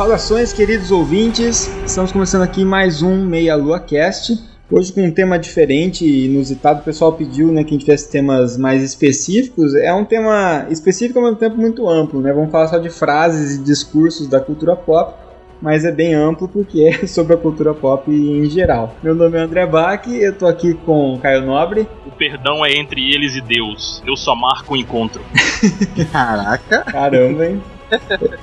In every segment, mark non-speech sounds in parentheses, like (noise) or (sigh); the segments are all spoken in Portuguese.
Saudações, queridos ouvintes. Estamos começando aqui mais um Meia Lua Cast. Hoje com um tema diferente e inusitado. O pessoal pediu né, que a gente tivesse temas mais específicos. É um tema específico ao mesmo tempo muito amplo. Né? Vamos falar só de frases e discursos da cultura pop, mas é bem amplo porque é (laughs) sobre a cultura pop em geral. Meu nome é André Bach, eu tô aqui com Caio Nobre. O perdão é entre eles e Deus. Eu só marco o encontro. (laughs) Caraca! Caramba, hein?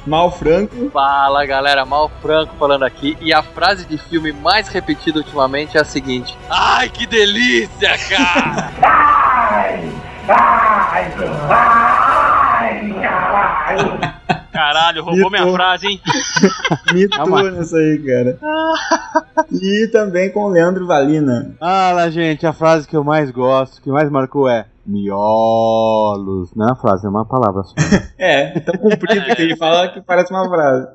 Mal Franco. Fala galera, Mal Franco falando aqui. E a frase de filme mais repetida ultimamente é a seguinte: Ai que delícia, cara! ai, ai, ai, caralho! Caralho, roubou minha frase, hein? (laughs) Mitou nessa aí, cara. e também com o Leandro Valina. Fala, gente, a frase que eu mais gosto, que mais marcou é Miolos. Não é uma frase, é uma palavra só. (laughs) é, tão comprido que ele fala que parece uma frase.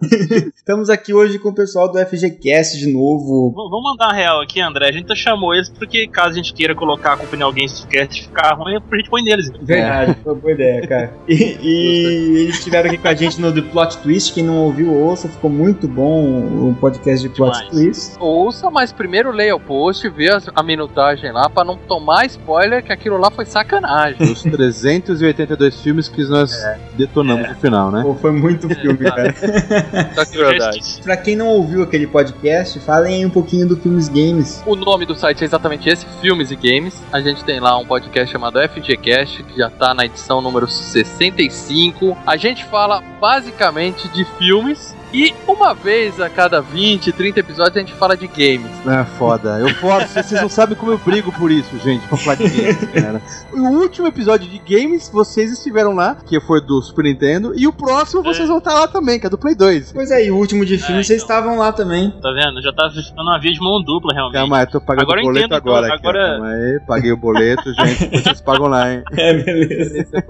Estamos aqui hoje com o pessoal do FGCast de novo. vamos mandar uma real aqui, André. A gente chamou eles porque caso a gente queira colocar a culpa em alguém se cast ficar ruim, a gente põe neles. Verdade, foi boa ideia, cara. E, e eles estiveram aqui com a gente no The Plot Twist. Quem não ouviu, ouça. Ficou muito bom o podcast de Plot Demais. Twist. Ouça, mas primeiro leia o post, vê a minutagem lá pra não tomar spoiler que aquilo lá foi sacanagem sacanagem. Os 382 (laughs) filmes que nós é. detonamos é. no final, né? Pô, foi muito filme, cara. (laughs) Só que verdade. Pra quem não ouviu aquele podcast, falem aí um pouquinho do Filmes Games. O nome do site é exatamente esse, Filmes e Games. A gente tem lá um podcast chamado FGCast, que já tá na edição número 65. A gente fala basicamente de filmes e uma vez a cada 20, 30 episódios a gente fala de games. É foda. Eu forço, vocês não sabem como eu brigo por isso, gente, pra falar de games, (laughs) cara. O último episódio de games, vocês estiveram lá, que foi do Super Nintendo, e o próximo vocês vão estar lá também, que é do Play 2. Pois é, e o último de filme é, vocês então. estavam lá também. Tá vendo? Já tá ficando uma via de mão dupla, realmente. Calma aí, tô pagando agora o boleto agora. Aqui, agora... Calma aí, paguei o boleto, (laughs) gente, vocês pagam lá, hein. É, beleza.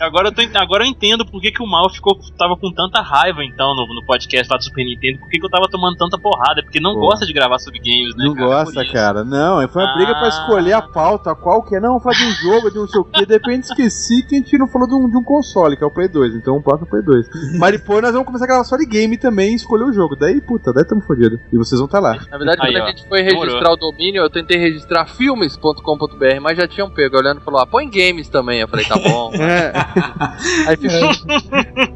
agora, eu tô, agora eu entendo por que, que o mal ficou, tava com tanta raiva, então no, no podcast lá do Super Nintendo por que, eu tava tomando tanta porrada. Porque não Pô. gosta de gravar sobre games, né? Não cara, gosta, cara. Não, foi uma ah. briga pra escolher a pauta, qual que é. Não, falar de um jogo, de não sei o que. De repente esqueci que a gente não falou de um, de um console, que é o Play 2. Então o próximo é o Play 2. Mas depois nós vamos começar a gravar só de game também e escolher o jogo. Daí, puta, daí tamo fodido. E vocês vão estar tá lá. Na verdade, Aí, quando ó. a gente foi registrar o domínio, eu tentei registrar filmes.com.br, mas já tinham pego. Olhando e falou, ah, põe games também. Eu falei, tá bom. (laughs) é. Aí ficou.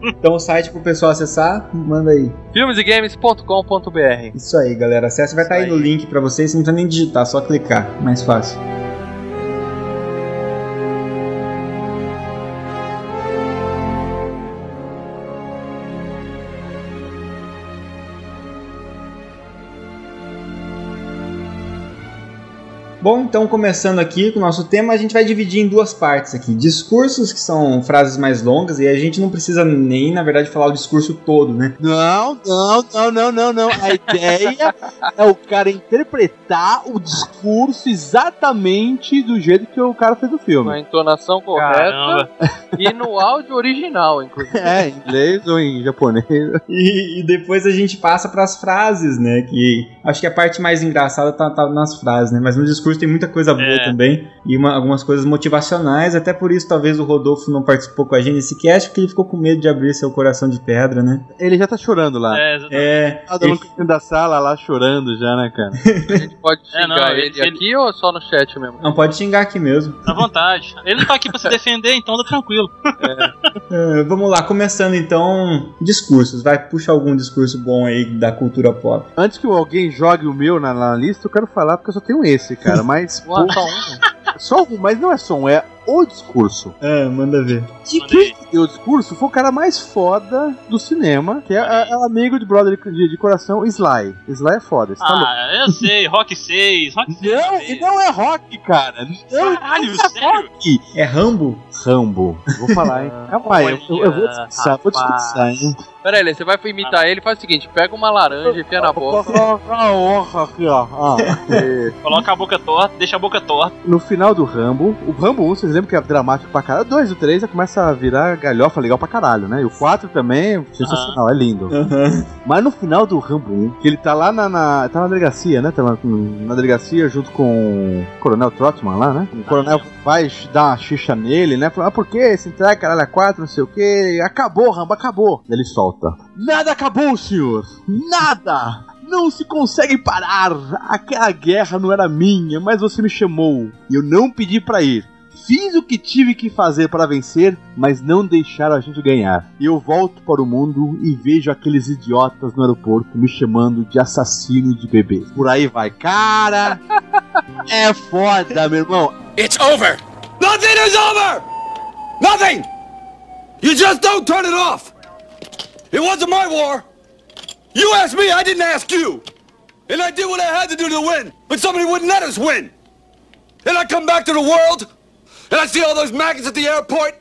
(laughs) então o site pro pessoal acessar, manda manda aí. filmesegames.com.br Isso aí, galera. Acesse, vai estar tá aí no link para vocês, não precisa nem digitar, só clicar. Mais fácil. Bom, então começando aqui com o nosso tema, a gente vai dividir em duas partes aqui. Discursos, que são frases mais longas, e a gente não precisa nem, na verdade, falar o discurso todo, né? Não, não, não, não, não, não. A ideia (laughs) é o cara interpretar o discurso exatamente do jeito que o cara fez o filme. Com a entonação correta Caramba. e no áudio original, inclusive. É, em inglês ou em japonês. E, e depois a gente passa para as frases, né? Que acho que a parte mais engraçada tá, tá nas frases, né? Mas no discurso tem muita coisa boa é. também e uma, algumas coisas motivacionais. Até por isso, talvez o Rodolfo não participou com a gente nesse cast, porque ele ficou com medo de abrir seu coração de pedra, né? Ele já tá chorando lá. É, é tá ele... no da sala lá chorando já, né, cara? (laughs) A gente pode xingar é, não, ele, ele, aqui ou só no chat mesmo? Não, pode xingar aqui mesmo. À vontade. Ele não tá aqui pra se defender, então tá tranquilo. É. É, vamos lá, começando então, discursos. Vai, puxa algum discurso bom aí da cultura pop. Antes que alguém jogue o meu na, na lista, eu quero falar porque eu só tenho esse, cara. Mas. Ué, só um? (laughs) Só um, mas não é só um, é o discurso. Ah, manda ver. E quem deu o discurso foi o cara mais foda do cinema, que é, é, é o amigo de brother de, de coração, Sly. Sly é foda. Você tá louco. Ah, eu sei, Rock 6, Rock 6. Não, e não é rock, cara. Não, Caralho, não é sério? rock. É Rambo? Rambo. Vou falar, hein? (laughs) Calma aí, eu, eu vou descansar, vou descansar, hein? Pera aí, você vai imitar ele, faz o seguinte: pega uma laranja e enfia na boca. a honra aqui, ó. Ah, (laughs) é. Coloca a boca torta, deixa a boca torta. No final do Rambo, o Rambo 1, vocês lembram que é dramático pra caralho? 2 e o 3 já começa a virar galhofa legal pra caralho, né? E o 4 também é sensacional, é lindo. Aham. Mas no final do Rambo 1, que ele tá lá na, na- tá na delegacia, né? Tá na, na delegacia junto com o Coronel Trotman lá, né? O Coronel vai dar uma xixa nele, né? Fala, ah, por que? Se entrega, caralho, a 4, não sei o que. Acabou, Rambo, acabou. Ele solta. Nada acabou, senhor. Nada. Não se consegue parar. Aquela guerra não era minha, mas você me chamou. E eu não pedi pra ir. Fiz o que tive que fazer para vencer, mas não deixaram a gente ganhar. Eu volto para o mundo e vejo aqueles idiotas no aeroporto me chamando de assassino de bebês. Por aí vai. Cara, (laughs) é foda, meu irmão. It's over. Nothing is over. Nothing. You just don't turn it off. It wasn't my war. You asked me, I didn't ask you. And I did what I had to do to win, but somebody wouldn't let us win. And I come back to the world, and I see all those maggots at the airport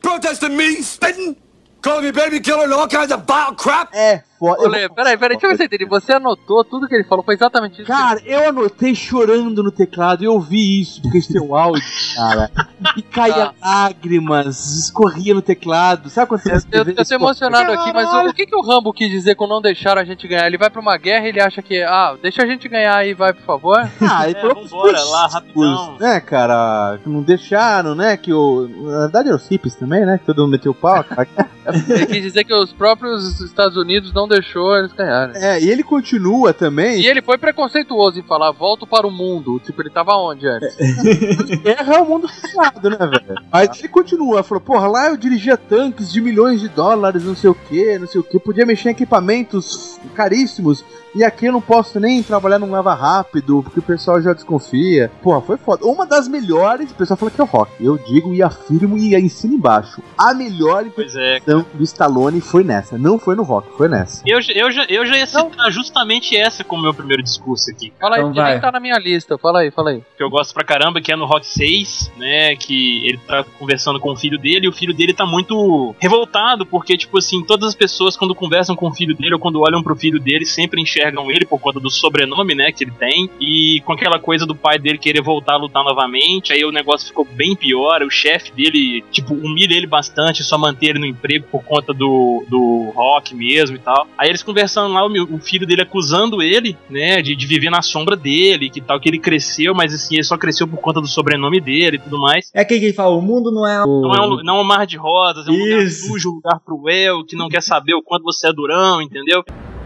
protesting me, spitting, calling me baby killer and all kinds of vile crap. É foda. Ô, Lê, peraí, peraí, deixa eu ver se eu entendi. Você anotou tudo que ele falou, foi exatamente isso. Cara, eu anotei chorando no teclado e eu ouvi isso, porque esse teu áudio, (laughs) cara. E caía lágrimas, escorria no teclado. Sabe quando você Eu, eu, eu tô emocionado aqui, mas o, o que, que o Rambo quis dizer com não deixar a gente ganhar? Ele vai pra uma guerra e ele acha que, ah, deixa a gente ganhar aí, vai, por favor. Ah, ele É, falou pros vambora, lá, rapidão. Né, cara, que não deixaram, né, que o... Na verdade eram os hippies também, né, que todo mundo meteu o pau, cara. Ele quis dizer que os próprios Estados Unidos não deixou eles ganharem. É, e ele continua também... E ele foi preconceituoso em falar, volto para o mundo. Tipo, ele tava onde antes? guerra é o mundo fechado, né, velho? Mas ele continua, falou, porra, lá eu dirigia tanques de milhões de dólares, não sei o que, não sei o que, podia mexer em equipamentos caríssimos, e aqui eu não posso nem trabalhar num lava rápido, porque o pessoal já desconfia. Porra, foi foda. Uma das melhores, o pessoal fala que é o rock. Eu digo e afirmo e ensino embaixo. A melhor é. interpretação do Stallone foi nessa. Não foi no rock, foi nessa. Eu, já- eu, já, eu já ia citar justamente essa como meu primeiro discurso aqui. Fala aí, Então vai. nem tá na minha lista. Fala aí, fala aí. que eu gosto pra caramba, que é no Rock 6, né? Que ele tá conversando com o filho dele e o filho dele tá muito revoltado, porque, tipo assim, todas as pessoas, quando conversam com o filho dele ou quando olham pro filho dele, sempre enxergam ele por conta do sobrenome, né? Que ele tem. E com aquela coisa do pai dele querer voltar a lutar novamente, aí o negócio ficou bem pior. O chefe dele, tipo, humilha ele bastante, só manter ele no emprego por conta do, do rock mesmo e tal. Aí eles conversando lá, o, filho dele acusando ele, né, de, de viver na sombra dele, que tal, que ele cresceu, mas assim, ele só cresceu por conta do sobrenome dele e tudo mais. É aquele que fala, o mundo não é o... Não é, um, não é um mar de rosas, é um lugar Isso. sujo, um lugar cruel, que não quer saber o quanto você é durão, entendeu?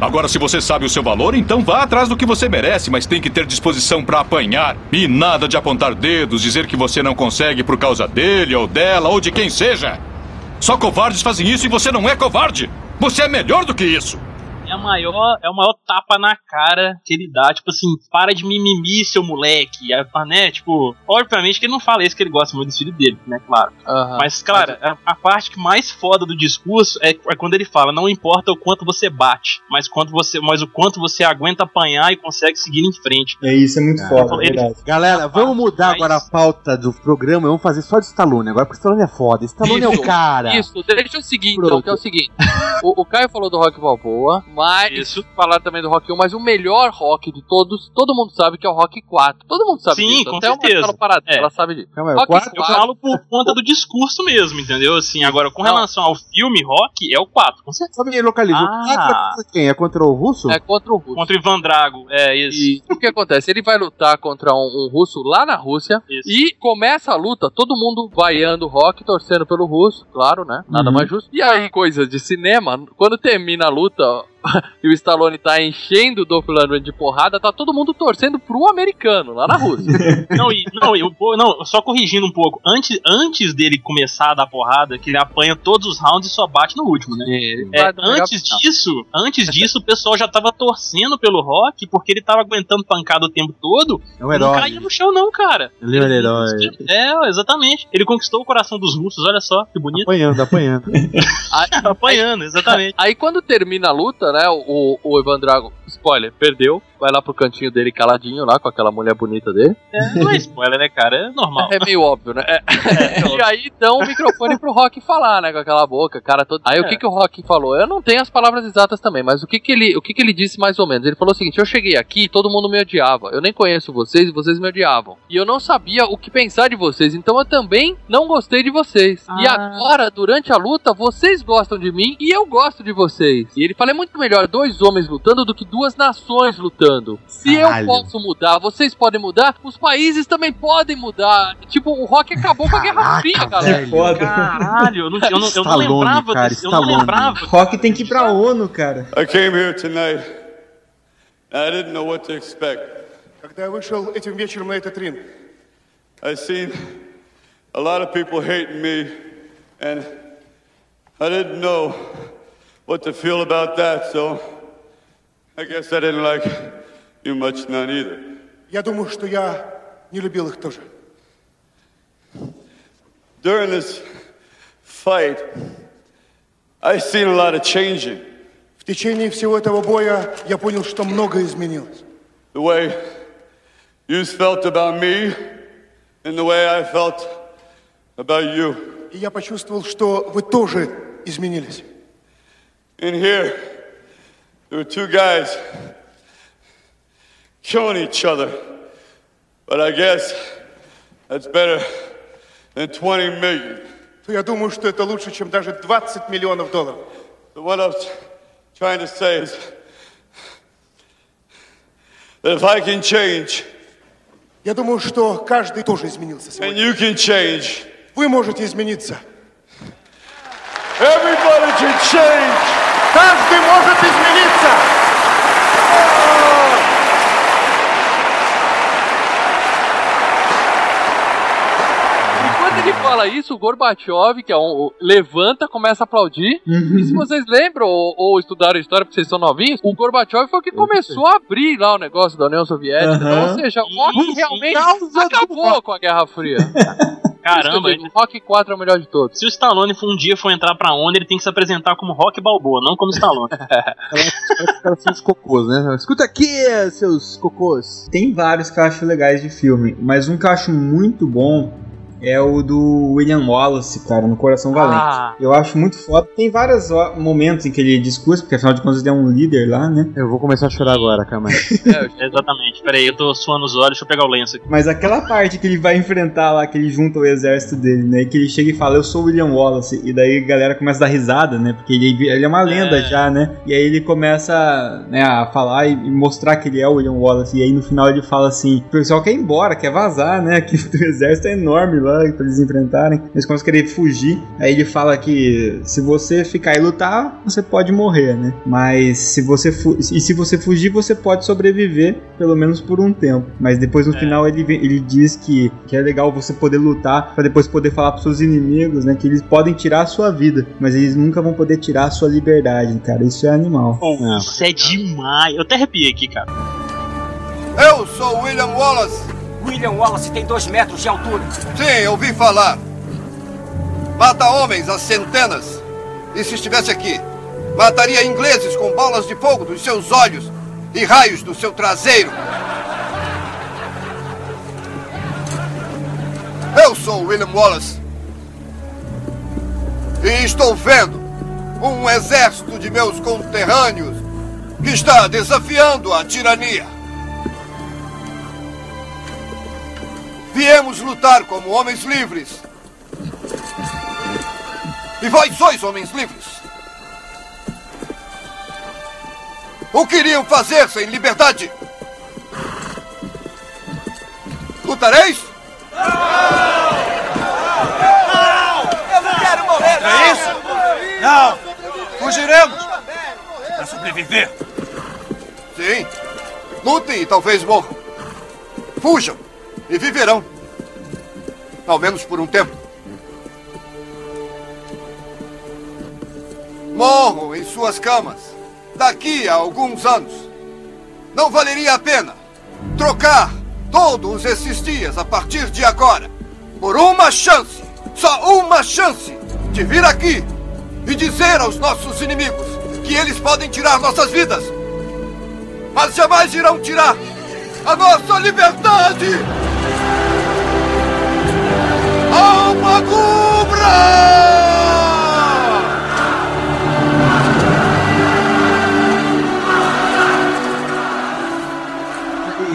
Agora, se você sabe o seu valor, então vá atrás do que você merece, mas tem que ter disposição para apanhar. E nada de apontar dedos, dizer que você não consegue por causa dele ou dela ou de quem seja. Só covardes fazem isso e você não é covarde. Você é melhor do que isso. É, a maior, é o maior tapa na cara que ele dá, tipo assim, para de mimimi, seu moleque. É, né? Tipo, obviamente que ele não fala isso que ele gosta muito do filho dele, né? Claro. Mas, cara, a, a parte que mais foda do discurso é, é quando ele fala: não importa o quanto você bate, mas, quanto você, mas o quanto você aguenta apanhar e consegue seguir em frente. É isso, é muito foda, é ele- verdade. Galera, vamos mudar Mas- agora a pauta do programa. Vamos fazer só de Stallone agora, porque Stallone é foda. Stallone é o Isso, cara. Isso, deixa o seguinte, Pronto. então, que é o seguinte. o, o Caio falou do Rock Balboa, Mas, Isso. falar também do Rock 1, mas o melhor rock de todos, todo mundo sabe que é o Rock 4. Todo mundo sabe Sim, disso. com Até certeza. o Marcelo Paradela É. ela sabe disso. Calma Rock 4? Eu falo por conta do discurso mesmo, entendeu? Assim, agora, com Não. relação ao filme Rock, é o 4, com certeza. Sabe quem localiza? Ah. O 4 é contra quem? É contra o russo? É contra o russo. Contra o Ivan Drago, é isso. E o que acontece? Ele vai lutar contra um, um russo lá na Rússia Isso. e começa a luta, todo mundo vaiando o rock, torcendo pelo russo, claro, né? Nada Uhum. mais justo. E aí, coisas de cinema, quando termina a luta (laughs) e o Stallone tá enchendo o Dolph Lundgren de porrada, tá todo mundo torcendo pro americano, lá na Rússia. (laughs) Não, e, não, eu, não, só corrigindo um pouco. Antes, antes dele começar a dar porrada, que ele apanha todos os rounds e só bate no último, né? É, pegar- antes disso, antes disso, o pessoal já tava torcendo pelo Rock porque ele tava aguentando pancada o tempo todo. É um não herói. caía no chão, não, cara. Ele é um herói. É, exatamente. Ele conquistou o coração dos russos, olha só, que bonito. Apanhando, apanhando. (laughs) Apanhando, exatamente. Aí quando termina a luta, né, o, o Ivan Drago, spoiler, perdeu, vai lá pro cantinho dele caladinho lá com aquela mulher bonita dele. É, (laughs) não é spoiler, né, cara? É normal. É meio óbvio, né? É. (laughs) e aí dão o microfone pro Rock falar, né? Com aquela boca, cara todo. Aí o É. que, que o Rock falou? Eu não tenho as palavras exatas também, mas o que, que ele, o que, que ele disse mais ou menos? Ele falou o seguinte: eu cheguei aqui e todo mundo me odiava. Eu nem conheço vocês e vocês me odiavam. E eu não sabia o que pensar de vocês, então eu também não gostei de vocês. E Ah. agora, durante a luta, vocês gostam de mim e eu gosto de vocês. E ele fala: é muito melhor dois homens lutando do que duas nações lutando. Se Caralho. eu posso mudar, vocês podem mudar, os países também podem mudar. Tipo, o Rock acabou com a Guerra Caraca, Fria, velho. galera. Que foda. Caralho, eu não, eu não, eu não Stallone, lembrava cara, desse, eu não Stallone. lembrava. Rock tem que ir pra ONU, cara. I came here tonight. and I didn't know what to expect. Когда я вышел этим вечером на этот ринг, I seen a lot of people hating me, and I didn't know what to feel about that, so I guess I didn't like you much, none either. я думаю, что я не любил их тоже. During this fight, I seen a lot of changing. В течение всего этого боя я понял, что многое изменилось. The way you felt about me, and the way I felt about you. И я почувствовал, что вы тоже изменились. In here, there were two guys killing each other. But I guess that's better than 20 million. То я думаю, что это лучше, чем даже 20 миллионов долларов. So what I was trying to say is that if I can change, Я думаю, что каждый тоже изменился and сегодня. you can change, Вы можете измениться. everybody can change. Каждый может измениться! Fala isso, o Gorbachev, que é um, o- levanta, começa a aplaudir. E se vocês lembram ou, ou estudaram a história porque vocês são novinhos, o Gorbachev foi o que começou a abrir lá o negócio da União Soviética. Então, ou seja, o Rock realmente acabou com a Guerra Fria. (laughs) Caramba, o Rock 4 é o melhor de todos. se o Stallone for um dia for entrar pra ONU, ele tem que se apresentar como Rock Balboa, não como Stallone. (laughs) Os caras são os cocôs, né? Escuta aqui, seus cocôs. Tem vários que eu acho legais de filme, mas um que eu acho muito bom é o do William Wallace, cara, no Coração Valente. Ah. Eu acho muito foda. Tem vários momentos em que ele discursa, porque afinal de contas ele é um líder lá, né? Eu vou começar a chorar agora, calma aí. (laughs) Exatamente. Peraí, eu tô suando os olhos, deixa eu pegar o lenço aqui. Mas aquela parte que ele vai enfrentar lá, que ele junta o exército dele, né? E que ele chega e fala, eu sou o William Wallace. E daí a galera começa a dar risada, né? Porque ele, ele é uma lenda É. já, né? E aí ele começa né, a falar e, e mostrar que ele é o William Wallace. E aí no final ele fala assim: o pessoal quer ir embora, quer vazar, né? (laughs) Que o exército é enorme lá pra eles enfrentarem. Eles querer fugir. Aí ele fala que se você ficar e lutar, você pode morrer, né? Mas se você e se você fugir, você pode sobreviver, pelo menos por um tempo. Mas depois no É. final ele, ele diz que, que é legal você poder lutar pra depois poder falar pros seus inimigos, né? Que eles podem tirar a sua vida, mas eles nunca vão poder tirar a sua liberdade, cara. Isso é animal. Isso é demais. Eu até arrepiei aqui, cara. Eu sou William Wallace. William Wallace tem dois metros de altura. Sim, ouvi falar. Mata homens a centenas. E se estivesse aqui, mataria ingleses com bolas de fogo dos seus olhos e raios do seu traseiro. Eu sou William Wallace. E estou vendo um exército de meus conterrâneos que está desafiando a tirania. Viemos lutar como homens livres. E vós sois homens livres. O queriam fazer sem liberdade? Lutareis? Eu não quero morrer, não! É isso? Não! Fugiremos! Para sobreviver! Sim. Lutem e talvez morram. Fujam e viverão. Ao menos por um tempo. Morram em suas camas. Daqui a alguns anos. Não valeria a pena trocar todos esses dias a partir de agora por uma chance, só uma chance, de vir aqui e dizer aos nossos inimigos que eles podem tirar nossas vidas, mas jamais irão tirar a nossa liberdade! Alma Cubra!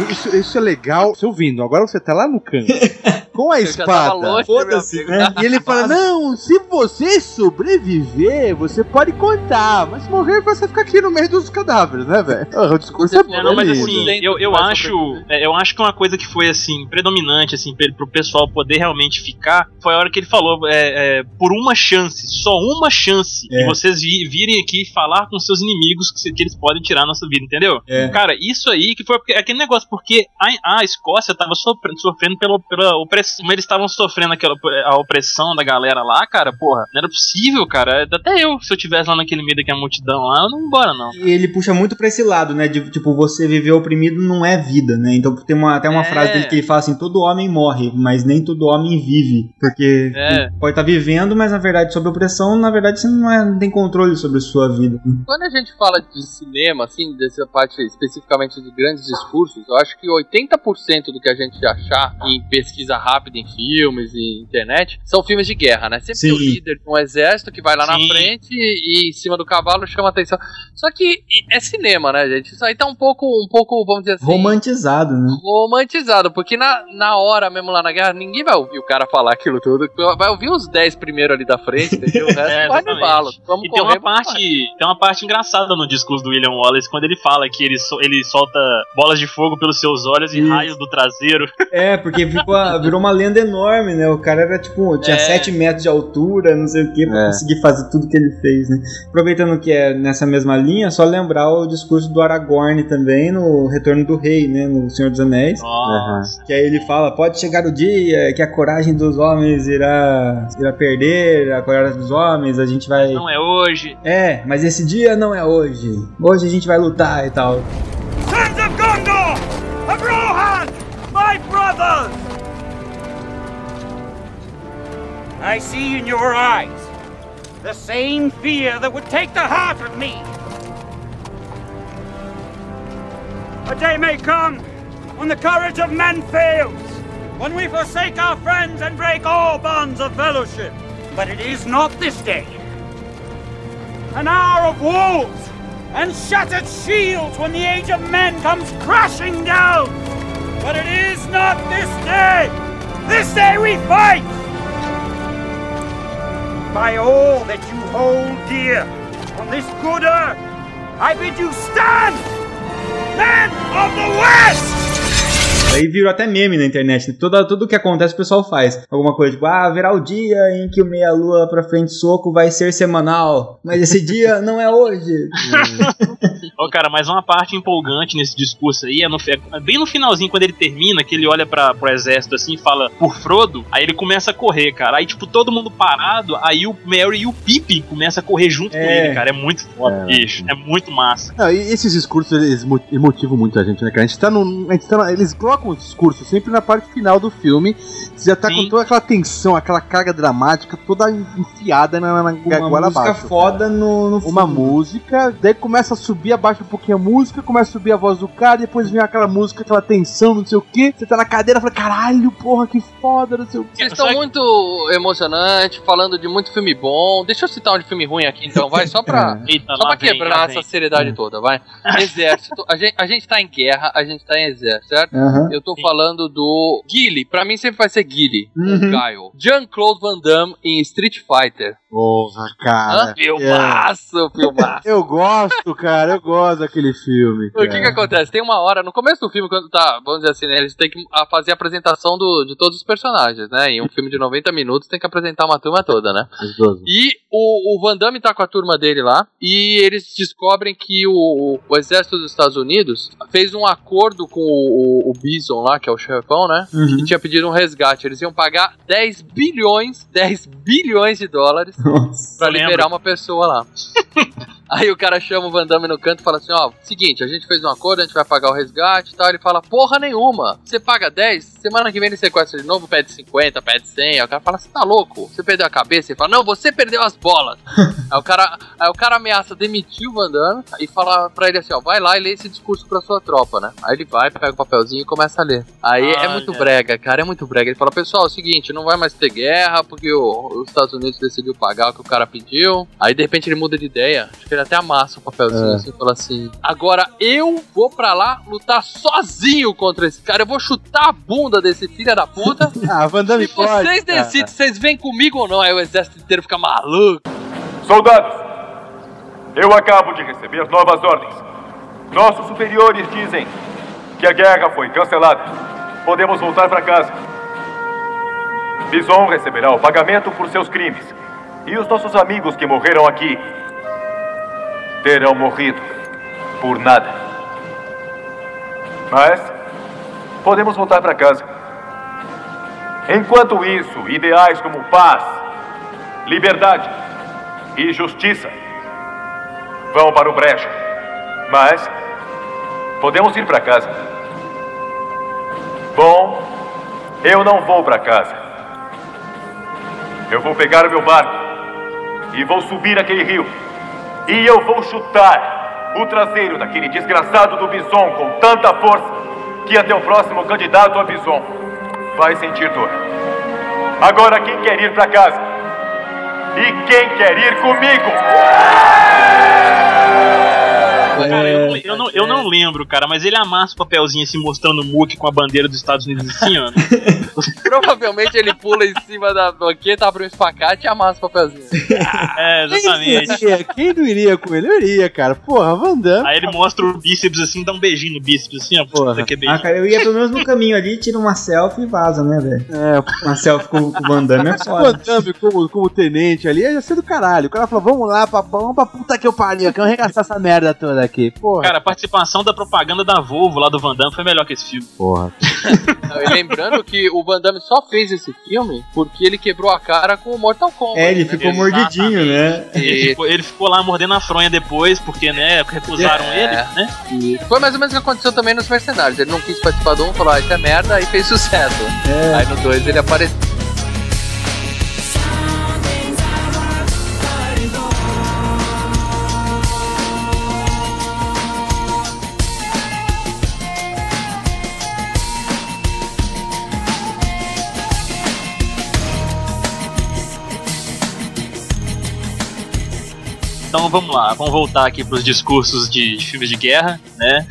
Isso, isso é legal, você ouvindo. Agora você tá lá no canto. (laughs) Com a espada. Foda-se, né? E ele fala: Não, se você sobreviver, você pode contar. Mas se morrer, você vai ficar aqui no meio dos cadáveres, né, velho? Ah, O discurso é É, não, mas assim, eu, eu acho, é, eu acho que uma coisa que foi assim predominante assim pro pessoal poder realmente ficar foi a hora que ele falou é, é, por uma chance, só uma chance É. de vocês vi- virem aqui e falar com seus inimigos que, que eles podem tirar a nossa vida, entendeu? É. Cara, isso aí que foi porque- aquele negócio porque a, a Escócia tava sofrendo, sofrendo pela, pela opressão, como eles estavam sofrendo aquela a opressão da galera lá, cara, porra, não era possível, cara. Até eu, se eu tivesse lá naquele meio daquela multidão lá, eu não ia embora não. E ele puxa muito pra esse lado, né? De tipo, você viver oprimido não é vida, né? Então tem uma, até uma É. frase dele que ele fala assim: todo homem morre, mas nem todo homem vive. Porque É. pode estar vivendo, mas na verdade, sob opressão, na verdade, você não, é- não tem controle sobre a sua vida. Quando a gente fala de cinema, assim, dessa parte especificamente de grandes discursos, eu acho que 80% do que a gente achar em pesquisa rápida em filmes e internet são filmes de guerra, né? Sempre tem o Sim. líder de um exército que vai lá na Sim. frente e, e em cima do cavalo chama atenção. Só que é cinema, né, gente? Isso aí tá um pouco, um pouco, vamos dizer assim. Romantizado, né? Romantizado, porque na, na hora mesmo lá na guerra, ninguém vai ouvir o cara falar aquilo tudo. Vai ouvir os 10 primeiros ali da frente, entendeu? (laughs) O resto É, vai exatamente. bala. Vamos E tem correr, uma parte, tem uma parte engraçada no discurso do William Wallace quando ele fala que ele, so- ele solta bolas de fogo pelos seus olhos e Isso. raios do traseiro. É, porque ficou virou (laughs) uma lenda enorme, né? O cara era tipo, tinha É. 7 metros de altura, não sei o que, pra É. conseguir fazer tudo que ele fez, né? Aproveitando que é nessa mesma linha, só lembrar o discurso do Aragorn também no Retorno do Rei, né? No Senhor dos Anéis. Nossa. Que aí ele fala, pode chegar o dia que a coragem dos homens irá, irá perder, a coragem dos homens, a gente vai... Não é hoje. É, mas esse dia não é hoje. Hoje a gente vai lutar e tal. Sons of Gondor! Of Rohan! My brothers! I see in your eyes the same fear that would take the heart of me. A day may come when the courage of men fails, when we forsake our friends and break all bonds of fellowship. But it is not this day. An hour of wolves and shattered shields when the age of men comes crashing down. But it is not this day. This day we fight. By all that you hold dear on this good earth, I bid you stand, men of the West! Aí virou até meme na internet. né? Toda, tudo que acontece o pessoal faz. Alguma coisa tipo, ah, verá o dia em que o meia-lua pra frente soco vai ser semanal. Mas esse dia não é hoje. (laughs) Ô, cara, mas uma parte empolgante nesse discurso aí é, no, é bem no finalzinho, quando ele termina, que ele olha pra, pro exército assim e fala por Frodo, aí ele começa a correr, cara. Aí, tipo, todo mundo parado, aí o Merry e o Pippin começam a correr junto com É. ele, cara. É muito foda, bicho. É muito massa. Não, e esses discursos eles mo- motivam muito a gente, né, cara? A gente tá num. A gente tá na- eles colocam o discurso sempre na parte final do filme. Você já tá Sim. com toda aquela tensão, aquela carga dramática toda enfiada na, na Uma goela música abaixo. foda no, no Uma música, daí começa a subir a baixa um pouquinho a música, começa a subir a voz do cara, depois vem aquela música, aquela tensão, não sei o que. Você tá na cadeira e fala, caralho, porra, que foda, não sei o que. Vocês estão muito emocionantes, falando de muito filme bom. Deixa eu citar um de filme ruim aqui, então, vai, só pra, (laughs) Eita, só lá pra vem, quebrar essa vem. seriedade toda, vai. (laughs) Exército. A gente, a gente tá em guerra, a gente tá em exército, certo? Aham. Eu tô falando do Guile, pra mim sempre vai ser Guile, Uhum. o Guile. Jean-Claude Van Damme em Street Fighter. Porra, Hã? cara. Filmaço, filmaço. Eu gosto, cara, eu gosto daquele filme. O que cara. que acontece? Tem uma hora, no começo do filme, quando tá, vamos dizer assim, né, eles têm que fazer a apresentação do, de todos os personagens, né? Em um filme de 90 minutos tem que apresentar uma turma toda, né? E o, o Van Damme tá com a turma dele lá, e eles descobrem que o, o exército dos Estados Unidos fez um acordo com o, o- o Bison lá, que é o chefão, né? Uhum. E tinha pedido um resgate. Eles iam pagar 10 bilhões, 10 bilhões de dólares Nossa. pra Eu lembro. liberar uma pessoa lá. (laughs) Aí o cara chama o Van Damme no canto e fala assim, ó, seguinte, a gente fez um acordo, a gente vai pagar o resgate e tal. Ele fala, porra nenhuma, você paga 10, semana que vem ele sequestra de novo, pede 50, pede 100. Aí o cara fala, você tá louco? Você perdeu a cabeça? Ele fala, não, você perdeu as bolas. (laughs) aí, o cara, aí o cara ameaça demitir o Van Damme e fala pra ele assim, ó, vai lá e lê esse discurso pra sua tropa, né? Aí ele vai, pega o papelzinho e começa a ler. Aí é Olha. muito brega, cara, é muito brega. Ele fala, pessoal, é o seguinte, não vai mais ter guerra porque o- os Estados Unidos decidiu pagar o que o cara pediu. Aí de repente ele muda de ideia, acho que ele até amassa o papelzinho É. assim e fala assim: agora eu vou pra lá lutar sozinho contra esse cara, eu vou chutar a bunda desse filho da puta. (laughs) Ah, Van Damme e pode. vocês cara. decidem se vocês vêm comigo ou não. Aí o exército inteiro fica maluco. Soldados, eu acabo de receber novas ordens. Nossos superiores dizem que a guerra foi cancelada. Podemos voltar para casa. Bison receberá o pagamento por seus crimes. E os nossos amigos que morreram aqui terão morrido por nada. Mas podemos voltar para casa. Enquanto isso, ideais como paz, liberdade e justiça vão para o brejo. Mas podemos ir para casa. Bom, eu não vou para casa. Eu vou pegar o meu barco e vou subir aquele rio. E eu vou chutar o traseiro daquele desgraçado do Bison com tanta força que até o próximo candidato a Bison vai sentir dor. Agora quem quer ir para casa? E quem quer ir comigo? Cara, eu, não- eu não, eu não lembro, cara, mas ele amassa o papelzinho assim, mostrando o Mook com a bandeira dos Estados Unidos assim, ó. (laughs) Provavelmente ele pula em cima da banqueta, abre um espacate e amassa o papelzinho. É, exatamente. Quem, iria? Quem não iria com ele? Eu iria, cara. Porra, Van Damme. Aí ele mostra o bíceps assim, dá um beijinho no bíceps assim, ó. Porra. Que Ah, cara, eu ia pelo menos no caminho ali, tira uma selfie e vaza, né, velho? É, Uma selfie com, com o Van Damme é o Van. Damme como, como tenente ali ia ser do caralho. O cara falou, vamos lá, papão, vamos pra puta que eu pariu, que eu arregaçar essa merda toda aqui. Porra. Cara, a participação da propaganda da Volvo lá do Van Damme foi melhor que esse filme. Porra. E lembrando que o Van Damme só fez esse filme porque ele quebrou a cara com o Mortal Kombat. É, ele né? ficou Exatamente. mordidinho, né? Ele E- ficou, ele ficou lá mordendo a fronha depois, porque, né, recusaram É. ele, né? E foi mais ou menos o que aconteceu também nos Mercenários. Ele não quis participar do um, falou, ah, isso é merda, aí fez sucesso. Aí no 2 ele apareceu. Então vamos lá, vamos voltar aqui pros discursos de, de filmes de guerra, né?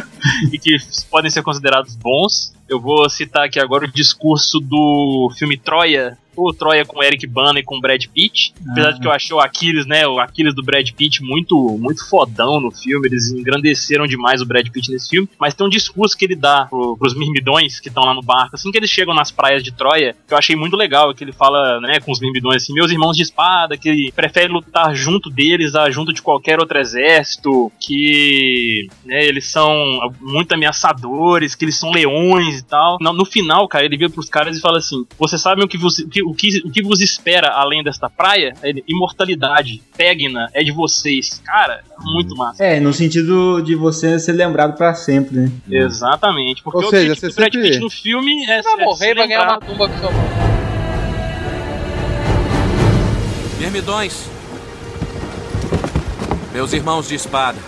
(laughs) e que podem ser considerados bons. Eu vou citar aqui agora o discurso do filme Troia, ou Troia com Eric Bana e com Brad Pitt. Apesar de que eu achei o Aquiles, né, o Aquiles do Brad Pitt muito muito fodão no filme, eles engrandeceram demais o Brad Pitt nesse filme, mas tem um discurso que ele dá pro, pros mirmidões que estão lá no barco, assim que eles chegam nas praias de Troia, que eu achei muito legal, que ele fala, né, com os mirmidões assim, meus irmãos de espada, que prefere lutar junto deles a junto de qualquer outro exército, que, né, eles são muito ameaçadores, que eles são leões e tal. No, no final, cara, ele vira pros caras e fala assim: Vocês sabem o que, vos, o que, o que, o que vos espera além desta praia? Ele, Imortalidade. Peguem-na, é de vocês. Cara, muito massa. É, no sentido de você ser lembrado pra sempre, né? Exatamente. Porque Ou o seja, você sempre- Pitt no filme é, Vai é morrer vai ganhar uma tumba com sua mão. Meus irmãos de espada,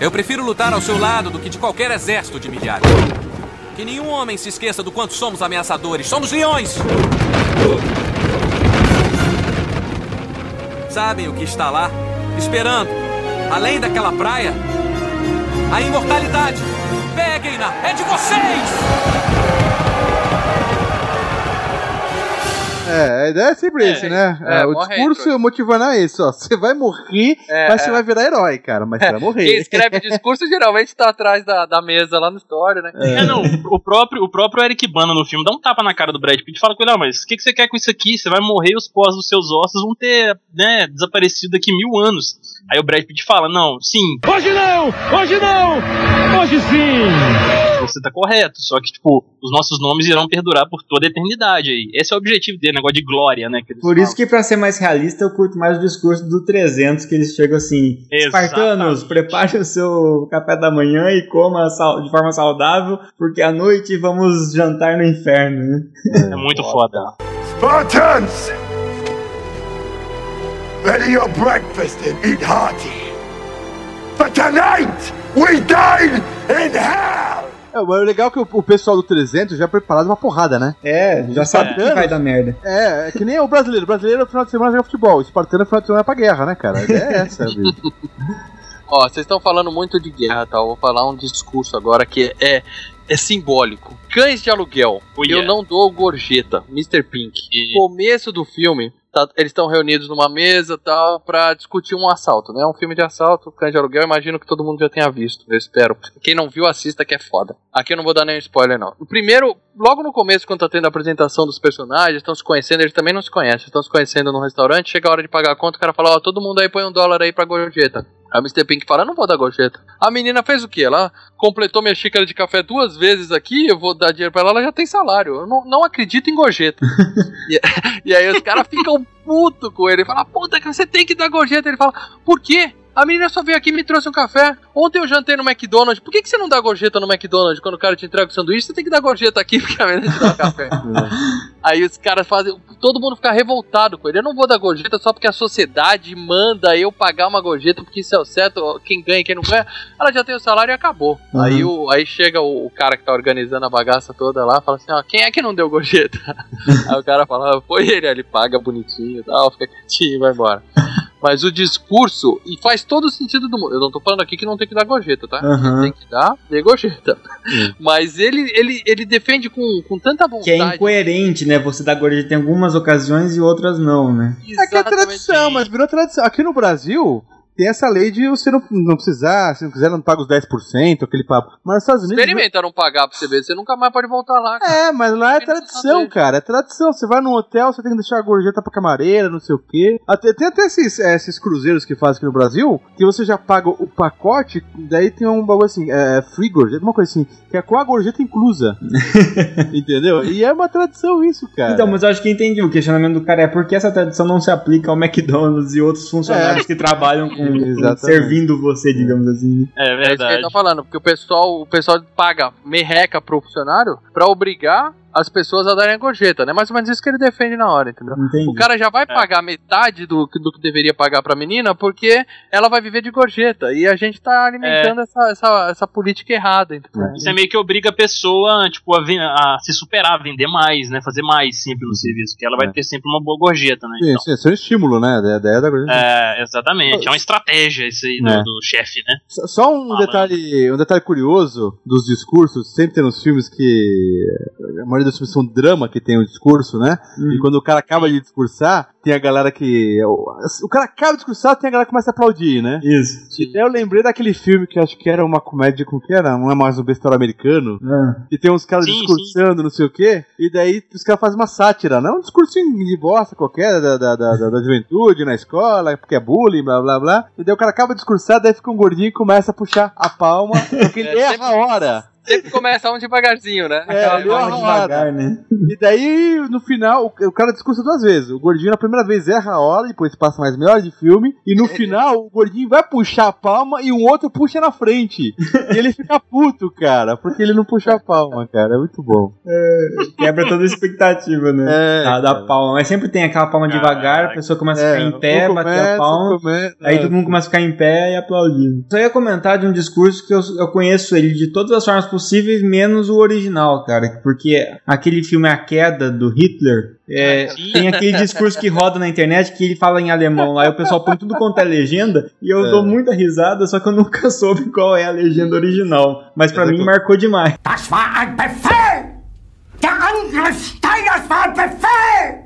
Eu prefiro lutar ao seu lado do que de qualquer exército de milhares. Que nenhum homem se esqueça do quanto somos ameaçadores. Somos leões! Sabem o que está lá? Esperando, além daquela praia? A imortalidade! Peguem-na! É de vocês! É, a ideia é sempre É, esse, né? é, É, o discurso aí, motivando é isso, ó. Você vai morrer, É, mas você é. vai virar herói, cara. Mas você vai morrer. Quem escreve discurso geralmente tá atrás da, da mesa lá no story, né? É, não, o próprio, o próprio Eric Bana no filme dá um tapa na cara do Brad Pitt e fala com ele, ah, mas o que, que você quer com isso aqui? Você vai morrer e os pós dos seus ossos vão ter, né, desaparecido daqui mil anos. Aí o Brad Pitt fala, não, sim. Hoje não! Hoje não! Hoje sim! Você tá correto, só que, tipo, os nossos nomes irão perdurar por toda a eternidade aí. Esse é o objetivo dele, negócio de glória, né? que eles Por isso falam. que, pra ser mais realista, eu curto mais o discurso do 300, que eles chegam assim: Espartanos, prepare o seu café da manhã e coma de forma saudável, porque à noite vamos jantar no inferno. né? É muito foda. Spartans! Ready your breakfast and eat hearty. For tonight, we dine in hell! É, mas o legal é que o, o pessoal do 300 já é preparado uma porrada, né? É, já sabe que vai dar merda. É, é que nem o brasileiro. O brasileiro no final de semana joga futebol. O espartano no final de semana é pra guerra, né, cara? É essa, (laughs) bicho. Ó, vocês estão falando muito de guerra, tá? Eu vou falar um discurso agora que é, é simbólico. Cães de aluguel. Oh, Eu yeah. não dou gorjeta. Mr. Pink. Começo do filme, tá- eles estão reunidos numa mesa tal pra discutir um assalto, né? Um filme de assalto, Cães de aluguel. Imagino que todo mundo já tenha visto. Eu espero. Quem não viu, assista que é foda. Aqui eu não vou dar nenhum spoiler, não. O primeiro, logo no começo, quando tá tendo a apresentação dos personagens, estão se conhecendo, eles também não se conhecem. Estão se conhecendo num restaurante, chega a hora de pagar a conta, o cara fala, ó, todo mundo aí põe um dólar aí pra gorjeta. O Mr. Pink fala, não vou dar gorjeta. A menina fez o quê? Ela completou minha xícara de café duas vezes aqui, eu vou dar dinheiro pra ela, ela já tem salário. Eu não, não acredito em gorjeta. (laughs) e, (laughs) e aí os caras ficam puto com ele. Fala, puta, que você tem que dar gorjeta. Ele fala, por quê? A menina só veio aqui e me trouxe um café. Ontem eu jantei no McDonald's. Por que, que você não dá gorjeta no McDonald's? Quando o cara te entrega o sanduíche, você tem que dar gorjeta aqui (laughs) porque a menina te dá o café. (laughs) Aí os caras fazem. Todo mundo fica revoltado com ele. Eu não vou dar gorjeta só porque a sociedade manda eu pagar uma gorjeta, porque isso é o certo. Quem ganha e quem não ganha. Ela já tem o salário e acabou. Uhum. Aí, o, aí chega o, o cara que tá organizando a bagaça toda lá fala assim: ó, quem é que não deu gorjeta? (laughs) aí o cara fala: "Ah, foi ele. Aí ele paga bonitinho e tal, fica quietinho e vai embora. Mas o discurso, e faz todo o sentido do mundo. Eu não tô falando aqui que não tem que dar gorjeta, tá? Aham. Tem que dar, dê gorjeta. (laughs) Mas ele, ele, ele defende com, com tanta vontade. Que é incoerente, né? Você dá gorjeta em algumas ocasiões e outras não, né? É que é tradição, mas virou tradição. Aqui no Brasil, tem essa lei de você não, não precisar, se não quiser, não paga os 10%, aquele papo. Mas nos Estados Unidos. Experimenta não pagar pra você ver, você nunca mais pode voltar lá. cara. É, mas lá é tradição, cara. É tradição. Você vai num hotel, você tem que deixar a gorjeta pra camareira, não sei o quê. Até, tem até esses, é, esses cruzeiros que fazem aqui no Brasil, que você já paga o pacote, daí tem um bagulho assim, é, free gorjeta, uma coisa assim, que é com a gorjeta inclusa. (laughs) Entendeu? E é uma tradição isso, cara. Então, mas eu acho que entendi. O questionamento do cara é por que essa tradição não se aplica ao McDonald's e outros funcionários É. que trabalham com, Exatamente. servindo você, digamos assim. É É isso que ele verdade. tá falando, porque o pessoal, o pessoal paga merreca pro funcionário pra obrigar as pessoas a darem a gorjeta, né? Mais ou menos isso que ele defende na hora, entendeu? Entendi. O cara já vai pagar metade do, que- do que deveria pagar pra menina porque ela vai viver de gorjeta. E a gente tá alimentando essa, essa, essa política errada, entendeu? Isso é meio que obriga a pessoa, tipo, a, a se superar, a vender mais, né? Fazer mais sempre no serviço, que ela vai ter sempre uma boa gorjeta, né? Sim, Então, sim, isso é um estímulo, né? Da ideia da gorjeta. é, exatamente. É uma estratégia isso aí do, É. do chefe, né? Só- Só um detalhe, um detalhe curioso dos discursos, sempre tem nos filmes que a maioria dos filmes são drama que tem o discurso, né? E quando o cara acaba de discursar, tem a galera que o, o cara acaba de discursar, tem a galera que começa a aplaudir, né? Isso. Eu lembrei daquele filme que eu acho que era uma comédia com que era, não é mais um besteiro americano. Ah. E tem uns caras Sim, discursando, não sei o quê, e daí os caras fazem uma sátira, não é um discurso de bosta qualquer da, da, da, da- da juventude na escola, porque é bullying, blá blá blá. E daí o cara acaba de discursar, daí fica um gordinho e começa a puxar a palma, (laughs) porque ele É, erra a hora. Sempre começa um devagarzinho, né? É, ali é devagar, né? E daí, no final, o, o cara discursa duas vezes. O gordinho na primeira vez erra a hora, depois passa mais meia hora de filme. E no (laughs) final, o gordinho vai puxar a palma e um outro puxa na frente. E ele fica puto, cara, porque ele não puxa a palma, cara. É muito bom. Quebra toda a expectativa, né? É, da, da palma. Mas sempre tem aquela palma devagar, a pessoa começa a É, ficar em pé, um bater a palma. começa, Aí é. todo mundo começa a ficar em pé e aplaudindo. Só ia comentar de um discurso que eu, eu conheço ele de todas as formas possíveis, menos o original, cara. Porque aquele filme A Queda do Hitler. é, tem aquele (laughs) discurso que roda na internet que ele fala em alemão lá, e o pessoal põe tudo quanto é legenda, e eu É. dou muita risada, só que eu nunca (laughs) soube qual é a legenda original. Mas pra mim marcou demais. Das war ein Befehl! Der Angriff Steiners war ein Befehl!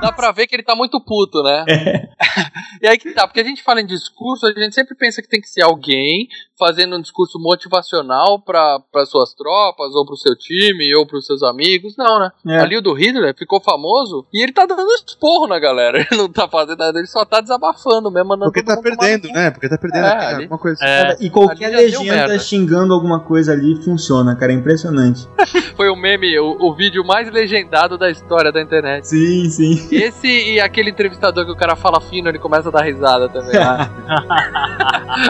Dá pra ver que ele tá muito puto, né? (laughs) e aí que tá, porque a gente fala em discurso, a gente sempre pensa que tem que ser alguém fazendo um discurso motivacional pra, pra suas tropas, ou pro seu time, ou pros seus amigos. Não, né? É. Ali o do Hitler ficou famoso e ele tá dando esporro na galera. (laughs) Ele não tá fazendo nada, ele só tá desabafando mesmo, mandando Porque tá perdendo, né? Porque tá perdendo É, aqui, ali- alguma coisa É. E qualquer legenda xingando alguma coisa ali funciona, cara. É impressionante. (laughs) Foi o meme, o, o vídeo mais legendado da história da internet. Sim, sim. Esse e aquele entrevistador que o cara fala fino, ele começa a dar risada também. (laughs)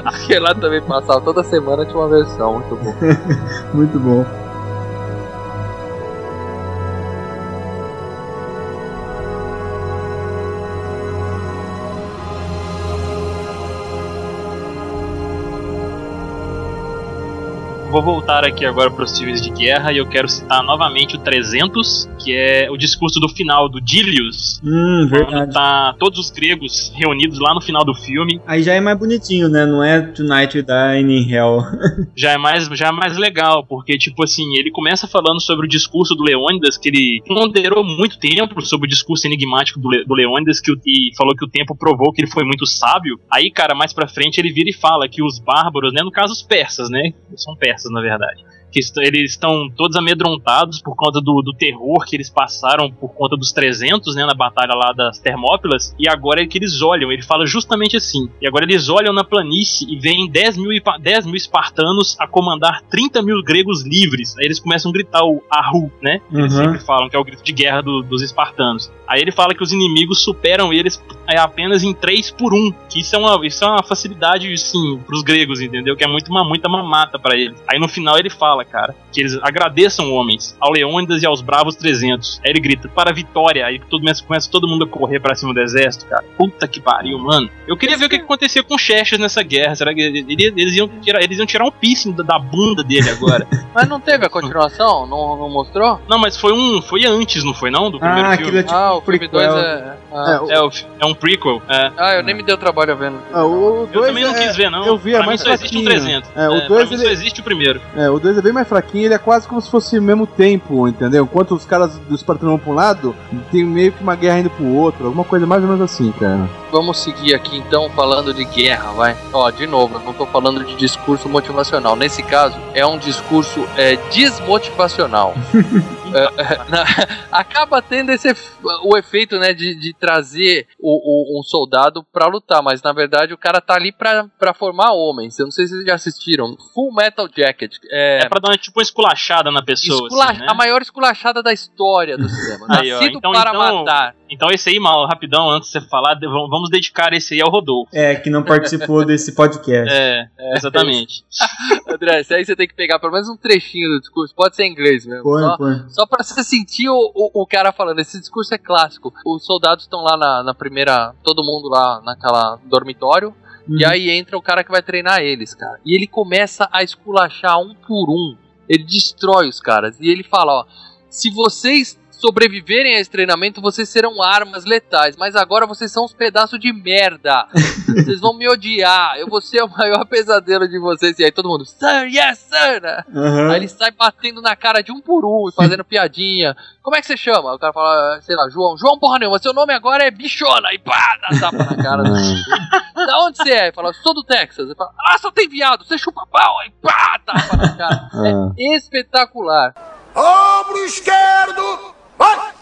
Aquele lá também passava toda semana tinha uma versão, muito bom. (laughs) Muito bom. Vou voltar aqui agora para os filmes de guerra e eu quero citar novamente o 300, que é o discurso do final do Dilius. Hum, Quando verdade. tá todos os gregos reunidos lá no final do filme. Aí já é mais bonitinho, né? Não é Tonight We Die in Hell. (laughs) já é mais já é mais legal, porque tipo assim, ele começa falando sobre o discurso do Leônidas, que ele ponderou muito tempo sobre o discurso enigmático do, Le, do Leônidas, que o, e falou que o tempo provou que ele foi muito sábio. Aí, cara, mais pra frente ele vira e fala que os bárbaros, né, no caso os persas, né, são persas na verdade, que est eles estão todos amedrontados por conta do, do terror que eles passaram por conta dos 300, né, na batalha lá das Termópilas, e agora é que eles olham, ele fala justamente assim, e agora eles olham na planície e veem 10 mil, ipa- 10 mil espartanos a comandar 30 mil gregos livres, aí eles começam a gritar o Ahu, né, eles Uhum. sempre falam que é o grito de guerra do- dos espartanos. Aí ele fala que os inimigos superam eles é, apenas em 3 por 1, que isso é uma, isso é uma facilidade, sim, pros gregos, entendeu? Que é muito uma, muita mamata pra eles. Aí no final ele fala, cara, que eles agradeçam homens, ao Leônidas e aos Bravos 300. Aí ele grita, para a vitória. Aí todo, começa, começa todo mundo a correr pra cima do exército, cara. Puta que pariu, mano. Eu queria ver o que, acontecia com o Xerxes nessa guerra. Será que ele- ele- eles iam tirar, eles iam tirar um piercing da, da bunda dele agora? (laughs) Mas não teve a continuação? Não, não mostrou? não, mas foi um. Foi antes, não foi não? Do primeiro Ah, filme? é tipo ah, um o filme prequel. 2 é. Ah, É, o- é um prequel. É. ah, eu nem me deu trabalho vendo. Ah, o Eu dois também não é- quis ver, não. Eu vi, é pra mim só existe o fraquinho. 300. É, o É, dois pra mim ele- só existe o primeiro. É, o 2 é bem mais fraquinho, ele é quase como se fosse o mesmo tempo, entendeu? Enquanto os caras do Espartano vão pra um lado, tem meio que uma guerra indo pro outro, alguma coisa mais ou menos assim, cara. Vamos seguir aqui então falando de guerra, vai. Ó, de novo, eu não tô falando de discurso motivacional. Nesse caso, é um discurso é, desmotivacional. (laughs) É, é, na- (laughs) acaba tendo esse o efeito, né, de, de trazer o, o- um soldado pra lutar, mas na verdade o cara tá ali pra, pra formar homens. Eu não sei se vocês já assistiram. Full Metal Jacket. É, É pra dar tipo uma esculachada na pessoa. escula- assim, né? a maior esculachada da história do cinema. (laughs) Aí, ó, Nascido então- para então- matar. Então esse aí, mal, rapidão, antes de você falar, vamos dedicar esse aí ao Rodolfo. É, que não participou (laughs) desse podcast. É, exatamente. (laughs) André, isso aí você tem que pegar pelo menos um trechinho do discurso. Pode ser em inglês mesmo. Põe, só, põe. só pra você sentir o, o, o cara falando. Esse discurso é clássico. Os soldados estão lá na, na primeira. Todo mundo lá naquela dormitório. E Uhum. aí entra o cara que vai treinar eles, cara. E ele começa a esculachar um por um. Ele destrói os caras. E ele fala: ó, se vocês sobreviverem a esse treinamento, vocês serão armas letais. Mas agora vocês são uns pedaços de merda. (laughs) vocês vão me odiar. Eu vou ser o maior pesadelo de vocês. E aí todo mundo, Sir, yes, sir. Aham. Aí ele sai batendo na cara de um por um e fazendo (laughs) piadinha. Como é que você chama? O cara fala, sei lá, João. João porra nenhuma, seu nome agora é bichona. E pá, dá tapa na cara. do da onde você é? Ele fala, sou do Texas. Ele fala, ah, só tem viado, você chupa pau. Aí pá, tapa na cara. É espetacular. Ombro esquerdo! Vai!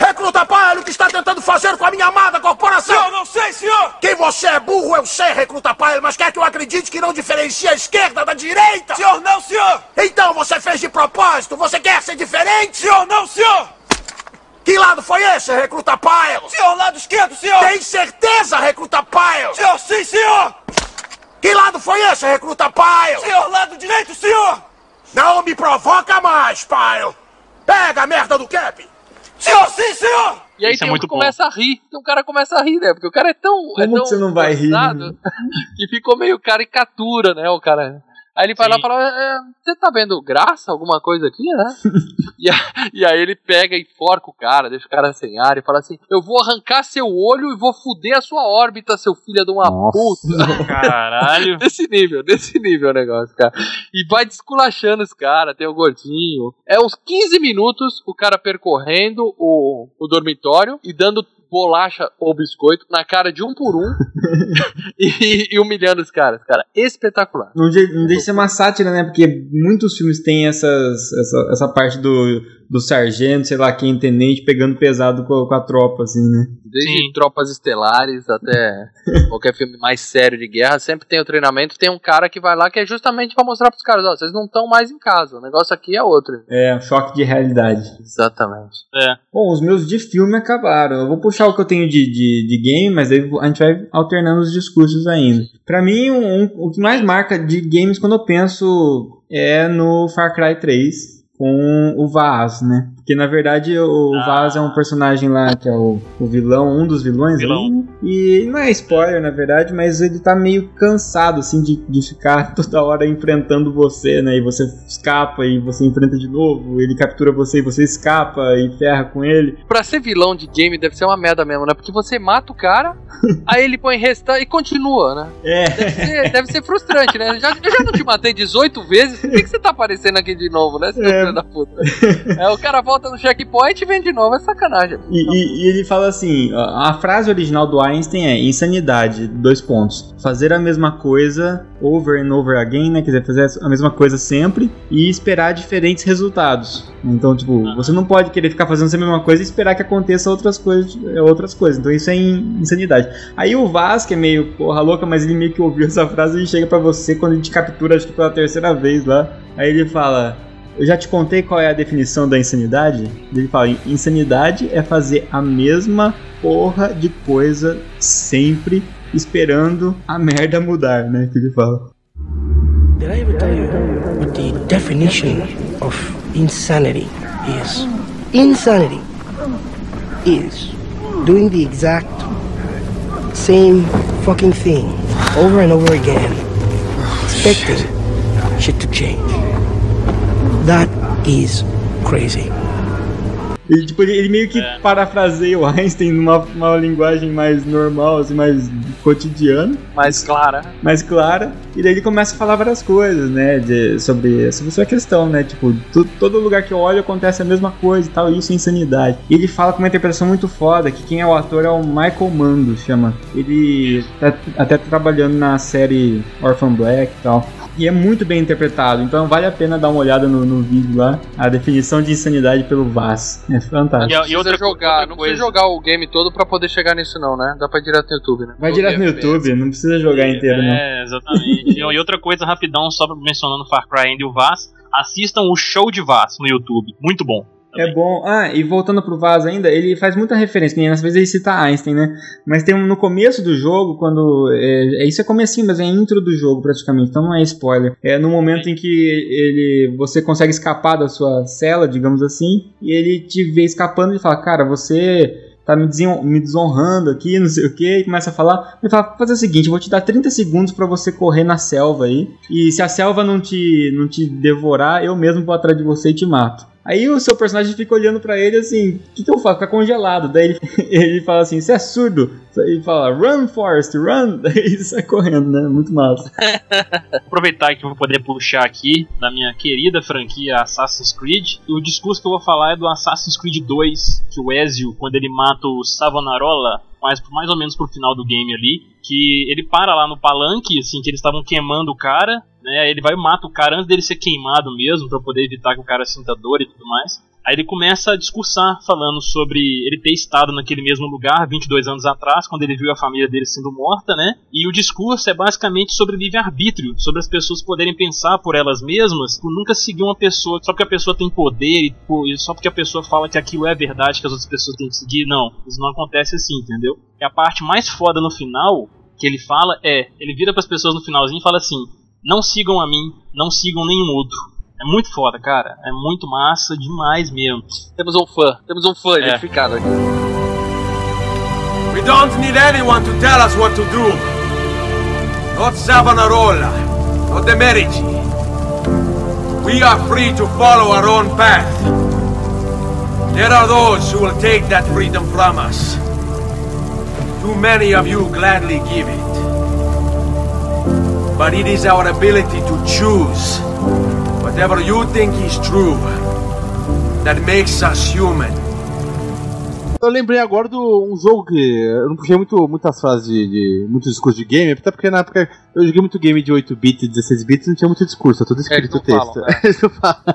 Recruta, para! o que está tentando fazer com a minha amada corporação? Eu não sei, senhor! Quem você é burro, eu sei, recruta Pyle, mas quer que eu acredite que não diferencia a esquerda da direita? Senhor, não, senhor! Então você fez de propósito? Você quer ser diferente? Senhor, não, senhor! Que lado foi esse, recruta Pyle? Senhor, lado esquerdo, senhor! Tem certeza, recruta Pyle? Senhor, sim, senhor! Que lado foi esse, recruta Pyle? Senhor, lado direito, senhor! Não me provoca mais, Pyle! Pega a merda do Cap! Senhor, sim, senhor! E aí Isso é tem um muito que bom. começa a rir. Tem um cara começa a rir, né? Porque o cara é tão. é Como tão que você não vai rir? engraçado (laughs) Que ficou meio caricatura, né? O cara. Aí ele vai lá e fala: "É, Você tá vendo graça, alguma coisa aqui, né? (laughs) e, a- e aí ele pega e enforca o cara, deixa o cara sem ar e fala assim: Eu vou arrancar seu olho e vou fuder a sua órbita, seu filho de uma Nossa. puta. (laughs) (laughs) Caralho. Desse nível, desse nível o negócio, cara. E vai desculachando os caras, tem o gordinho. É uns 15 minutos o cara percorrendo o, o dormitório e dando bolacha ou biscoito na cara de um por um (laughs) e, e humilhando os caras, cara. Espetacular. Não, de- não deixa de ser uma sátira, né? Porque muitos filmes têm essas, essa, essa parte do, do sargento, sei lá quem, tenente, pegando pesado com, a- com a tropa, assim, né? Desde Sim. tropas estelares até (laughs) qualquer filme mais sério de guerra, sempre tem o treinamento. Tem um cara que vai lá que é justamente pra mostrar pros caras: Ó, vocês não estão mais em casa, o negócio aqui é outro. É, choque de realidade. Exatamente. É. Bom, os meus de filme acabaram. Eu vou puxar o que eu tenho de, de, de game, mas aí a gente vai alternando os discursos ainda. Pra mim, um- um- o que mais marca de games quando eu penso é no Far Cry 3 com o Vaz, né? Porque na verdade o Ah. Vaz é um personagem lá que é o, o vilão, um dos vilões Vilão. né? E não é spoiler na verdade, mas ele tá meio cansado assim de, de ficar (laughs) toda hora enfrentando você, né? E você escapa e você enfrenta de novo, ele captura você e você escapa e ferra com ele. Pra ser vilão de game deve ser uma merda mesmo, né? Porque você mata o cara, (laughs) aí ele põe resta e continua, né? É. Deve ser, deve ser frustrante, né? Já, eu já não te matei 18 vezes, por que, que você tá aparecendo aqui de novo, né? Seu É. filho da puta. É, o cara volta no checkpoint e vem de novo, é sacanagem. E, e- e ele fala assim: a, frase original do Einstein é insanidade, dois pontos. Fazer a mesma coisa over and over again, né? Quer dizer, fazer a mesma coisa sempre e esperar diferentes resultados. Então, tipo, você não pode querer ficar fazendo a mesma coisa e esperar que aconteça outras coisas, outras coisas. Então isso é in- insanidade. Aí o Vaz, que é meio porra louca, mas ele meio que ouviu essa frase e chega pra você quando ele te captura, acho que pela terceira vez lá. Aí ele fala: eu já te contei qual é a definição da insanidade? Ele fala: insanidade é fazer a mesma porra de coisa sempre esperando a merda mudar, né? Que ele fala. Did I ever tell you what the definition of insanity is? Insanity is doing the exact same fucking thing over and over again, expecting shit to change. That is crazy. Ele, tipo, ele, ele meio que parafraseia o Einstein numa uma linguagem mais normal, assim, mais cotidiana, Mais clara. mais clara. E daí ele começa a falar várias coisas, né? De, sobre, sobre essa questão, né? Tipo, tu- todo lugar que eu olho acontece a mesma coisa e tal, e isso é insanidade. E ele fala com uma interpretação muito foda, que quem é o ator é o Michael Mando, chama. Ele tá até trabalhando na série Orphan Black e tal. E é muito bem interpretado, então vale a pena dar uma olhada no, no vídeo lá. A definição de insanidade pelo Vaz. É fantástico. E, e outra, jogar, outra não coisa. precisa jogar o game todo pra poder chegar nisso não, né? Dá pra ir direto no YouTube, né? Vai direto no YouTube, não precisa jogar inteiro, não. É, exatamente. (laughs) e outra coisa, rapidão, só mencionando Far Cry ainda e o Vaz, assistam o show de Vaz no YouTube. Muito bom. É bom. Ah, e voltando pro Vaz ainda, ele faz muita referência, nem às vezes ele cita Einstein, né? Mas tem um no começo do jogo, quando. É, é- isso é comecinho, mas é a intro do jogo praticamente, então não é spoiler. É no momento em que ele você consegue escapar da sua cela, digamos assim, e ele te vê escapando e fala, cara, você tá me, desonrando aqui, não sei o que, e começa a falar. Ele fala, fazer o seguinte, eu vou te dar 30 segundos pra você correr na selva aí, e se a selva não te, não te devorar, eu mesmo vou atrás de você e te mato. Aí o seu personagem fica olhando pra ele assim, o que, que eu faço? Fica congelado. Daí ele, (laughs) ele fala assim, você é surdo? Ele fala, run Forrest, run! (laughs) Daí sai correndo, né? Muito massa. aproveitar que eu vou poder puxar aqui da minha querida franquia Assassin's Creed. O discurso que eu vou falar é do Assassin's Creed 2, que o Ezio, quando ele mata o Savonarola, mais, mais ou menos pro final do game ali, que ele para lá no palanque, assim, que eles estavam queimando o cara, né? Ele vai e mata o cara antes dele ser queimado mesmo, pra poder evitar que o cara sinta dor e tudo mais. Aí ele começa a discursar, falando sobre ele ter estado naquele mesmo lugar 22 anos atrás, quando ele viu a família dele sendo morta, né? E o discurso é basicamente sobre livre-arbítrio, sobre as pessoas poderem pensar por elas mesmas, por nunca seguir uma pessoa só porque a pessoa tem poder e só porque a pessoa fala que aquilo é verdade que as outras pessoas têm que seguir. Não, isso não acontece assim, entendeu? E a parte mais foda no final que ele fala é: ele vira para as pessoas no finalzinho e fala assim: não sigam a mim, não sigam nenhum outro. É muito foda, cara. É muito massa demais mesmo. Temos um fã, temos um fã É. identificado aqui. We don't need anyone to tell us what to do. Not Savonarola, not the Medici. We are free to follow our own path. There are those who will take that freedom from us. Too many of you gladly give it. But it is our ability to choose whatever you think is true that makes us human. Eu lembrei agora de um jogo que eu não puxei muito, muitas frases de, de muito discurso de game, até porque na época eu joguei muito game de 8 bits e 16 bits não tinha muito discurso, é tudo escrito o texto. falam, (laughs) né?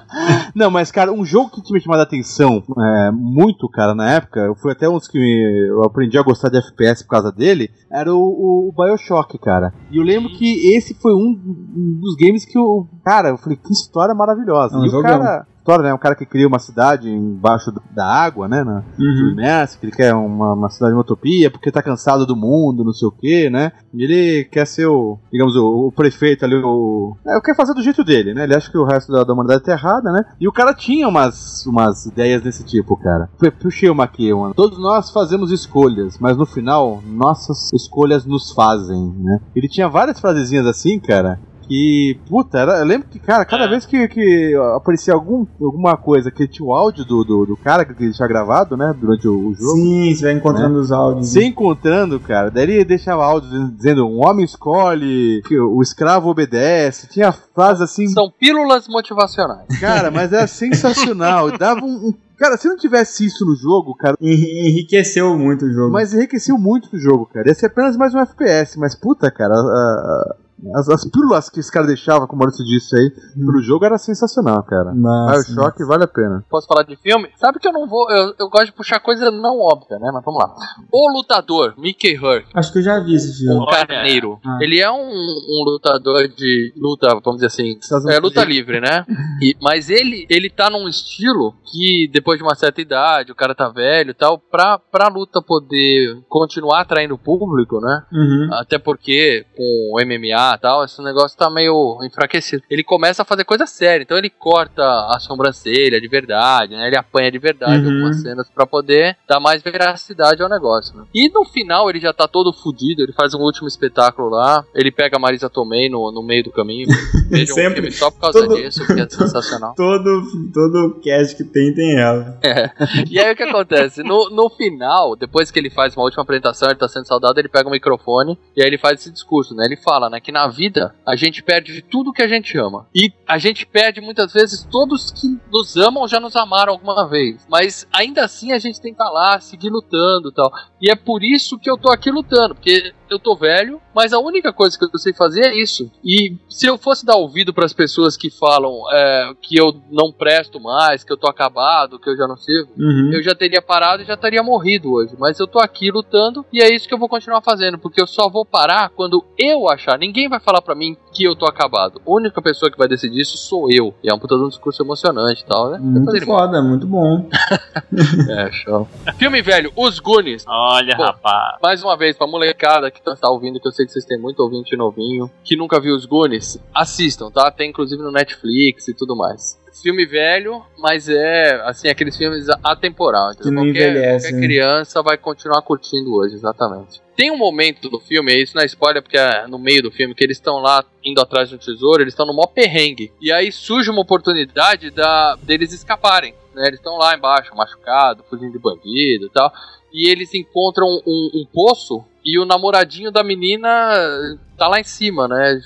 Não não, mas cara, um jogo que tinha me chamado a atenção é, muito, cara, na época, foi até um dos que me- eu aprendi a gostar de FPS por causa dele, era o, o Bioshock, cara. E eu lembro que esse foi um, um dos games que eu, cara, eu falei, que história maravilhosa. É um e o jogão. cara história, né? Um cara que cria uma cidade embaixo da água, né? Na, Uhum. submersa, que ele quer uma, uma cidade de uma utopia, porque tá cansado do mundo, não sei o que, né? E ele quer ser o, digamos, o, o prefeito ali, o. É, quer fazer do jeito dele, né? Ele acha que o resto da, da humanidade tá errada, né? E o cara tinha umas, umas ideias desse tipo, cara. Pu- Puxei uma aqui, mano. Todos nós fazemos escolhas, mas no final, nossas escolhas nos fazem, né? Ele tinha várias frasezinhas assim, cara. Que, puta, era, eu lembro que, cara, cada vez que, que aparecia algum, alguma coisa que tinha o áudio do, do, do cara que ele tinha gravado, né, durante o, o jogo. Sim, você vai encontrando os áudios. Se encontrando, cara, daí ele deixava áudio dizendo- dizendo um homem escolhe, que o escravo obedece, tinha frases assim. São pílulas motivacionais. Cara, mas era sensacional. (laughs) Dava um, um- Cara, se não tivesse isso no jogo, cara. Enriqueceu muito o jogo. Mas enriqueceu muito o jogo, cara. Ia ser apenas mais um FPS, mas puta, cara, a- a- as, as pílulas que esse cara deixava, como o Maurício disse aí, pro jogo era sensacional, cara. Massa, Bioshock vale a pena. Posso falar de filme? Sabe que eu não vou. Eu, eu gosto de puxar coisa não óbvia, né? Mas vamos lá. O Lutador, Mickey Hurt. Acho que eu já vi esse filme. O Carneiro. Ah. Ele é um, um lutador de luta, vamos dizer assim. É luta livre, né? (laughs) E- mas ele, ele tá num estilo que, depois de uma certa idade, o cara tá velho e tal, pra, pra luta poder continuar atraindo o público, né? Uhum. Até porque com o MMA tal, esse negócio tá meio enfraquecido. Ele começa a fazer coisa séria, então ele corta a sobrancelha de verdade, né? Ele apanha de verdade Uhum. algumas cenas pra poder dar mais veracidade ao negócio, né? E no final ele já tá todo fudido, ele faz um último espetáculo lá, ele pega a Marisa Tomei no, no meio do caminho. (laughs) Vejam Sempre. filme só por causa Todo- disso, que é (laughs) sensacional. Todo, todo cast que tem, tem ela. É. E aí o que acontece? No, no final, depois que ele faz uma última apresentação, ele tá sendo saudado, ele pega o microfone e aí ele faz esse discurso, né? Ele fala, né, que na vida a gente perde de tudo que a gente ama. E a gente perde muitas vezes todos que nos amam já nos amaram alguma vez. Mas ainda assim a gente tem que estar lá, seguir lutando e tal. E é por isso que eu tô aqui lutando, porque eu tô velho, mas a única coisa que eu sei fazer é isso. E se eu fosse dar ouvido para as pessoas que falam é, que eu não presto mais, que eu tô acabado, que eu já não sirvo, Uhum. eu já teria parado e já teria morrido hoje. Mas eu tô aqui lutando e é isso que eu vou continuar fazendo, porque eu só vou parar quando eu achar. Ninguém vai falar pra mim que eu tô acabado. A única pessoa que vai decidir isso sou eu. E é um puta de um discurso emocionante e tal, né? Muito Depois ele foda, muito bom. (laughs) é, show. Filme velho, Os Goonies. Olha, Pô, rapaz. Mais uma vez, pra molecada que tá ouvindo, que eu sei que vocês têm muito ouvinte novinho, que nunca viu Os Goonies, assistam, tá? Tem inclusive no Netflix e tudo mais. Filme velho, mas é, assim, aqueles filmes atemporal. Que não qualquer, envelhece, qualquer né? criança vai continuar curtindo hoje, exatamente. Tem um momento do filme, isso não é spoiler porque é no meio do filme, que eles estão lá indo atrás de um tesouro, eles estão no maior perrengue. E aí surge uma oportunidade da, deles escaparem. Né? Eles estão lá embaixo, machucados, fugindo de bandido e tal. E eles encontram um, um poço e o namoradinho da menina tá lá em cima, né?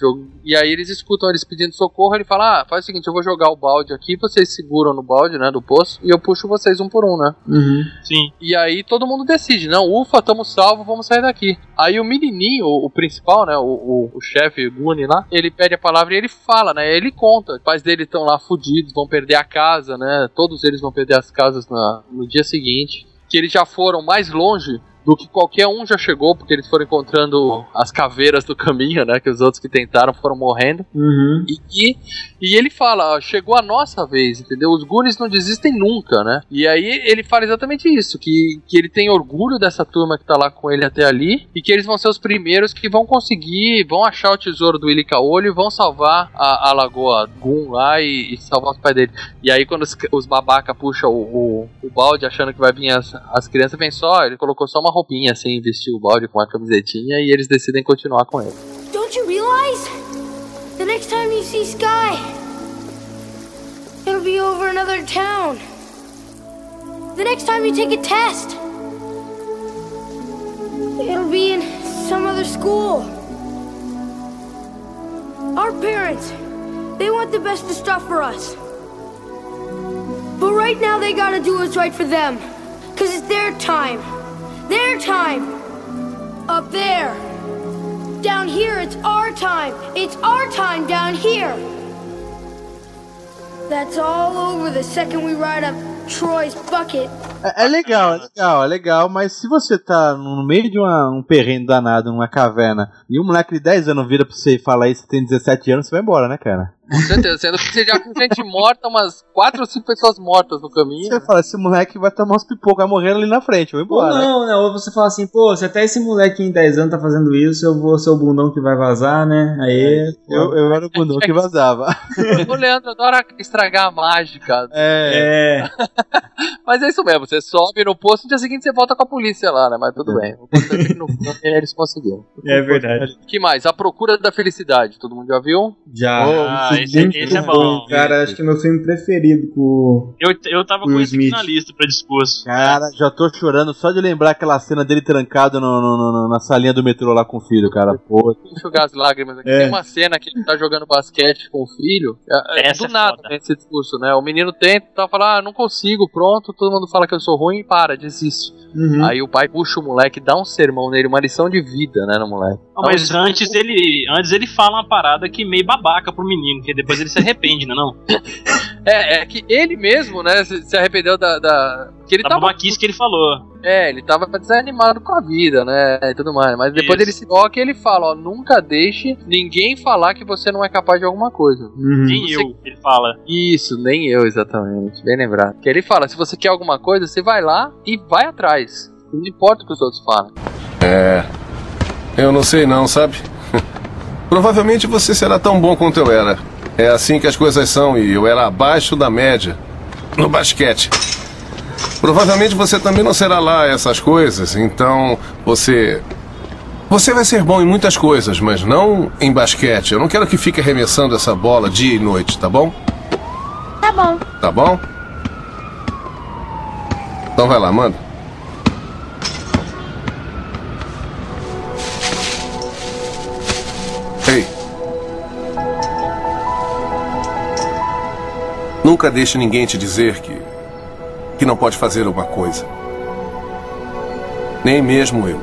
E aí eles escutam eles pedindo socorro. Ele fala: Ah, faz o seguinte, eu vou jogar o balde aqui, vocês seguram no balde, né? Do poço, e eu puxo vocês um por um, né? Uhum. Sim. E aí todo mundo decide: Não, ufa, tamo salvo, vamos sair daqui. Aí o menininho, o, o principal, né? O, o, o chefe Guni lá, ele pede a palavra e ele fala, né? Ele conta. Os pais dele estão lá fudidos, vão perder a casa, né? Todos eles vão perder as casas na, no dia seguinte. Que eles já foram mais longe do que qualquer um já chegou, porque eles foram encontrando as caveiras do caminho, né? Que os outros que tentaram foram morrendo. Uhum. E, e, e ele fala, chegou a nossa vez, entendeu? Os Goonies não desistem nunca, né? E aí ele fala exatamente isso, que, que ele tem orgulho dessa turma que tá lá com ele até ali, e que eles vão ser os primeiros que vão conseguir, vão achar o tesouro do Willy Caolho e vão salvar a, a Lagoa Goon lá e, e salvar os pais dele. E aí quando os, os babaca puxam o, o, o balde achando que vai vir as, as crianças, vem só, ele colocou só uma roupinha assim, vestiu o balde com uma camisetinha e eles decidem continuar com ele. Don't you realize? The next time you see Sky, it'll be over another town. The next time you take a test, it'll be in some other school. Our parents, they want the best of stuff for us. But right now they gotta do what's right for them. Cause it's their time. Their time. Up there. Down here, it's our time. It's our time down here. That's all over the second we ride up Troy's bucket. É, é legal, é legal, é legal, mas se você tá no meio de uma- um perrengue danado, numa caverna, e um moleque de 10 anos vira pra você e fala você tem 17 anos, você vai embora, né, cara? Com certeza, sendo que você já viu gente morta, umas quatro ou cinco pessoas mortas no caminho. Você fala, esse moleque vai tomar uns pipocas, vai morrendo ali na frente, eu vou Ou embora. não, né? Ou você fala assim, pô, se até esse moleque em 10 anos tá fazendo isso, eu vou ser o bundão que vai vazar, né? Aí. Eu, eu era o bundão que vazava. (laughs) O Leandro adora estragar a mágica. É. É. (laughs) Mas é isso mesmo, você sobe no posto, no dia seguinte você volta com a polícia lá, né? Mas tudo bem. O importante é que no (laughs) eles conseguiram. É verdade. que mais? A Procura da Felicidade, todo mundo já viu? Já. Ah, Esse esse- esse é bom. Cara, acho que é meu filme preferido com. Eu, eu tava com Will esse aqui Smith. na lista pra dispor. Cara, já tô chorando só de lembrar aquela cena dele trancado no, no- no- na salinha do metrô lá com o filho, cara. Pô, enxugar as lágrimas aqui. É. Tem uma cena que ele tá jogando basquete com o filho. É, é Essa do é nada foda. né, esse discurso, né? O menino tenta tá, fala, ah, não consigo, pronto, todo mundo fala que eu sou ruim e para, desiste. Uhum. Aí o pai puxa o moleque, dá um sermão nele, uma lição de vida, né, no moleque. Não, mas antes ele, antes ele fala uma parada que meio babaca pro menino, que depois ele se arrepende, né? Não? (laughs) É, é que ele mesmo, né, se, arrependeu da. da- que ele Da tava. babaquice que ele falou. É, ele tava desanimado com a vida, né? E tudo mais. Mas depois Isso. ele se toca e ele fala, ó, nunca deixe ninguém falar que você não é capaz de alguma coisa. Uhum. Nem Você- eu, ele fala. Isso, nem eu exatamente. Bem lembrado. Que ele fala, se você quer alguma coisa, você vai lá e vai atrás. Não importa o que os outros falam. É. Eu não sei não, sabe? Provavelmente você será tão bom quanto eu era. É assim que as coisas são e eu era abaixo da média no basquete. Provavelmente você também não será lá essas coisas, então você você vai ser bom em muitas coisas, mas não em basquete. Eu não quero que fique arremessando essa bola dia e noite, tá bom? Tá bom. Tá bom? Então vai lá, manda. Nunca deixe ninguém te dizer que que não pode fazer uma coisa. Nem mesmo eu.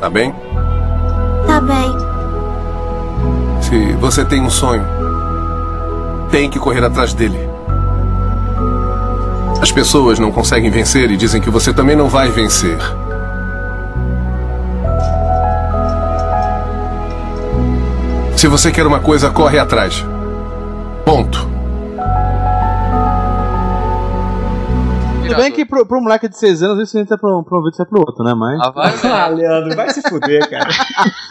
Tá bem? Tá bem. Se você tem um sonho, tem que correr atrás dele. As pessoas não conseguem vencer e dizem que você também não vai vencer. Se você quer uma coisa, corre atrás. Ponto. Tudo bem que pro, pro moleque de 6 anos, isso entra pra um, pra um vídeo e sai pro outro, né? Mas. Ah, vai, Ah, Leandro, vai se fuder, cara. (laughs)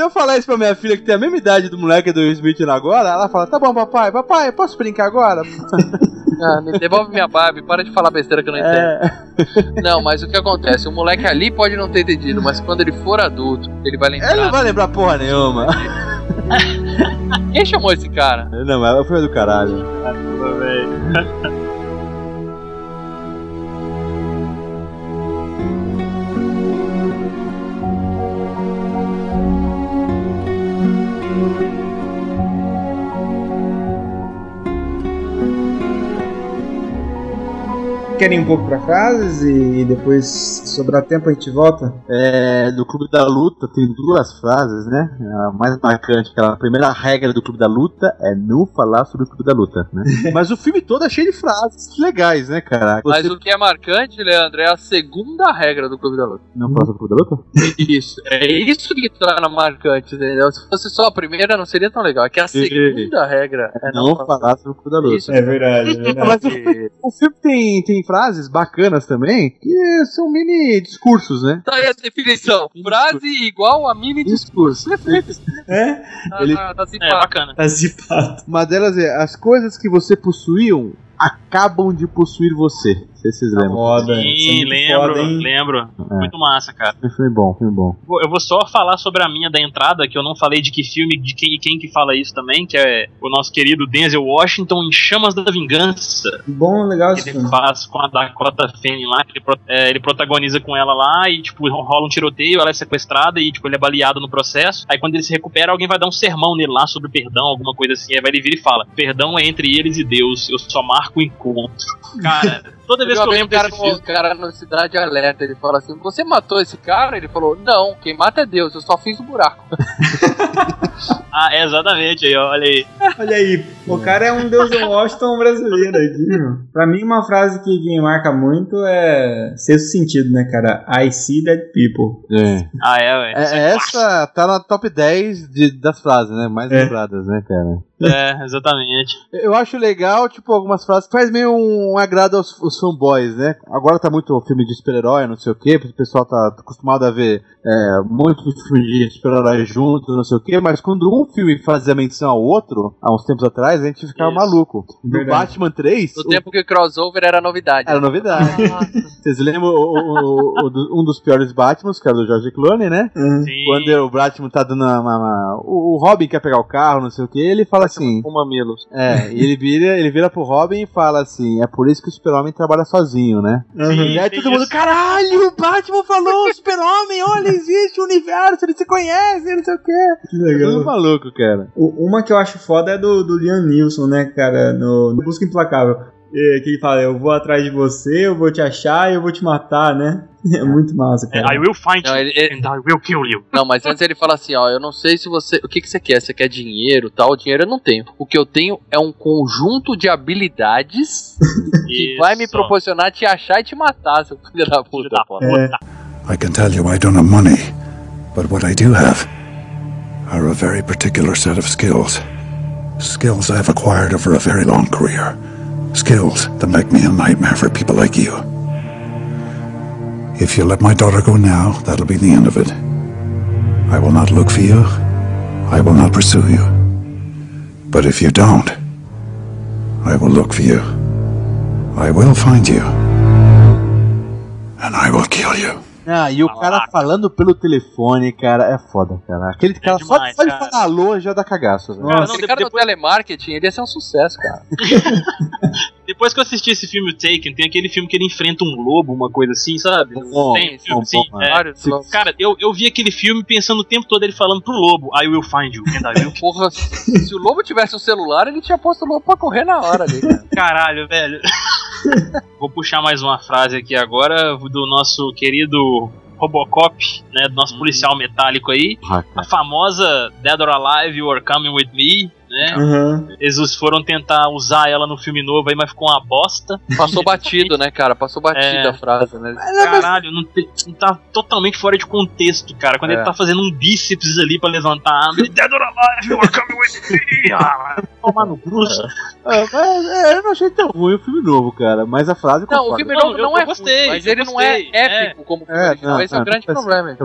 Se eu falar isso pra minha filha que tem a mesma idade do moleque do Smith agora, ela fala: Tá bom, papai, papai, posso brincar agora? (laughs) Ah, me devolve minha Barbie, para de falar besteira que eu não entendo. É. Não, mas o que acontece? O moleque ali pode não ter entendido, mas quando ele for adulto, ele vai lembrar. Ele não vai lembrar porra nenhuma. Quem chamou esse cara? Não, mas foi do caralho. (laughs) Querem um pouco pra frases e depois, se sobrar tempo, a gente volta? É, do Clube da Luta tem duas frases, né? A mais marcante, aquela primeira regra do Clube da Luta é não falar sobre o Clube da Luta, né? (laughs) Mas o filme todo é cheio de frases legais, né, cara? Mas Você o que é marcante, Leandro, é a segunda regra do Clube da Luta. não fala sobre o Clube da Luta? Isso, é isso que torna marcante, entendeu? Se fosse só a primeira, não seria tão legal. É que a segunda regra é Não falar sobre o Clube da Luta. Isso. É verdade, é Mas o, fi- o filme tem, tem frases bacanas também, que são mini discursos, né? Tá aí a definição. Frase igual a mini discurso. Perfeito. (laughs) É? Tá, Ele- tá, tá É, zipado. bacana. Tá zipado. Uma delas é: as coisas que você possuíam acabam de possuir você. Não sei se vocês lembram. Foda. Isso é Sim, muito lembro, foda, lembro. É. Muito massa, cara. Filme bom, filme bom. Eu vou só falar sobre a minha da entrada, que eu não falei de que filme, de quem e quem que fala isso também, que é o nosso querido Denzel Washington em Chamas da Vingança. Bom, legal esse Que ele filme. faz com a Dakota Fanning lá, ele, é, ele protagoniza com ela lá e, tipo, rola um tiroteio, ela é sequestrada e, tipo, ele é baleado no processo. Aí quando ele se recupera, alguém vai dar um sermão nele lá sobre perdão, alguma coisa assim. Aí vai ele vir e fala: Perdão é entre eles e Deus, eu só marco o encontro. Cara, toda vez que eu vi lembro o cara, desse filme. cara no Cidade Alerta, ele fala assim: Você matou esse cara? Ele falou: Não, quem mata é Deus, eu só fiz o buraco. (laughs) Ah, é, exatamente, aí, olha aí. Olha aí, o cara é um Deus Washington brasileiro aqui, meu. Pra mim, uma frase que, que marca muito é sexto sentido, né, cara? I see dead people. É. Ah, é, velho. É, essa tá na top 10 de, das frases, né? Mais É. lembradas, né, cara? É, exatamente. Eu acho legal, tipo, algumas frases que faz meio um agrado aos, aos fanboys, né? Agora tá muito filme de super-herói, não sei o quê, porque o pessoal tá acostumado a ver é, muito filme de super-herói junto, não sei o quê, mas quando um filme fazia menção ao outro, há uns tempos atrás, a gente ficava Isso. maluco. No Verdade. Batman 3, No o- tempo que o crossover era novidade. era novidade. Vocês lembram o- o- um dos piores Batmans, que era do George Clooney, né? Uhum. Sim. Quando o Batman tá dando uma, uma- o, o Robin quer pegar o carro, não sei o que, ele fala assim. Com mamilos. É, e ele vira, ele vira pro Robin e fala assim: é por isso que o Super-Homem trabalha sozinho, né? Uhum. E aí todo mundo, isso. caralho, o Batman falou, o Super-Homem, olha, existe o universo, ele se conhece, não sei o que. Que legal. Tudo maluco, cara. O- Uma que eu acho foda é do, do Liam Neeson, né, cara? No, no Busca Implacável. É, que ele fala, eu vou atrás de você, eu vou te achar e eu vou te matar, né? (laughs) É muito massa, É, cara. I will find Não, you ele- ele- and I will kill you. Não, mas antes ele fala assim, ó, eu não sei se você. O que, que você quer? Você quer dinheiro tal? Dinheiro eu não tenho. O que eu tenho é um conjunto de habilidades (laughs) que vai me proporcionar te achar e te matar, seu filho da puta. da pô. É. I can tell you I don't have money, but what I do have are a very particular set of skills. Skills I've acquired over a very long career. Skills that make me a nightmare for people like you. If you let my daughter go now, that'll be the end of it. I will not look for you. I will not pursue you. But if you don't, I will look for you. I will find you. And I will kill you. Ah, e o cara falando pelo telefone, cara, é foda, cara. Aquele cara só, demais, só de cara. falar alô já dá cagaço. velho. Cara, não, Esse de- cara do depois, telemarketing, ele ia ser um sucesso, cara. (laughs) depois que eu assisti esse filme o Taken, tem aquele filme que ele enfrenta um lobo, uma coisa assim, sabe? Bom, tem filme bom, assim. bom, é. Vários se- lobos. Cara, eu, eu vi aquele filme pensando o tempo todo ele falando pro lobo, I will find you and I will Porra, se o lobo tivesse um celular, ele tinha posto o lobo pra correr na hora ali, cara. Caralho, velho. (laughs) Vou puxar mais uma frase aqui agora do nosso querido Robocop, né? Do nosso policial metálico aí. Ah, A famosa Dead or Alive, You Are Coming With Me, né? Uhum. Eles foram tentar usar ela no filme novo aí, mas ficou uma bosta. Passou batido, né, cara? Passou batida É. a frase, né? Caralho, não, te- não tá totalmente fora de contexto, cara. Quando É. ele tá fazendo um bíceps ali pra levantar a arma, ele, Dead or Alive, You Are Coming With Me. Ah, tomar no bruxo. Ah, mas, é, eu não achei tão ruim o filme novo, cara. Mas a frase Não, o concorda. filme Não, novo não eu é gostei, ruim, mas ele não é épico como o filme É, não, Esse é o não, grande problema.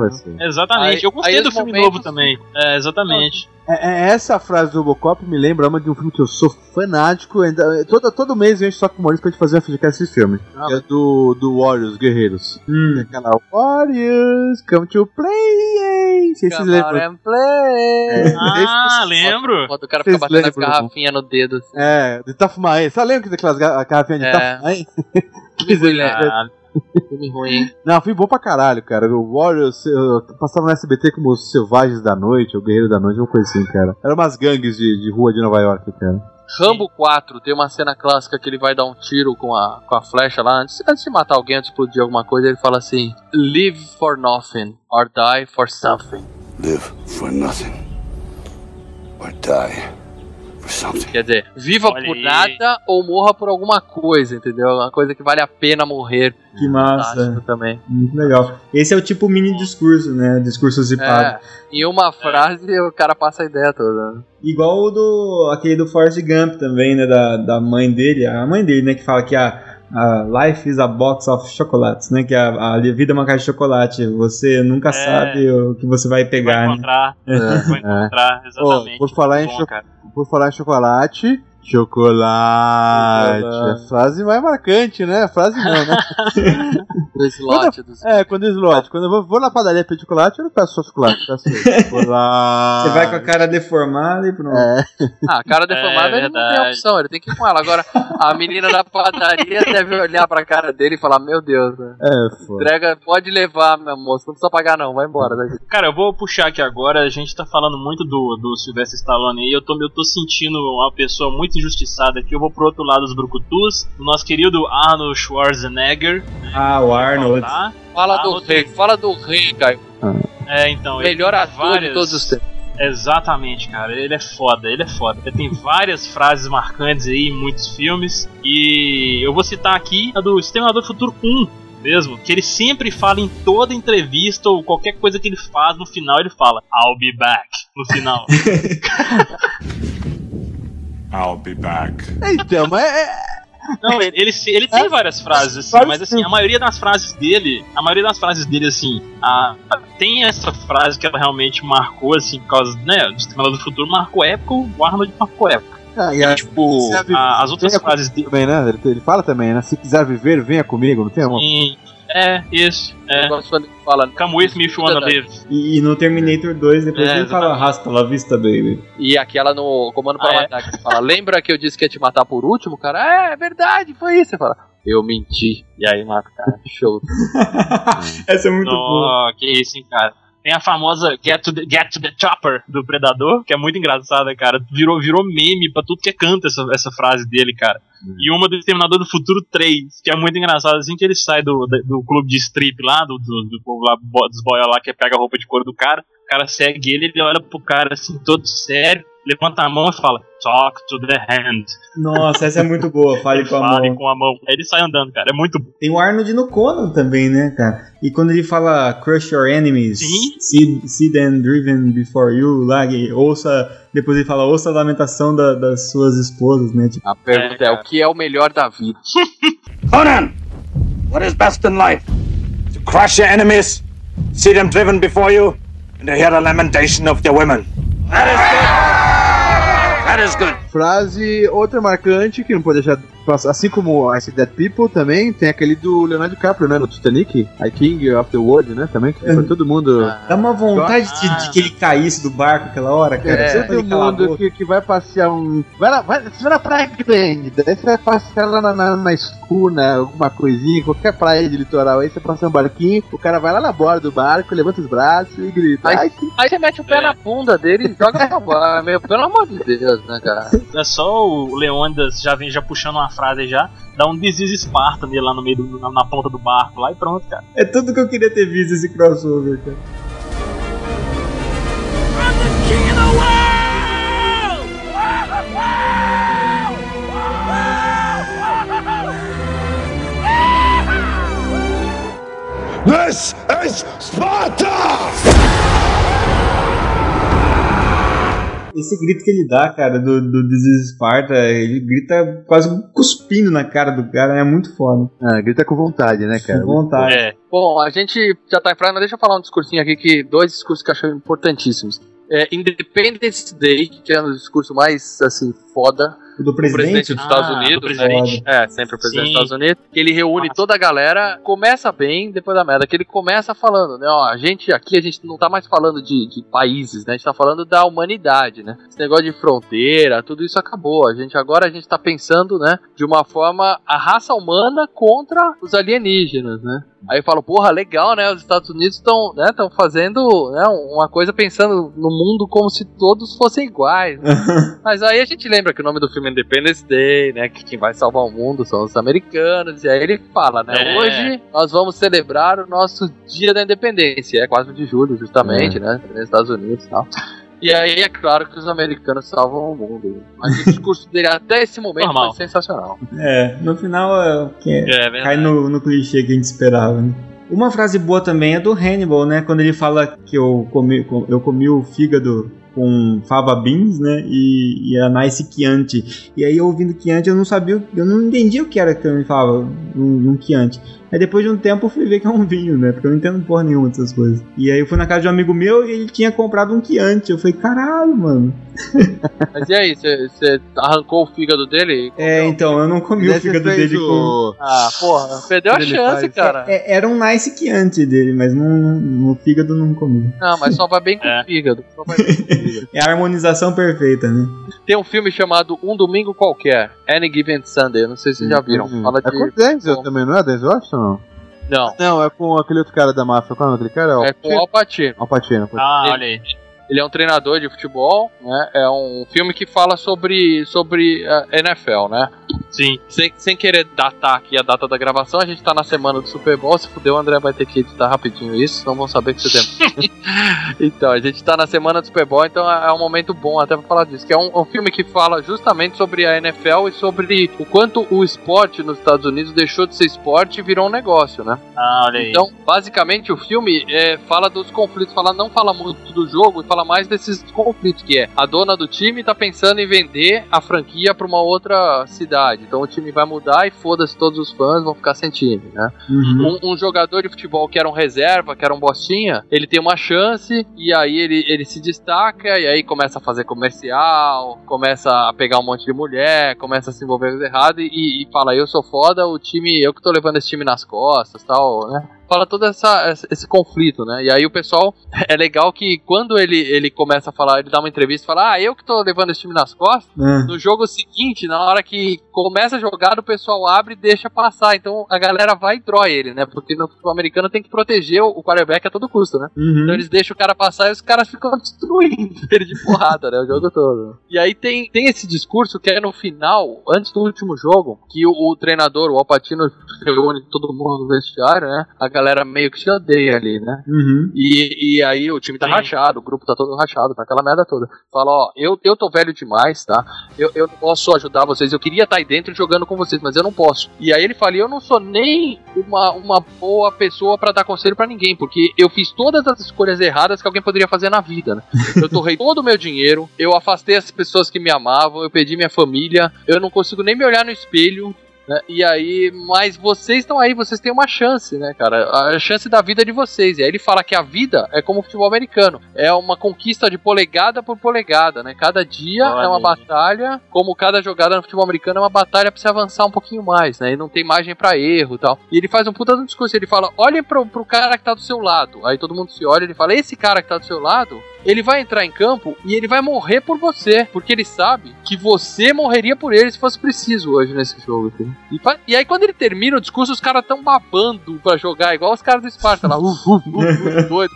Exatamente, Aí- eu gostei do filme momentos- novo também. É, exatamente. É, é, essa frase do Robocop me lembra uma de um filme que eu sou fanático. Ainda, todo, todo mês a gente toca com o Maurício pra gente fazer uma FGCast desse filme. Ah, é do, do Warriors, Guerreiros. Hum. É aquela Warriors, come to play. Não sei se vocês Come lembram. play. Ah, lembro. Quando o cara fica batendo as lembram? garrafinhas no dedo. Assim. É, de Tafumae. Você lembra daquelas ga- garrafinhas de É. Tafumae? (laughs) Que? Ah, Filme ruim, hein? Não, filme bom pra caralho, cara. O Warriors passava no SBT como os Selvagens da Noite, ou Guerreiro da Noite, uma coisa assim, cara. Era umas gangues de, de rua de Nova York, cara. Rambo 4 tem uma cena clássica que ele vai dar um tiro com a, com a flecha lá. Antes, antes de matar alguém, antes de explodir alguma coisa, ele fala assim: Live for nothing, or die for something. Live for nothing. Or die. Quer dizer, viva Olha por aí. nada ou morra por alguma coisa, entendeu? Uma coisa que vale a pena morrer. Que massa. Também. Muito legal. Esse é o tipo mini discurso, né? Discurso zipado. É, em uma frase o cara passa a ideia toda. Igual o do. aquele do Forrest Gump também, né? Da, da mãe dele. A mãe dele, né? Que fala que a. a life is a box of chocolates, né? Que a, a vida é uma caixa de chocolate. Você nunca É. sabe o que você vai Vai pegar, né? encontrar. É, Vai encontrar, exatamente. Ô, por falar em Bom, cho- cara. Por falar em chocolate. Chocolate. Chocolate. A frase mais marcante, né? A frase não, né? (laughs) Do slot dos. É, quando o slot. Quando eu vou, vou na padaria pedir chocolate, eu não peço só chocolate, eu peço chocolate. Você vai com a cara deformada e pronto. É. Ah, cara deformado É ele não tem verdade. opção, ele tem que ir com ela. Agora, a menina da padaria (laughs) deve olhar pra cara dele e falar: Meu Deus, né? É, foda. Entrega, pode levar, meu moço, não precisa pagar não, vai embora daqui. Cara, eu vou puxar aqui agora. A gente tá falando muito do, do Sylvester Stallone aí. Eu tô, eu tô sentindo uma pessoa muito injustiçada aqui. Eu vou pro outro lado dos brucutus. O nosso querido Arnold Schwarzenegger. Ah, o Arnold. Fala Ah, do rei, tem. fala do rei, Caio. É, então. Melhor ator de todos os tempos. Exatamente, cara. Ele é foda, ele é foda. Ele tem várias (laughs) frases marcantes aí em muitos filmes. E eu vou citar aqui a do Exterminador do Futuro 1 mesmo, que ele sempre fala em toda entrevista ou qualquer coisa que ele faz, no final ele fala I'll be back, no final. (laughs) I'll be back. Então, mas é. Não, ele, ele, ele tem várias frases, assim, mas assim, a maioria das frases dele, a maioria das frases dele, assim, a, a- tem essa frase que ela realmente marcou, assim, por causa, né, do Exterminador do Futuro marcou época, o Arnold marcou época. Ah, e a- Tipo, as outras frases dele. Também, né? Ele, ele fala também, né? Se quiser viver, venha comigo, não tem uma. Sim, é, isso. É. Fala. Come with me if you wanna live. E, e no Terminator 2, depois É, ele fala exatamente. Rasta la vista, baby. E aquela no Comando para Ah, é? Matar, que ele fala: Lembra que eu disse que ia te matar por último, cara? É, é verdade, foi isso. Você fala: Eu menti. E aí mata o cara. Show. (laughs) Essa é muito boa. Oh, que isso, hein, cara. Tem a famosa Get to, the, Get to the Chopper do Predador, que é muito engraçada, cara. Virou, virou meme pra tudo que é canto essa, essa frase dele, cara. E uma do Exterminador do Futuro 3, que é muito engraçado. Assim que ele sai do, do, do clube de strip lá, do, do, do povo lá, dos boia lá, que pega a roupa de couro do cara, o cara segue ele, ele olha pro cara assim, todo sério, levanta a mão e fala: Talk to the hand. Nossa, essa é muito boa. Fale com a Fale mão. com a mão. Aí ele sai andando, cara. É muito bom. Tem o Arnold no Conan também, né, cara? E quando ele fala Crush Your Enemies, Sim. see, see them driven before you, lá, e ouça. Depois ele fala, ouça a lamentação da- das suas esposas, né? Tipo, A pergunta é: O que é o melhor da vida? (laughs) Conan, what is best in life? To crush your enemies, see them driven before you, and to hear the lamentation of their women. That is good. Good. Frase, outra marcante que não pode deixar assim como I See Dead People também, tem aquele do Leonardo DiCaprio, né, no Titanic, I King of the World, né, também, que foi todo mundo... dá uma vontade de, de que ele caísse do barco aquela hora, cara. É, todo mundo que, que vai passear um. Vai lá, vai, você vai na praia grande, daí você vai passear lá na, na, na escuna, alguma coisinha, qualquer praia de litoral aí, você passa um barquinho, o cara vai lá na borda do barco, levanta os braços e grita. Aí, aí você mete o pé na bunda dele e joga pra baixo. (laughs) Meu, Pelo amor de Deus, né, cara? É só o Leônidas já vem já puxando uma frase já, dá um This is nele lá no meio do, na, na ponta do barco lá e pronto, cara. É tudo que eu queria ter visto esse crossover, cara. This is Sparta! Esse grito que ele dá, cara, do, do This is Sparta, ele grita quase cuspindo na cara do cara, é muito foda. Ah, grita com vontade, né, cara? Com vontade. É. Bom, a gente já tá em frase, mas deixa eu falar um discursinho aqui que. Dois discursos que eu acho importantíssimos. é, Independence Day, que é um discurso mais, assim, foda. O do presidente presidente? dos Estados Ah, do Unidos. presidente. É, sempre o presidente Sim. dos Estados Unidos. Que ele reúne toda a galera, começa bem, depois da merda. Que ele começa falando, né? Ó, a gente aqui, a gente não tá mais falando de, de países, né? A gente tá falando da humanidade, né? Esse negócio de fronteira, tudo isso acabou. A gente agora a gente tá pensando, né? De uma forma a raça humana contra os alienígenas, né? Aí eu falo, porra, legal, né? Os Estados Unidos estão né, tão fazendo né, uma coisa pensando no mundo como se todos fossem iguais. né? (laughs) Mas aí a gente lembra que o nome do filme é Independence Day, né? Que quem vai salvar o mundo são os americanos. E aí ele fala, né? É. Hoje nós vamos celebrar o nosso dia da independência. É 4 de julho, justamente, né? Nos Estados Unidos e tal. E aí é claro que os americanos salvam o mundo. Mas o discurso dele até esse momento Normal. foi sensacional. É, no final é, o que é, É, cai no, no clichê que a gente esperava, né? Uma frase boa também é do Hannibal, né? Quando ele fala que eu comi, eu comi o fígado com fava beans, né? E, e a nice Chianti. E aí, ouvindo Chianti, eu não sabia, eu não entendia o que era que ele falava num, num Chianti. Aí depois de um tempo eu fui ver que é um vinho, né? Porque eu não entendo porra nenhuma dessas coisas. E aí eu fui na casa de um amigo meu e ele tinha comprado um Chianti. Eu falei, caralho, mano. (laughs) Mas e aí, você arrancou o fígado dele? É, então, eu não comi o fígado dele o- com. Ah, porra, perdeu a chance, faz. cara. É, era um nice Chianti dele, mas não, no fígado não comi. Não, mas só vai bem com É. o fígado. Só vai bem com o fígado. (laughs) É a harmonização perfeita, né? Tem um filme chamado Um Domingo Qualquer, Any Given Sunday, eu não sei se vocês já viram. Fala É de. com o Denzel também, não é? Denzel Washington? Não. Não, Não, é com aquele outro cara da máfia. Qual é o nome daquele cara? é com o Al Pacino. Al Pacino. Ah, olha aí. Ele é um treinador de futebol, né? É um filme que fala sobre, sobre a NFL, né? Sim. Sem, sem querer datar aqui a data da gravação, a gente tá na semana do Super Bowl. Se fuder, o André vai ter que editar rapidinho isso, não vão saber que você tem. (laughs) então, a gente tá na semana do Super Bowl, então é é um momento bom até pra falar disso. Que é um, um filme que fala justamente sobre a NFL e sobre o quanto o esporte nos Estados Unidos deixou de ser esporte e virou um negócio, né? Ah, olha aí. Então, basicamente, o filme é, fala dos conflitos, fala, não fala muito do jogo e fala mais desses conflitos, que é a dona do time tá pensando em vender a franquia pra uma outra cidade. Então o time vai mudar e foda-se todos os fãs vão ficar sem time, né? Uhum. Um, um jogador de futebol que era um reserva, que era um bostinha, ele tem uma chance e aí ele, ele se destaca e aí começa a fazer comercial, começa a pegar um monte de mulher, começa a se envolver errado e, e fala, eu sou foda, o time, eu que tô levando esse time nas costas tal, né? Fala todo essa, esse- conflito, né? E aí o pessoal, (laughs) é legal que quando ele, ele começa a falar, ele dá uma entrevista e fala, ah, eu que tô levando esse time nas costas, Ah. no jogo seguinte, na hora que começa a jogar, o pessoal abre e deixa passar. Então a galera vai e drói ele, né? Porque no futebol americano tem que proteger o o quarterback a todo custo, né? Uhum. Então eles deixam o cara passar e os caras ficam (laughs) destruindo ele de porrada, né? O jogo todo. E aí tem, tem esse discurso que é no final, antes do último jogo, que o, o treinador, o Alpatino, (laughs) reúne todo mundo no vestiário, né? A galera meio que se odeia ali, né? Uhum. E, e aí o time tá rachado, o grupo tá todo rachado, tá aquela merda toda. Fala, ó, eu, eu tô velho demais, tá? Eu, eu não posso ajudar vocês, eu queria estar aí dentro jogando com vocês, mas eu não posso. E aí ele fala, eu não sou nem uma, uma boa pessoa pra dar conselho pra ninguém, porque eu fiz todas as escolhas erradas que alguém poderia fazer na vida, né? (laughs) Eu torrei todo o meu dinheiro, eu afastei as pessoas que me amavam, eu perdi minha família, eu não consigo nem me olhar no espelho, né? E aí, mas vocês estão aí, vocês têm uma chance, né, cara? A chance da vida de vocês. E aí ele fala que a vida é como o futebol americano. É uma conquista de polegada por polegada, né? Cada dia Olha é uma aí. batalha, como cada jogada no futebol americano é uma batalha pra se avançar um pouquinho mais, né? E não tem margem pra erro e tal. E ele faz um puta de um discurso, ele fala, olhem pro, pro cara que tá do seu lado. Aí todo mundo se olha e ele fala, esse cara que tá do seu lado, ele vai entrar em campo e ele vai morrer por você, porque ele sabe que você morreria por ele se fosse preciso hoje nesse jogo. entendeu? E, e aí quando ele termina o discurso, os caras tão babando pra jogar, igual os caras do Esparta lá, uh, uh, uh, uh, (laughs) doido.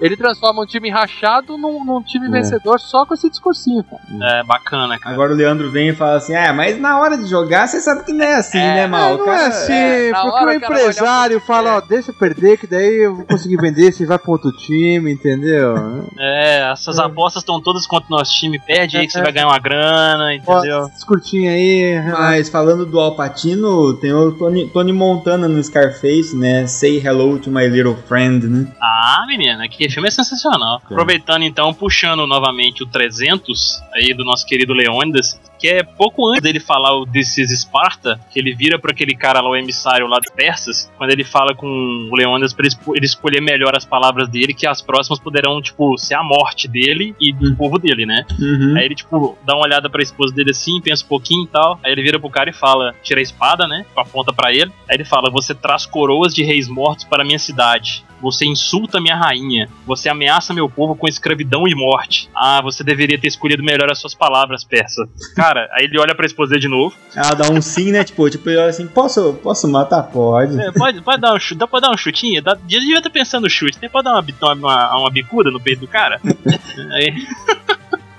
ele transforma um time rachado num, num time É. vencedor só com esse discursinho. cara. É bacana, cara. Agora o Leandro vem e fala assim: É, mas na hora de jogar você sabe que não é assim, né, mal? não é assim, é, porque hora o empresário fala, ó, deixa eu perder, que daí eu vou conseguir vender, você vai pro outro time, entendeu? É, essas apostas estão todas contra o nosso time. Perde aí que você vai ganhar uma grana, entendeu? Esse curtinho aí. Mas falando do Alpatino, tem o Tony, Tony Montana no Scarface, né? Say hello to my little friend, né? Ah, menina, que filme é sensacional. Aproveitando então, puxando novamente o 300 aí do nosso querido Leônidas, que é pouco antes dele falar o This is Sparta, que ele vira pra aquele cara lá, o emissário lá de Persas, quando ele fala com o Leônidas pra ele, escolher melhor as palavras dele, que as próximas poderão, tipo, ser a morte dele e do povo dele, né? Uhum. Aí ele, tipo, dá uma olhada pra esposa dele assim, pensa um pouquinho e tal. Aí ele vira pro cara e fala: tira a espada, né? Aponta pra ele. Aí ele fala: Você traz coroas de reis mortos para minha cidade. Você insulta minha rainha. Você ameaça meu povo com escravidão e morte. Ah, você deveria ter escolhido melhor as suas palavras, persa. Cara, aí ele olha pra esposa de novo. Ela dá um sim, né? Tipo, tipo, ele olha assim, posso, posso matar? Pode. É, pode, pode dar um chute, dá pra dar um chutinho? Dá, devia estar pensando no chute. Tem pode dar uma, bi- uma, uma, uma bicuda no peito do cara? (laughs) aí,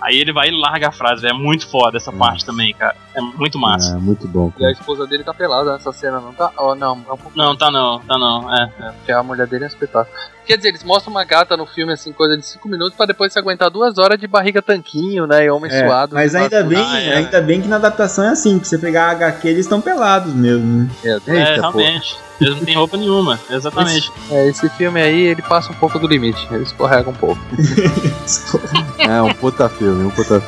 aí ele vai e larga a frase, velho. É muito foda essa parte também, cara. É muito massa. É, muito bom. E a esposa dele tá pelada nessa cena, não tá? Oh, não, é um pouco. Não, tá não, tá não. É. É, porque a mulher dele é um espetáculo. Quer dizer, eles mostram uma gata no filme, assim, coisa de 5 minutos, pra depois se aguentar duas horas de barriga tanquinho, né? E homem É, suado. mas ainda bem, Ah, é. ainda bem que na adaptação é assim, que você pegar a HQ, eles estão pelados mesmo, né? É, É, realmente. Eles não têm roupa nenhuma, exatamente. Esse, é, esse filme aí, ele passa um pouco do limite, ele escorrega um pouco. (laughs) (laughs) É um puta filme, um puta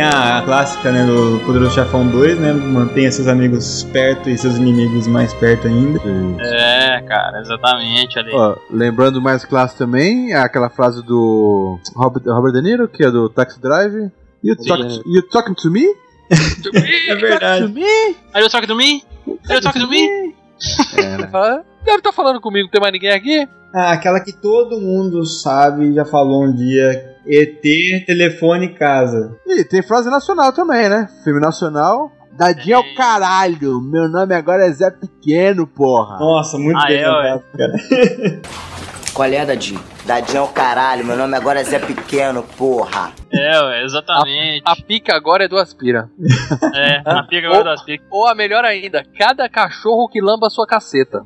Tem a clássica, né, do Poderoso Chefão 2, né? Mantenha seus amigos perto e seus inimigos mais perto ainda. É, cara, exatamente ali. Ó, lembrando mais clássico também, é aquela frase do Robert, Robert De Niro, que é do Taxi Drive. You, talk, you talking to me? É verdade. To me? Are you talking to me? Are you talking to me? É, né? (laughs) Deve estar falando comigo, não tem mais ninguém aqui? Ah, aquela que todo mundo sabe, já falou um dia. ET, telefone, casa. E tem frase nacional também, né? Filme nacional. Dadinho é o caralho. Meu nome agora é Zé Pequeno, porra. Nossa, muito Ah, bem é, cara. (laughs) Qual é, Dadinho? Dadinho é o caralho, meu nome agora é Zé Pequeno, porra. É, ué, exatamente. A pica agora é do aspira. É, a pica agora das picas. Ou a melhor ainda, cada cachorro que lamba a sua caceta.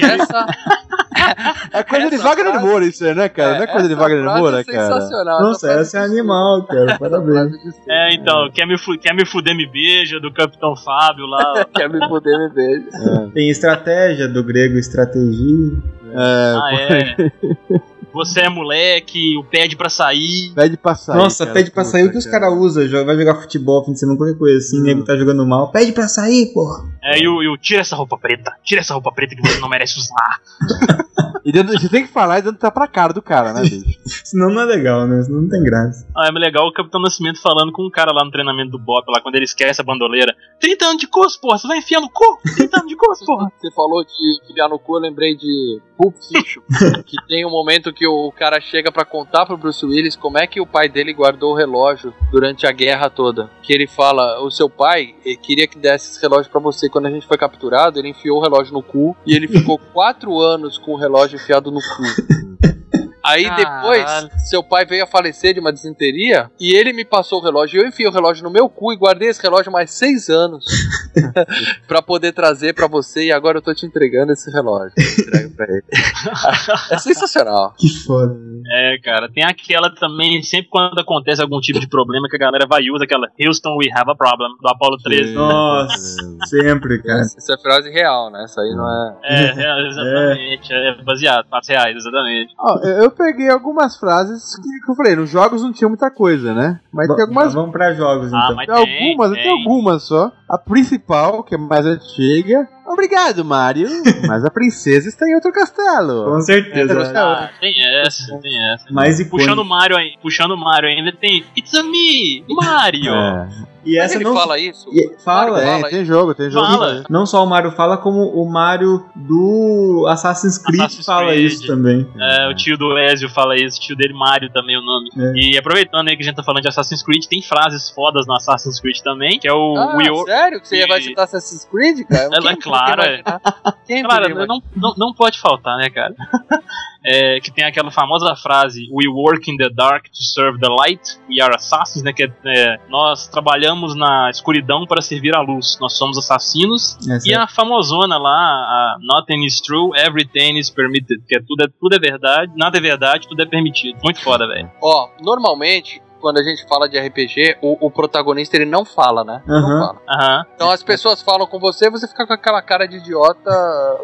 Essa É coisa de Essa Wagner frase- Moura isso aí, né, cara? Não é coisa de essa Wagner Moura, é cara? sensacional. Nossa, frase essa é animal, cara. Parabéns. (laughs) É, então, quer me, fu- quer me fuder, me beija, do Capitão Fábio lá. (laughs) Quer me poder me beijo. Tem estratégia do grego estratégia. É, Ah, é. (laughs) Você é moleque, o pede pra sair. pede pra sair. Nossa, cara, pede pra sair o que os caras usam. joga- Vai jogar futebol, fim de semana, qualquer coisa assim. O nego tá jogando mal. Pede pra sair, porra. É, e o, e o tira essa roupa preta. Tira essa roupa preta que você não merece usar. (laughs) E dando, você tem que falar e dando tá pra cara do cara, né, bicho? (laughs) Senão não é legal, né? Senão não tem graça. Ah, é legal o Capitão Nascimento falando com um cara lá no treinamento do Bop, lá quando ele esquece a bandoleira. 30 anos de curso, porra, você vai enfiar no cu? 30 anos de curso, porra. (laughs) Você falou de enfiar no cu, eu lembrei de Pulp Fiction. (laughs) que tem um momento que o cara chega pra contar pro Bruce Willis como é que o pai dele guardou o relógio durante a guerra toda. Que ele fala, o seu pai queria que desse esse relógio pra você. Quando a gente foi capturado, ele enfiou o relógio no cu e ele ficou quatro anos com o relógio enfiado no cu. (laughs) Aí Caralho. depois, seu pai veio a falecer de uma desinteria e ele me passou o relógio. Eu enfiei o relógio no meu cu e guardei esse relógio mais seis anos (laughs) pra poder trazer pra você. E agora eu tô te entregando esse relógio. Entrego pra ele. é sensacional. Que foda. É, cara, tem aquela também, sempre quando acontece algum tipo de problema, que a galera vai e usa aquela Houston, we have a problem, do Apollo 13. Nossa, sempre, cara. Essa, essa é frase real, né? Essa aí não é. É, é, exatamente, é baseado, fatos reais, exatamente. Ó, eu, eu peguei algumas frases que, que eu falei, nos jogos não tinha muita coisa, né? Mas tem algumas. Vamos pra jogos, Ah, então. mas Tem algumas, tem, tem algumas só. A principal, que é mais antiga. Obrigado, Mario. (laughs) Mas a princesa está em outro castelo. Com certeza. Ah, tem essa, tem essa. Mais icônico. Puxando o Mario aí, puxando o Mario ainda tem It's a me, Mario. É. E Mas essa ele não. fala isso? E- fala, é. Tem, tem jogo, tem jogo. Fala. Não só o Mario fala, como o Mario do Assassin's Creed Assassin's fala Creed. isso também. É, o tio do Ezio fala isso, o tio dele Mario também é o nome. É. E aproveitando aí que a gente tá falando de Assassin's Creed, tem frases fodas no Assassin's Creed também, que é o Ah, We Are- sério? Que você e- vai citar Assassin's Creed, cara? Ela é clara, é. Quem Claro, poderia não, não, não pode faltar, né, cara? (laughs) É, que tem aquela famosa frase We work in the dark to serve the light, we are assassins, né? Que é, é, nós trabalhamos na escuridão para servir a luz, nós somos assassinos. Essa E é- a famosona lá, a Nothing is true, everything is permitted, que é tudo, é tudo é verdade, nada é verdade, tudo é permitido. Muito foda, velho. Ó, normalmente, quando a gente fala de RPG, o, o protagonista ele não fala, né? Não Aham. fala. Aham. Então as pessoas falam com você, você fica com aquela cara de idiota,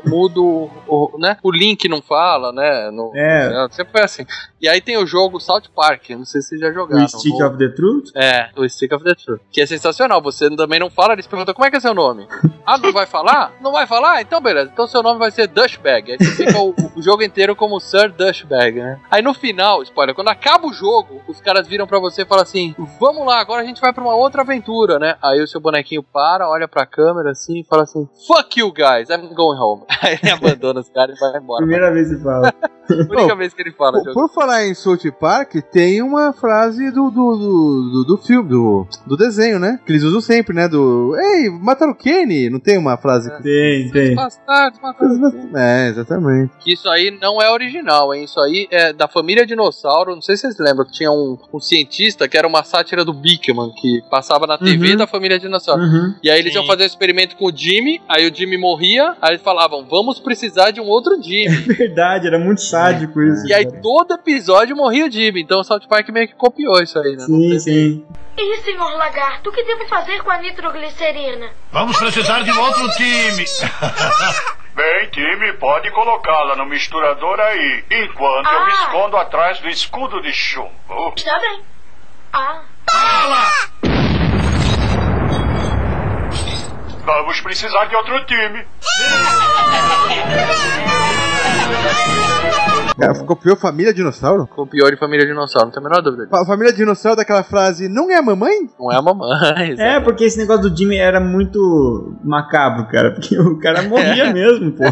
mudo, o, né? O Link não fala, né? No, É. né? Sempre foi assim. E aí tem o jogo South Park, não sei se vocês já jogaram. O Stick O- of the Truth? É, o Stick of the Truth. Que é sensacional. Você também não fala, eles perguntam como é que é seu nome. Ah, não vai falar? Não vai falar? Então beleza. Então seu nome vai ser Dushbag. Aí você fica o, o jogo inteiro como Sir Dushbag, né? Aí no final, spoiler, quando acaba o jogo, os caras viram pra você e falam assim: Vamos lá, agora a gente vai pra uma outra aventura, né? Aí o seu bonequinho para, olha pra câmera assim e fala assim: Fuck you guys, I'm going home. (laughs) Aí ele abandona os caras e vai embora. Primeira vez que fala. A (laughs) única vez que ele fala. Por, por falar em South Park, tem uma frase do, do, do, do, do filme, do, do desenho, né? Que eles usam sempre, né? Do. Ei, mataram o Kenny! Não tem uma frase que. Tem, tem. Bastardos, mataram É, exatamente. Que isso aí não é original, hein? Isso aí é da família Dinossauro. Não sei se vocês lembram que tinha um, um cientista que era uma sátira do Bigman, que passava na TV Uhum. da família Dinossauro. Uhum. E aí eles Sim. iam fazer um experimento com o Jimmy, aí o Jimmy morria, aí eles falavam, vamos precisar de um outro Jimmy. (laughs) Verdade, era muito sádico isso. e aí cara. todo episódio morria o Jimmy. Então o South Park meio que copiou isso aí, né? Sim, sim. E senhor lagarto, o que devo fazer com a nitroglicerina? Vamos precisar de um outro time. (laughs) Bem, time, pode colocá-la no misturador aí, enquanto eu me Ah. escondo atrás do escudo de chumbo. Está bem. Ah. Vamos precisar de outro time. (laughs) Cara, copiou Família Dinossauro? Copiou de família Dinossauro, não tem a menor dúvida. Fa- Família Dinossauro daquela frase, não é a mamãe? Não é a mamãe. (laughs) É, porque esse negócio do Jimmy era muito macabro, cara. Porque o cara morria (laughs) mesmo, pô.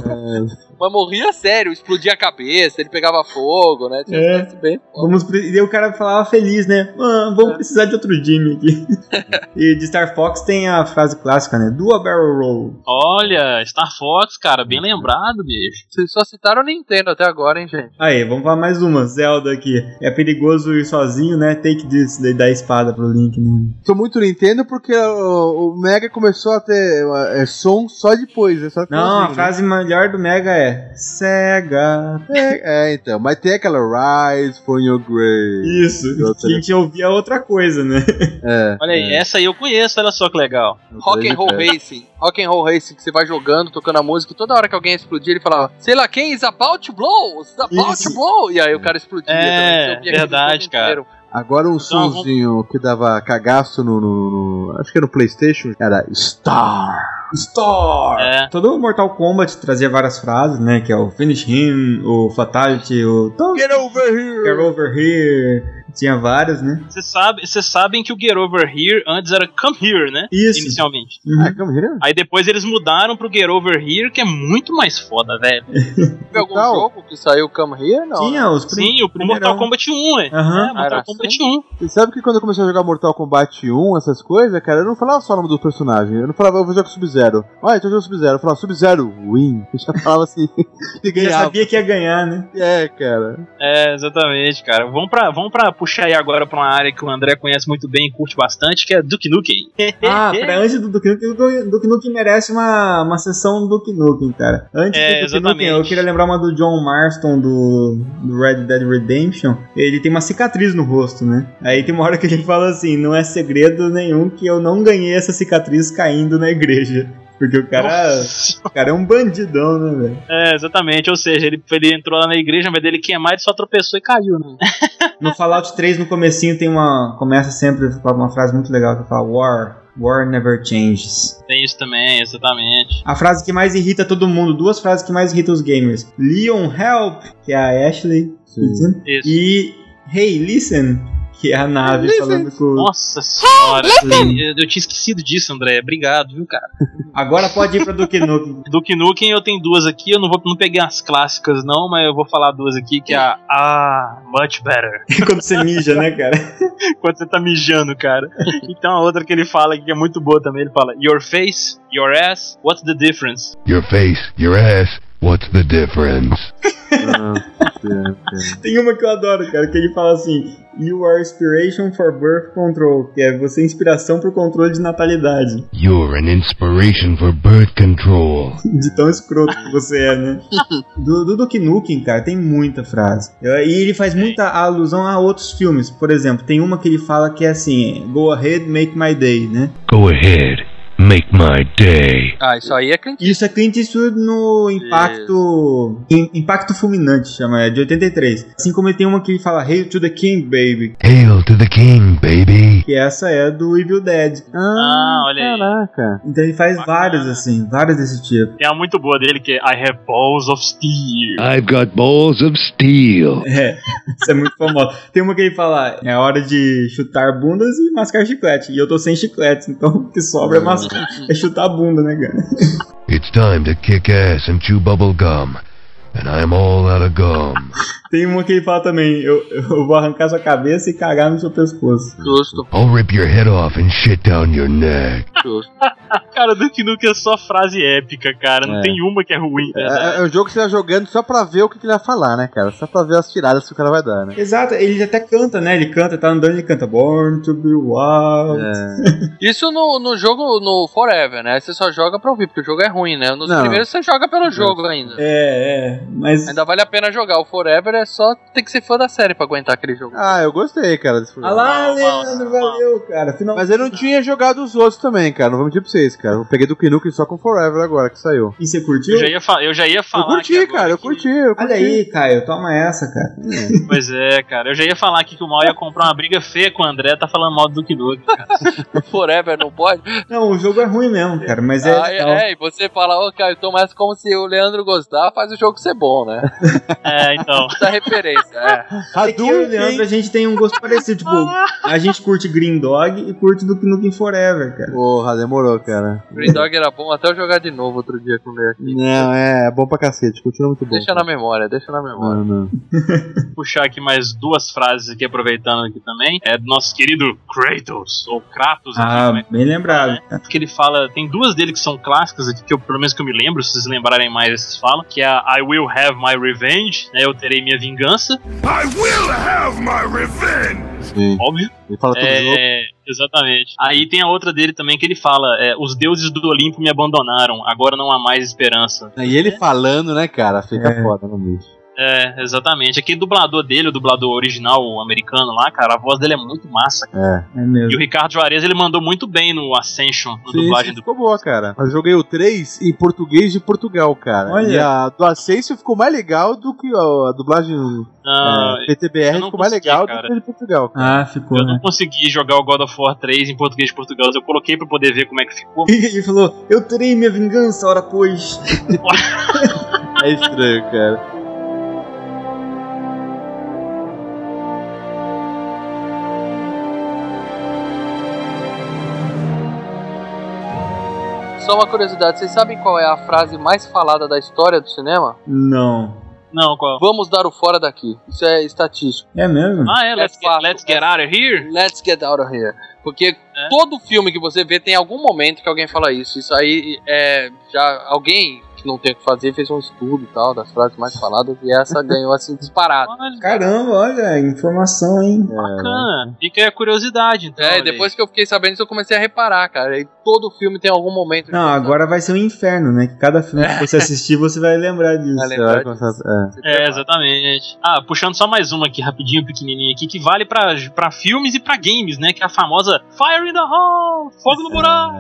Mas morria sério, explodia a cabeça, ele pegava fogo, né? Tinha É. bem Vamos, e aí o cara falava feliz, né? Ah, vamos precisar de outro Jimmy aqui. (laughs) e de Star Fox tem a frase clássica, né? Do a barrel roll. Olha, Star Fox, cara, bem lembrado, bicho. Vocês só citaram o Nintendo até agora, hein, gente? Aí, vamos falar mais uma. Zelda aqui. É perigoso ir sozinho, né? Take this, daí dá a espada pro Link, né? Sou muito Nintendo porque o, o Mega começou a ter é, som só depois. É só Não, a finalzinho, né? frase melhor do Mega é Sega. É, é, então. Mas tem aquela Rise from your grave. Isso, que a gente ouvia outra coisa, né? É. Olha aí, essa aí eu conheço, olha só que legal. Rock and Roll É. Racing. Rock and Roll Racing, que você vai jogando, tocando a música, e toda hora que alguém explodia, ele falava, sei lá quem, is about to blow, is about Isso. to blow. E aí o cara explodia. É, também, verdade, cara. inteiro. Agora um Então, sonzinho que dava cagaço no, no- no- Acho que era no PlayStation. Era Star. Star! É. Todo Mortal Kombat trazia várias frases, né? Que é o Finish Him, o Fatality, o Don't Get over here! Get Over Here. Tinha várias, né? Vocês sabe, sabem que o Get Over Here antes era Come Here, né? Isso. Inicialmente. Ah, come here. Aí depois eles mudaram pro Get Over Here, que é muito mais foda, velho. (laughs) Teve algum Então- jogo que saiu Come Here? Não. né? Tinha os prim- Sim, o primeirão. Mortal Kombat 1, é. Aham. É, Mortal Era Kombat assim? 1. Você sabe que quando eu comecei a jogar Mortal Kombat 1, essas coisas, cara, eu não falava só o nome do personagem. Eu não falava, eu vou jogar com Sub-Zero. Olha, então eu jogo Sub-Zero. Eu falava Sub-Zero, win. (laughs) Eu já falava assim. (laughs) e Já sabia que ia ganhar, né? É, cara. É, exatamente, cara. Vamos pra, vamos pra puxar aí agora pra uma área que o André conhece muito bem e curte bastante, que é Duke Nukem. (laughs) Ah, pra antes do Duke Nukem, o Duke Nukem merece uma, uma sessão do Duke Nukem, cara. Antes É, do Duke. Nukem, eu queria lembrar uma do John Marston do, do Red Dead Redemption. Ele tem uma cicatriz no rosto, né? Aí tem uma hora que ele fala assim: não é segredo nenhum que eu não ganhei essa cicatriz caindo na igreja. Porque o cara, o cara é um bandidão, né, velho? É, exatamente. Ou seja, ele, ele entrou lá na igreja, mas dele queimar, ele só tropeçou e caiu, né? (laughs) No Fallout 3, no comecinho, tem uma. Começa sempre com uma frase muito legal que fala: War. War never changes. Tem isso também, exatamente. A frase que mais irrita todo mundo, duas frases que mais irritam os gamers. Leon, help, que é a Ashley. Isso. E Hey, listen, que é a nave falando com. Nossa senhora. eu, eu tinha esquecido disso, André. Obrigado, viu, cara? Agora pode ir pra Duke Nukem. (laughs) Duke Nukem eu tenho duas aqui, eu não vou não peguei as clássicas não, mas eu vou falar duas aqui, que é a Ah, much better. (laughs) Quando você mija, né, cara? (laughs) Quando você tá mijando, cara. Então a outra que ele fala aqui que é muito boa também, ele fala Your face, your ass, what's the difference? Your face, your ass, What's the difference? (laughs) Tem uma que eu adoro, cara, que ele fala assim: You are inspiration for birth control, que é você é inspiração pro controle de natalidade. You're an inspiration for birth control. (laughs) De tão escroto que você é, né? Do, do Duke Nukem, cara, tem muita frase. E ele faz muita alusão a outros filmes. Por exemplo, tem uma que ele fala que é assim: Go ahead, make my day, né? Go ahead, make my day. Ah, isso aí é Clint Isso é Clint Eastwood no Impacto. Im- Impacto Fulminante, chama, é de 83. Assim como ele tem uma que ele fala Hail to the King, baby. Hail to the king, baby. Que essa é do Evil Dead. Ah, olha aí. Caraca. Então ele faz vários assim, vários desse tipo. Tem uma muito boa dele que é I have balls of steel. I've got balls of steel. É, isso é muito famoso. Tem uma que ele fala, é hora de chutar bundas e mascar chiclete. E eu tô sem chiclete, então o que sobra é, mascar, é chutar a bunda, né, cara? It's time to kick ass and chew bubble gum. And I'm all out of gum. Tem uma que ele fala também, eu, eu vou arrancar sua cabeça e cagar no seu pescoço. Justo. I'll rip your head off and shit down your neck. Justo. (laughs) Cara, Duke Nukem é só frase épica, cara. Não É. tem uma que é ruim. É, é o jogo que você tá jogando só pra ver o que, que ele vai falar, né, cara? Só pra ver as tiradas que o cara vai dar, né? Exato, ele até canta, né? Ele canta, tá andando, ele canta Born to be wild. (laughs) Isso no, no jogo, no Forever, né? Você só joga pra ouvir, porque o jogo é ruim, né? Nos Não. primeiros você joga pelo jogo ainda. É, é, mas. Ainda vale a pena jogar. O Forever é só ter que ser fã da série pra aguentar aquele jogo. Ah, eu gostei, cara, desse Ah lá, Leandro, valeu, cara. Final... Mas eu não tinha jogado os outros também, cara. Não vou mentir pra vocês, cara. Eu peguei do Nukem só com Forever agora que saiu. E você curtiu? Eu já ia, fa- eu já ia falar. Eu curti, cara, eu que- curti, eu curti. Olha aí, Caio, toma essa, cara. (laughs) Pois é, cara. Eu já ia falar aqui que o mal ia comprar uma briga feia com o André, tá falando mal do Duke Nukem, cara. (laughs) Forever não pode? Não, o jogo é ruim mesmo, cara, mas é. Ah, legal. é, é, e você fala, ô, Caio, então, mas como se o Leandro gostar, faz o jogo ser bom, né? É, então. (laughs) Essa referência, é. É que eu e o Leandro, a gente tem um gosto parecido. Tipo, a gente curte Green Dog e curte Duke Nukem Forever, cara. Porra, demorou, cara. Green Dog era bom até eu jogar de novo outro dia com ele aqui. Não, é, é bom pra cacete, continua muito bom. Deixa na memória, deixa na memória. Não, não. puxar aqui mais duas frases aqui, aproveitando aqui também. É do nosso querido Kratos, ou Kratos, aqui, Ah, como é que bem lembrado. que ele fala, tem duas dele que são clássicas aqui, que eu, pelo menos que eu me lembro, se vocês lembrarem mais, vocês falam, que é a I will have my revenge, né, eu terei minha vingança, I will have my revenge! Sim. óbvio. Ele fala todo jogo. É, exatamente. Aí tem a outra dele também que ele fala, é, os deuses do Olimpo me abandonaram, agora não há mais esperança. E ele falando, né, cara, fica É. foda no bicho. É, exatamente. Aquele dublador dele, o dublador original, o americano lá, cara, a voz dele é muito massa. cara. É. É mesmo. E o Ricardo Juarez, ele mandou muito bem no Ascension, Sim, dublagem sim, do ficou boa, cara. Eu joguei o 3 em português de Portugal, cara. Olha. E a do Ascension ficou mais legal do que a, dublagem Ah, é, PTBR ficou mais legal cara. do que a de Portugal. cara. Ah, ficou, Eu né? não consegui jogar o God of War 3 em português de Portugal. Eu coloquei pra poder ver como é que ficou. (laughs) Ele falou, eu terei minha vingança, ora pois. (laughs) É estranho, cara. Só uma curiosidade, vocês sabem qual é a frase mais falada da história do cinema? Não. Não, qual? Vamos dar o fora daqui. Isso é estatístico. É mesmo? Ah, é, let's, get, fato, let's get out of here? Let's get out of here. Porque É. todo filme que você vê tem algum momento que alguém fala isso. Isso aí é. Já alguém que não tem o que fazer fez um estudo e tal das frases mais faladas e essa ganhou assim disparado. Olha, Caramba, olha, informação, hein? bacana. Fica aí a curiosidade, então. É, aí. depois que eu fiquei sabendo isso, eu comecei a reparar, cara. E todo filme tem algum momento. Não, agora vai ser um inferno, né? Que cada filme que você (laughs) assistir, você vai lembrar disso. Vai lembrar começar- é. É, exatamente. Ah, puxando só mais uma aqui, rapidinho, pequenininha aqui, que vale pra, pra filmes e pra games, né? Que é a famosa Fire in the Hole! Fogo no buraco!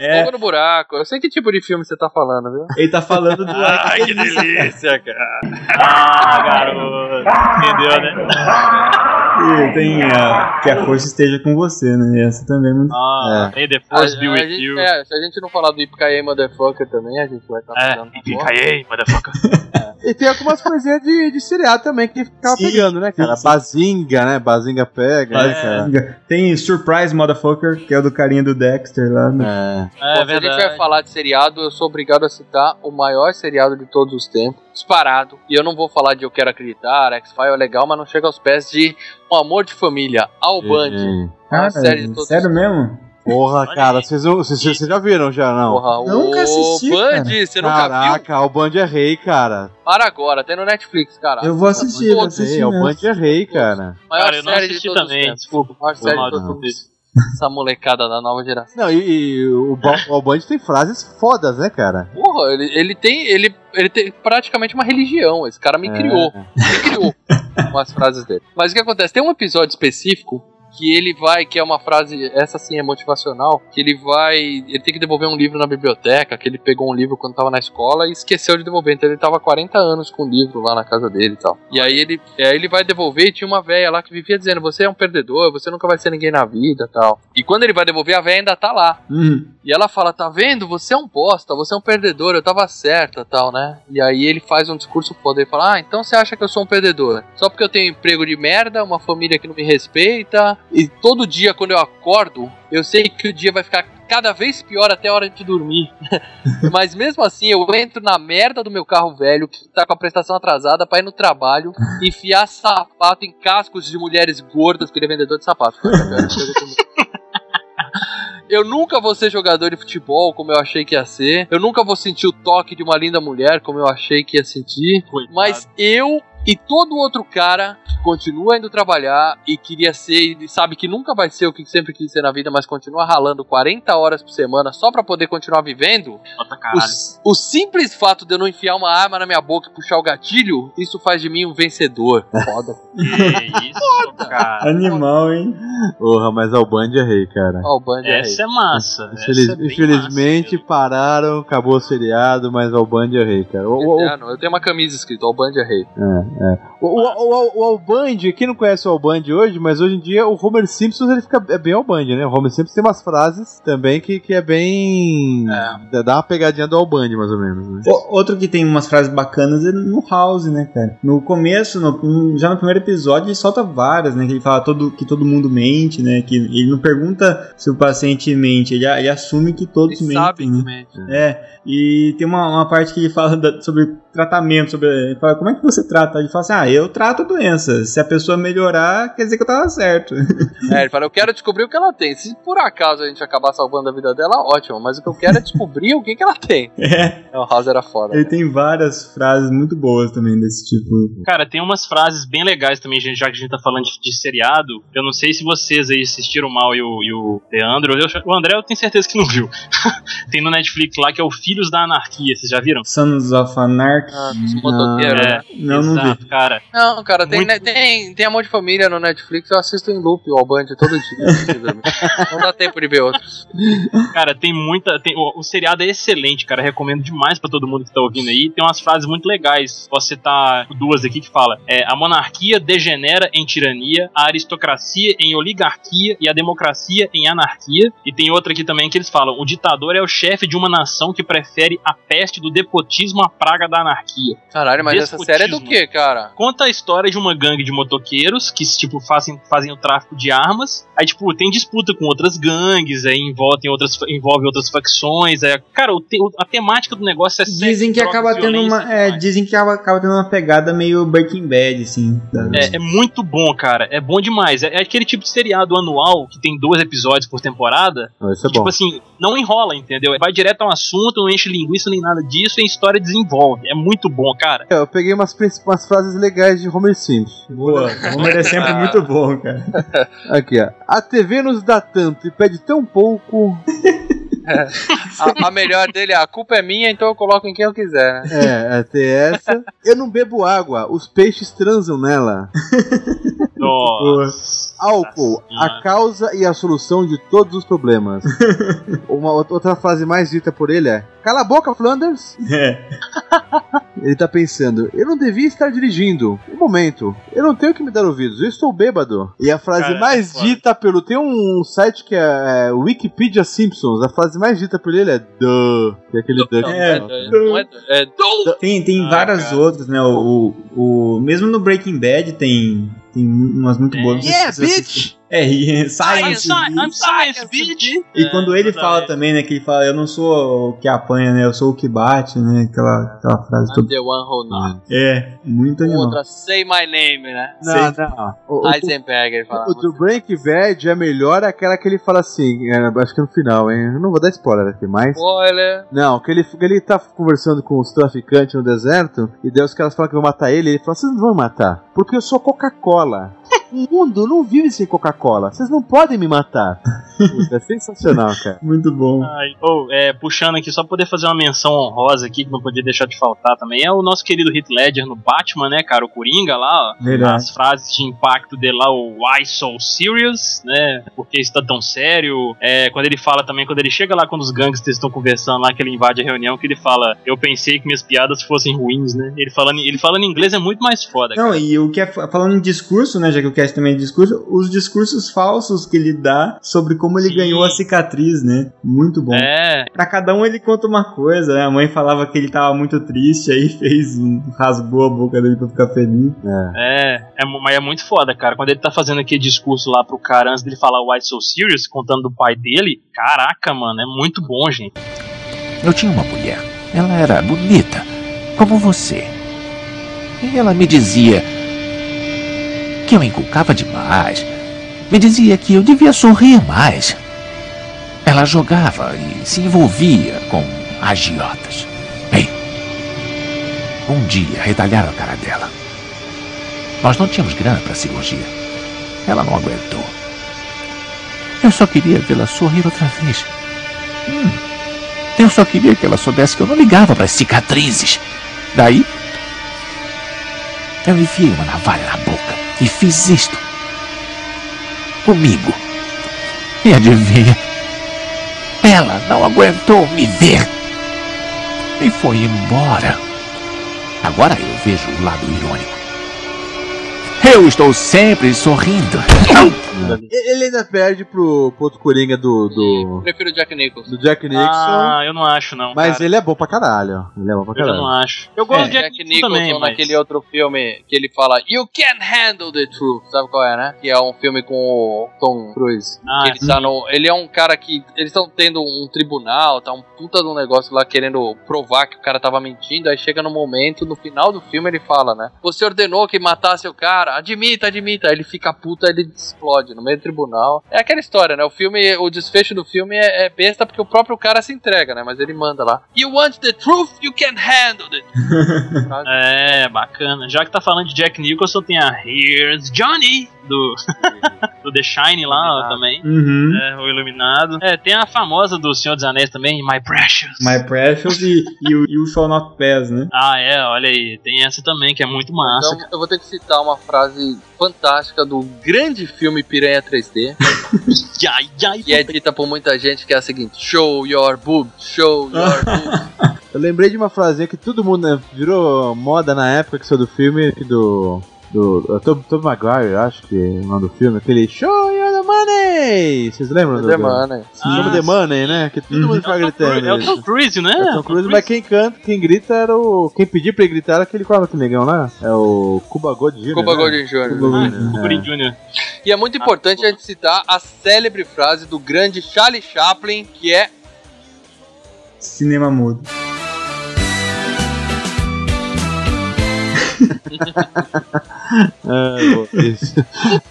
É, (laughs) Fogo no buraco. Eu sei que tipo de filme você tá falando, viu? (laughs) ele tá falando do. (laughs) Ai, que delícia, cara! Ah, garoto! Entendeu, né? E tem a, que a força esteja com você, né? Essa também é muito. Ah, may the force be a with gente- you. é, se a gente não falar do Ipkaye Motherfucker também, a gente vai estar É, falando. yippee motherfucker. (laughs) E tem algumas coisinhas de, de seriado também que ficava Sim, pegando, né, cara? sim, sim. Bazinga, né? Bazinga pega, né, cara? Tem Surprise Motherfucker, que é o do carinha do Dexter lá. Né? É. É Bom, se a gente vai falar de seriado, eu sou obrigado a citar o maior seriado de todos os tempos, disparado. E eu não vou falar de Eu Quero Acreditar, X-File é legal, mas não chega aos pés de Um Amor de Família, Al Bundy. Sim. É uma Cara, série de todos sério mesmo? Porra, cara, vocês, vocês, vocês já viram já, não? Porra, Nunca assisti, Band, cara. você nunca viu? Caraca, o Band é rei, cara. Para agora, tem no Netflix, cara. Eu vou assistir, vou Todos. assistir É, o. Band é rei, cara. Maior Cara, eu não série de assisti os também, tempos. desculpa. Maior série de todos. Essa molecada da nova geração. Não, e, e o, (laughs) o Band tem frases fodas, né, cara? Porra, ele, ele tem. Ele, ele tem praticamente uma religião. Esse cara me É. criou. Me criou (laughs) com as frases dele. Mas o que acontece? Tem um episódio específico que ele vai, que é uma frase, essa sim é motivacional, que ele vai. Ele tem que devolver um livro na biblioteca, que ele pegou um livro quando tava na escola e esqueceu de devolver. Então ele tava há 40 anos com o livro lá na casa dele e tal. E aí ele, aí ele vai devolver e tinha uma velha lá que vivia dizendo: Você é um perdedor, você nunca vai ser ninguém na vida e tal. E quando ele vai devolver, a velha ainda tá lá. Uhum. E ela fala, tá vendo? Você é um bosta, você é um perdedor, eu tava certa tal, né? E aí ele faz um discurso foda, ele fala, ah, então você acha que eu sou um perdedor? Só porque eu tenho um emprego de merda, uma família que não me respeita, e todo dia quando eu acordo, eu sei que o dia vai ficar cada vez pior até a hora de dormir. (laughs) Mas mesmo assim, eu entro na merda do meu carro velho, que tá com a prestação atrasada, pra ir no trabalho, (laughs) enfiar sapato em cascos de mulheres gordas, porque ele é vendedor de sapato. (laughs) Eu nunca vou ser jogador de futebol como eu achei que ia ser. Eu nunca vou sentir o toque de uma linda mulher como eu achei que ia sentir. Mas eu e todo outro cara que continua indo trabalhar e queria ser e sabe que nunca vai ser o que sempre quis ser na vida, mas continua ralando 40 horas por semana só pra poder continuar vivendo. O, o simples fato de eu não enfiar uma arma na minha boca e puxar o gatilho, isso faz de mim um vencedor. (laughs) Foda. Que isso, cara. Animal, hein? Porra, mas o Band é rei, cara. Band é Essa é massa. Infeliz- essa é infelizmente pararam, acabou o seriado, mas o Band é rei, cara. O, o, o- Eterno. Eu tenho uma camisa escrita, ó, o Band é rei. É, é. O, o, o, o Alband, quem não conhece o Alband hoje, mas hoje em dia o Homer Simpson ele fica é bem Alband, né? O Homer Simpson tem umas frases também que, que é bem. dá- Dá uma pegadinha do Alband, mais ou menos. Né? O- Outro que tem umas frases bacanas é no House, né, cara? No começo, no- já no primeiro episódio, ele solta várias, né? Que ele fala todo, que todo mundo mente, né? Que ele não pergunta se o paciente mente, ele, ele assume que todos Ele mentem. sabe que né? mente. É, e tem uma, uma parte que ele fala da- sobre tratamento, sobre. Ele fala, como é que você trata? Ele fala assim: ah, eu trato a doença. Se a pessoa melhorar, quer dizer que eu tava certo. (laughs) É, ele fala, eu quero descobrir o que ela tem. Se por acaso a gente acabar salvando a vida dela, ótimo. Mas o que eu quero é descobrir o que, que ela tem. (laughs) É. O House era foda. Ele tem várias frases muito boas também desse tipo. Cara, tem umas frases bem legais também, gente, já que a gente tá falando de, de seriado. Eu não sei se vocês aí assistiram mal e o, e o Leandro. Eu- o André eu tenho certeza que não viu. (laughs) tem no Netflix lá que é o Filhos da Anarquia, vocês já viram? Sons of Anarchy. Ah, dos motoqueiros, É, né? Não, não cara. Não, cara, tem, né, tem, tem Amor de Família no Netflix, eu assisto em loop o Alband todo dia. (laughs) não dá tempo de ver outros. Cara, tem muita. Tem, o, o seriado é excelente, cara. Recomendo demais pra todo mundo que tá ouvindo aí. Tem umas frases muito legais. Posso citar duas aqui que fala: é, a monarquia degenera em tirania, a aristocracia em oligarquia e a democracia em anarquia. E tem outra aqui também que eles falam: o ditador é o chefe de uma nação que prefere a peste do despotismo à praga da anarquia. Caralho, mas essa série é do Despotismo. que, cara? Conta a história de uma gangue de motoqueiros que, tipo, fazem, fazem o tráfico de armas. Aí, tipo, tem disputa com outras gangues, aí envolve outras, envolve outras facções. Aí, cara, o te- a temática do negócio é Dizem que acaba tendo uma. É, dizem que acaba, acaba tendo uma pegada meio Breaking Bad, assim. É, é muito bom, cara. É bom demais. É, é aquele tipo de seriado anual que tem dois episódios por temporada. Isso é tipo bom. assim, não enrola, entendeu? Vai direto ao assunto, não enche linguiça nem nada disso, e a história desenvolve. É muito bom, cara. É, Eu peguei umas, princ- frases legais de Homer Simpson. Boa. Homer é sempre (laughs) muito bom, cara. Aqui, ó. A TV nos dá tanto e pede tão pouco. (laughs) A, a melhor dele é a culpa é minha, então eu coloco em quem eu quiser, né? É, até essa. Eu não bebo água, os peixes transam nela. (laughs) Nossa. Álcool, a causa e a solução de todos os problemas. (laughs) Uma outra- frase mais dita por ele é: Cala a boca, Flanders! É. (laughs) Ele tá pensando, eu não devia estar dirigindo. Um momento, eu não tenho que me dar ouvidos, eu estou bêbado. E a frase Cara, mais é foda. dita pelo. Tem um site que é, é Wikipedia Simpsons. A frase mais dita por ele é Duh. Que é aquele Duh. que É, fala. Não é, é do- Tem, tem Ah, várias cara. outras, né? O, o, o- mesmo no Breaking Bad tem, tem umas muito boas. Não sei Yeah, bitch! É, e Science, Science. Bitch! E É, quando ele fala também, né, que ele fala, eu não sou o que apanha, né, eu sou o que bate, né, aquela, aquela frase I'm toda. the one who not. É, muito Com animal. outra, say my name, né? Não, não. O, o, Heisenberg, ele fala. o do Break Bad é melhor aquela que ele fala assim, é, acho que no final, hein? Eu não vou dar spoiler aqui, mas. Spoiler. Não, que ele, que ele tá conversando com os traficantes no deserto, e daí os caras falam que vão matar ele, e ele fala, vocês não vão me matar, porque eu sou Coca-Cola. O mundo não vive sem Coca-Cola. Vocês não podem me matar. Puta, é sensacional, (laughs) cara. Muito bom. Ai, oh, é, puxando aqui, só pra poder fazer uma menção honrosa aqui, que não podia deixar de faltar também, é o nosso querido Heath Ledger no Batman, né, cara? O Coringa lá, ó. Verdade. As frases de impacto dele lá, o Why So Serious, né? Por que está tão sério? É, quando ele fala também, quando ele chega lá, quando os gangsters estão conversando lá, que ele invade a reunião, que ele fala, eu pensei que minhas piadas fossem ruins, né? Ele falando, ele falando em inglês é muito mais foda, Não, e o que é, falando em discurso, né, já que o cast também é discurso, os discursos falsos que ele dá sobre como ele Sim. ganhou a cicatriz, né? Muito bom. É, Pra cada um ele conta uma coisa, né? A mãe falava que ele tava muito triste, aí (laughs) fez um. rasgou a boca dele pra ficar feliz. É, é, mu- mas é muito foda, cara. Quando ele tá fazendo aquele discurso lá pro cara antes dele falar Why So Serious, contando do pai dele, caraca, mano, é muito bom, gente. Eu tinha uma mulher. Ela era bonita, como você. E ela me dizia que eu inculcava demais. Me dizia que eu devia sorrir mais. Ela jogava e se envolvia com agiotas. Bem, um dia retalharam a cara dela. Nós não tínhamos grana para cirurgia. Ela não aguentou. Eu só queria vê-la sorrir outra vez. Hum, eu só queria que ela soubesse que eu não ligava para as cicatrizes. Daí, eu enfiei uma navalha na boca e fiz isto. Comigo. E adivinha? Ela não aguentou me ver. E foi embora. Agora eu vejo o lado irônico. Eu estou sempre sorrindo. Ele ainda perde pro, pro outro Coringa do. do, Prefiro o Jack Nicholson. do Jack Nixon. Ah, eu não acho, não. mas cara. ele é bom pra caralho. Ele é bom pra Eu caralho. não acho. Eu gosto É, de Jack, Jack Nicholson Nicholson também, mas... naquele outro filme que ele fala You can't handle the truth, sabe qual é, né? Que é um filme com o Tom Cruise. Ah, que ele, tá no, ele é um cara que. Eles estão tendo um tribunal, tá um puta de um negócio lá querendo provar que o cara tava mentindo. Aí chega no momento, no final do filme, ele fala, né? Você ordenou que matasse o cara, admita, admita. Aí ele fica puta, ele explode no meio do tribunal. É aquela história, né? O filme, o desfecho do filme é, é besta porque o próprio cara se entrega, né? Mas ele manda lá. You want the truth? You can handle it. (laughs) É, bacana. Já que tá falando de Jack Nicholson, tem a Here's Johnny, do, (laughs) do The Shine lá ó, também. Uhum. É, o Iluminado. É, tem a famosa do Senhor dos Anéis também, My Precious. My Precious e, e o You Shall Not Pass, né? Ah, é, olha aí. Tem essa também, que é muito massa. Então eu vou ter que citar uma frase fantástica do grande filme Piranha 3D. (laughs) Ai, ai, que é dita por muita gente que é a seguinte: Show your boobs, show your (laughs) boobs. Eu lembrei de uma frasinha que todo mundo né, virou moda na época que saiu do filme do. Do uh, Tobey Tobey Maguire, acho que é o nome do filme, aquele Show you the money! Vocês lembram do The Money. Sim, chama The Money, né? Que todo mundo fica gritando. É o. Tom Cruise, né? É o Tom Cruise, mas quem canta, quem grita era o. Quem pediu pra ele gritar era aquele qual aquele negão lá? É o Cuba Gold Jr. Cuba né? Gooding Jr. Cuba Gooding Jr. Cuba é. Jr. E é muito importante a gente citar a célebre frase do grande Charlie Chaplin, que é Cinema mudo. É.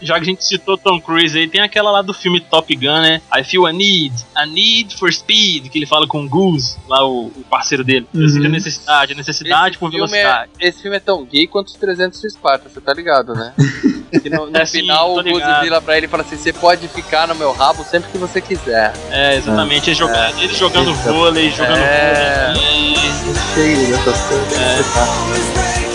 Já que a gente citou Tom Cruise aí, tem aquela lá do filme Top Gun, né? I feel a need, a need for speed, que ele fala com o Goose, lá o, o parceiro dele. Eu sinto a necessidade, a necessidade por filme velocidade. é, esse filme é tão gay quanto os 300 de Esparta, você tá ligado, né? (laughs) Que no, no É, sim, final o. Goose vira pra ele e fala assim: você pode ficar no meu rabo sempre que você quiser. É, exatamente. Ele, joga- ele jogando vôlei, jogando É. vôlei. Cheio dessas coisas.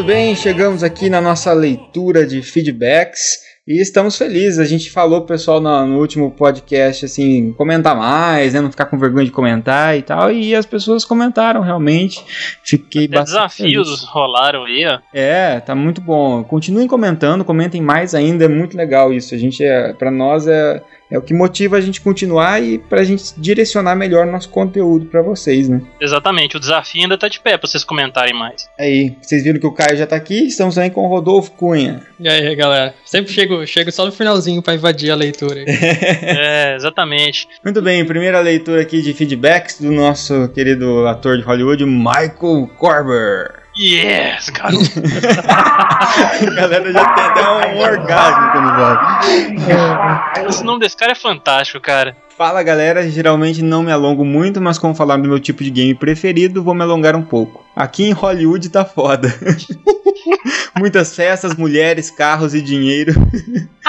Muito bem, chegamos aqui na nossa leitura de feedbacks. E estamos felizes. A gente falou, pessoal, no, no, último podcast, assim, comentar mais, né? Não ficar com vergonha de comentar e tal. E as pessoas comentaram realmente. Fiquei Até bastante. desafios feliz. rolaram aí, ó. É, tá muito bom. Continuem comentando, comentem mais ainda. É muito legal isso. A gente, é, para nós, é, é o que motiva a gente continuar e pra gente direcionar melhor nosso conteúdo para vocês, né? Exatamente, o desafio ainda tá de pé pra vocês comentarem mais. Aí, vocês viram que o Caio já tá aqui. Estamos também com o Rodolfo Cunha. E aí, galera? Sempre chego, chego só no finalzinho pra invadir a leitura. (laughs) é, exatamente. Muito bem, primeira leitura aqui de feedbacks do nosso querido ator de Hollywood, Michael Corber. Yes, garoto. (laughs) a galera já tem até um orgasmo quando vai. Esse nome desse cara é fantástico, cara. Fala galera, geralmente não me alongo muito, mas como falar do meu tipo de game preferido, vou me alongar um pouco. Aqui em Hollywood tá foda. (laughs) Muitas festas, mulheres, carros e dinheiro. (laughs)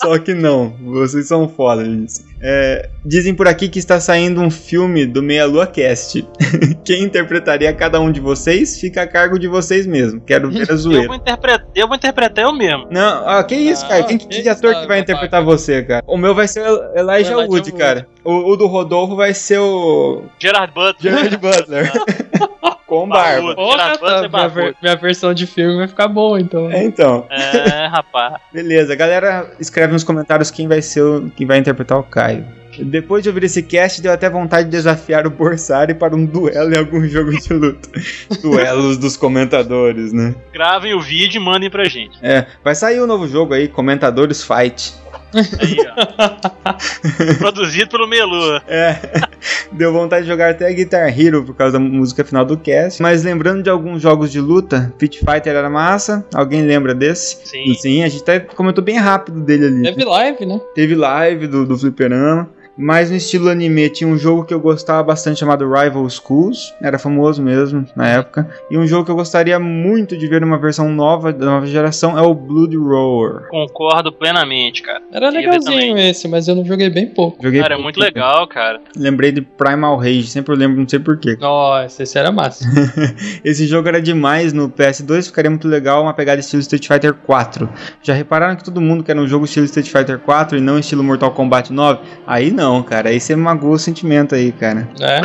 Só que não, vocês são foda nisso. É, dizem por aqui que está saindo um filme do Meia Lua Cast. (laughs) Quem interpretaria cada um de vocês fica a cargo de vocês mesmo. Quero ver a Eu zoeira. vou, interpretar, eu vou interpretar eu mesmo. Não, ah, que isso, cara? Quem, que ator que vai interpretar você, cara? O meu vai ser o Elijah Elijah Wood, Wood. cara. O, o do Rodolfo vai ser o Gerard Butler. Gerard Butler. (laughs) Com barba. Porra, tá, minha, ver- minha versão de filme vai ficar boa, então. É, então. É, (laughs) rapaz. Beleza, galera, escreve nos comentários quem vai ser o, quem vai interpretar o Caio. Depois de ouvir esse cast, deu até vontade de desafiar o Borsari para um duelo em algum jogo de luta. (laughs) Duelos dos comentadores, né? Gravem o vídeo e mandem pra gente. É, vai sair um novo jogo aí, Comentadores Fight. Aí, ó. (laughs) Produzido pelo Melu. É, (laughs) deu vontade de jogar até Guitar Hero por causa da música final do cast. Mas lembrando de alguns jogos de luta, Pit Fighter era massa. Alguém lembra desse? Sim. Sim, a gente até comentou bem rápido dele ali. Teve live, né? Teve live do, do Fliperama. Mas no estilo anime tinha um jogo que eu gostava bastante chamado Rival Schools, era famoso mesmo na época. E um jogo que eu gostaria muito de ver numa versão nova, da nova geração, é o Blood Roar. Concordo plenamente, cara. Era legalzinho esse, mas eu não joguei bem pouco. Joguei Cara, é pouco muito também. legal, cara. Lembrei de Primal Rage, sempre eu lembro, não sei porquê. (laughs) Nossa, esse era massa. (laughs) Esse jogo era demais no PS2, ficaria muito legal uma pegada estilo Street Fighter 4. Já repararam que todo mundo quer um jogo estilo Street Fighter 4 e não estilo Mortal Kombat 9? Aí não, cara, aí você magoou o sentimento aí, cara. É.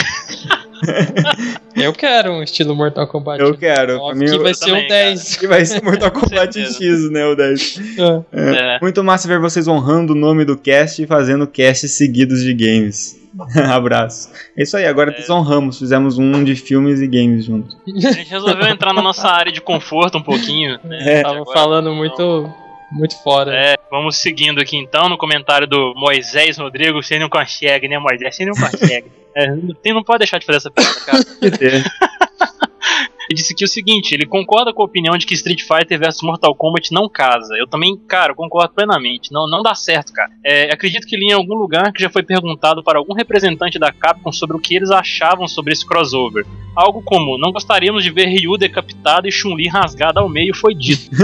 (laughs) eu quero um estilo Mortal Kombat. Eu quero. Ó, mim, que vai ser também, o 10. Que vai ser Mortal Kombat X, né, o 10. É. É. É. Muito massa ver vocês honrando o nome do cast e fazendo casts seguidos de games. (laughs) Abraço. É isso aí, agora desonramos, fizemos um de filmes e games juntos. A gente resolveu entrar na nossa área de conforto um pouquinho. Né? É. Tava Agora- falando muito, muito fora. É, vamos seguindo aqui então no comentário do Moisés Rodrigo. Você não consegue, né, Moisés? Você não (laughs) consegue. É, não pode deixar de fazer essa piada, cara. Ele disse aqui o seguinte: ele concorda com a opinião de que Street Fighter vs Mortal Kombat não casa. Eu também, cara, concordo plenamente. Não, não dá certo, cara. É, acredito que li em algum lugar que já foi perguntado para algum representante da Capcom sobre o que eles achavam sobre esse crossover. Algo como: não gostaríamos de ver Ryu decapitado e Chun-Li rasgada ao meio, foi dito. (laughs)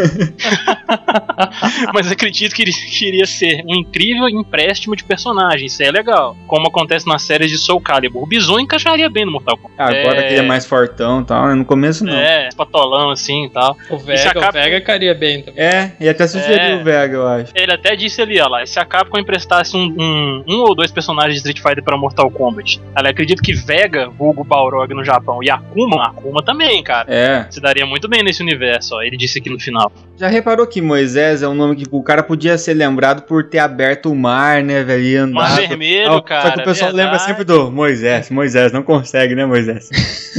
Mas acredito que ele queria ser um incrível empréstimo de personagem. Isso é legal. Como acontece nas séries de Soul Calibur. O Bison encaixaria bem no Mortal Kombat. Agora que ele é mais fortão e tal, né? no começo não. É, patolão assim e tal. O se Vega, a Capcom- o Vega caria bem também. É, e até sugeriu É. o Vega, eu acho. Ele até disse ali, ó lá, se a Capcom emprestasse um, um, um ou dois personagens de Street Fighter para Mortal Kombat, ela acredita que Vega, vulgo Balrog no Japão, e Akuma, Akuma também, cara. É. Se daria muito bem nesse universo, ó. Ele disse aqui no final. Já reparou que Moisés é um nome que o cara podia ser lembrado por ter aberto o mar, né, velho? E andado. Mar Vermelho, Ó, Só cara, que o pessoal verdade. lembra sempre do Moisés. Moisés, não consegue, né, Moisés?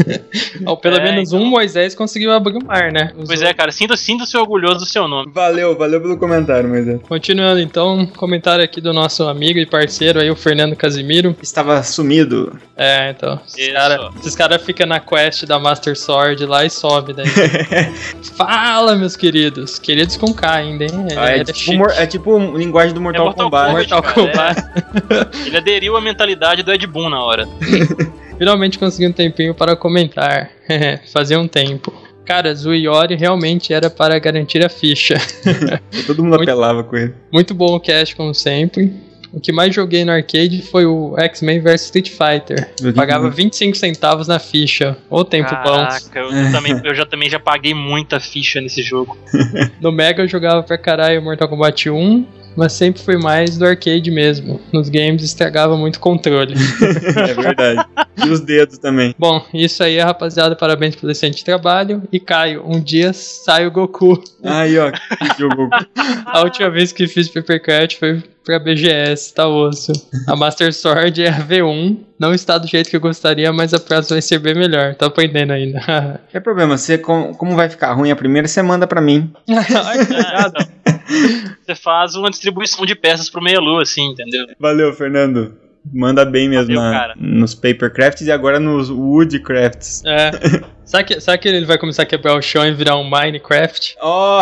(laughs) Ó, pelo É, menos um Moisés conseguiu abrir o mar, né? Os Pois é, cara, sinta- sinta-se orgulhoso do seu nome. Valeu, valeu pelo comentário, Moisés. Continuando então, um comentário aqui do nosso amigo e parceiro aí, o Fernando Casimiro. Estava sumido. É, então. Esses caras cara ficam na quest da Master Sword lá e sobe daí. (laughs) Fala, meus queridos. Queridos com K ainda, hein? Ah, é, tipo, é tipo um linguagem do Mortal, Mortal Kombat. Kombat. Mortal cara, Kombat. (laughs) Ele aderiu à mentalidade do Ed Boon na hora. (laughs) Finalmente consegui um tempinho para comentar. (laughs) Fazia um tempo. Cara, Zuiori realmente era para garantir a ficha. Todo mundo Muito- apelava com ele. Muito bom o cast, como sempre. O que mais joguei no arcade foi o X-Men vs Street Fighter. Joguei Pagava muito. 25 centavos na ficha. Ô tempo bom. Caraca, eu, também, eu já também já paguei muita ficha nesse jogo. (laughs) No Mega eu jogava pra caralho Mortal Kombat 1, mas sempre fui mais do arcade mesmo. Nos games estragava muito o controle. (laughs) É verdade. E os dedos também. Bom, isso aí, rapaziada. Parabéns pelo excelente trabalho. E Caio, um dia sai o Goku. Aí, ó, que jogou. (laughs) A última vez que fiz Papercut foi pra BGS, tá osso. A Master Sword é a V1. Não está do jeito que eu gostaria, mas a próxima vai ser bem melhor. Tô aprendendo ainda. (laughs) Tem problema, você, como, como vai ficar ruim a primeira, você manda pra mim. Você faz uma distribuição de peças pro meia-lua, assim, entendeu? Valeu, Fernando. Manda bem mesmo Valeu, na- cara. nos Papercrafts e agora nos Woodcrafts. É. Sabe que, sabe que ele vai começar a quebrar o chão e virar um Minecraft? (laughs) Oh!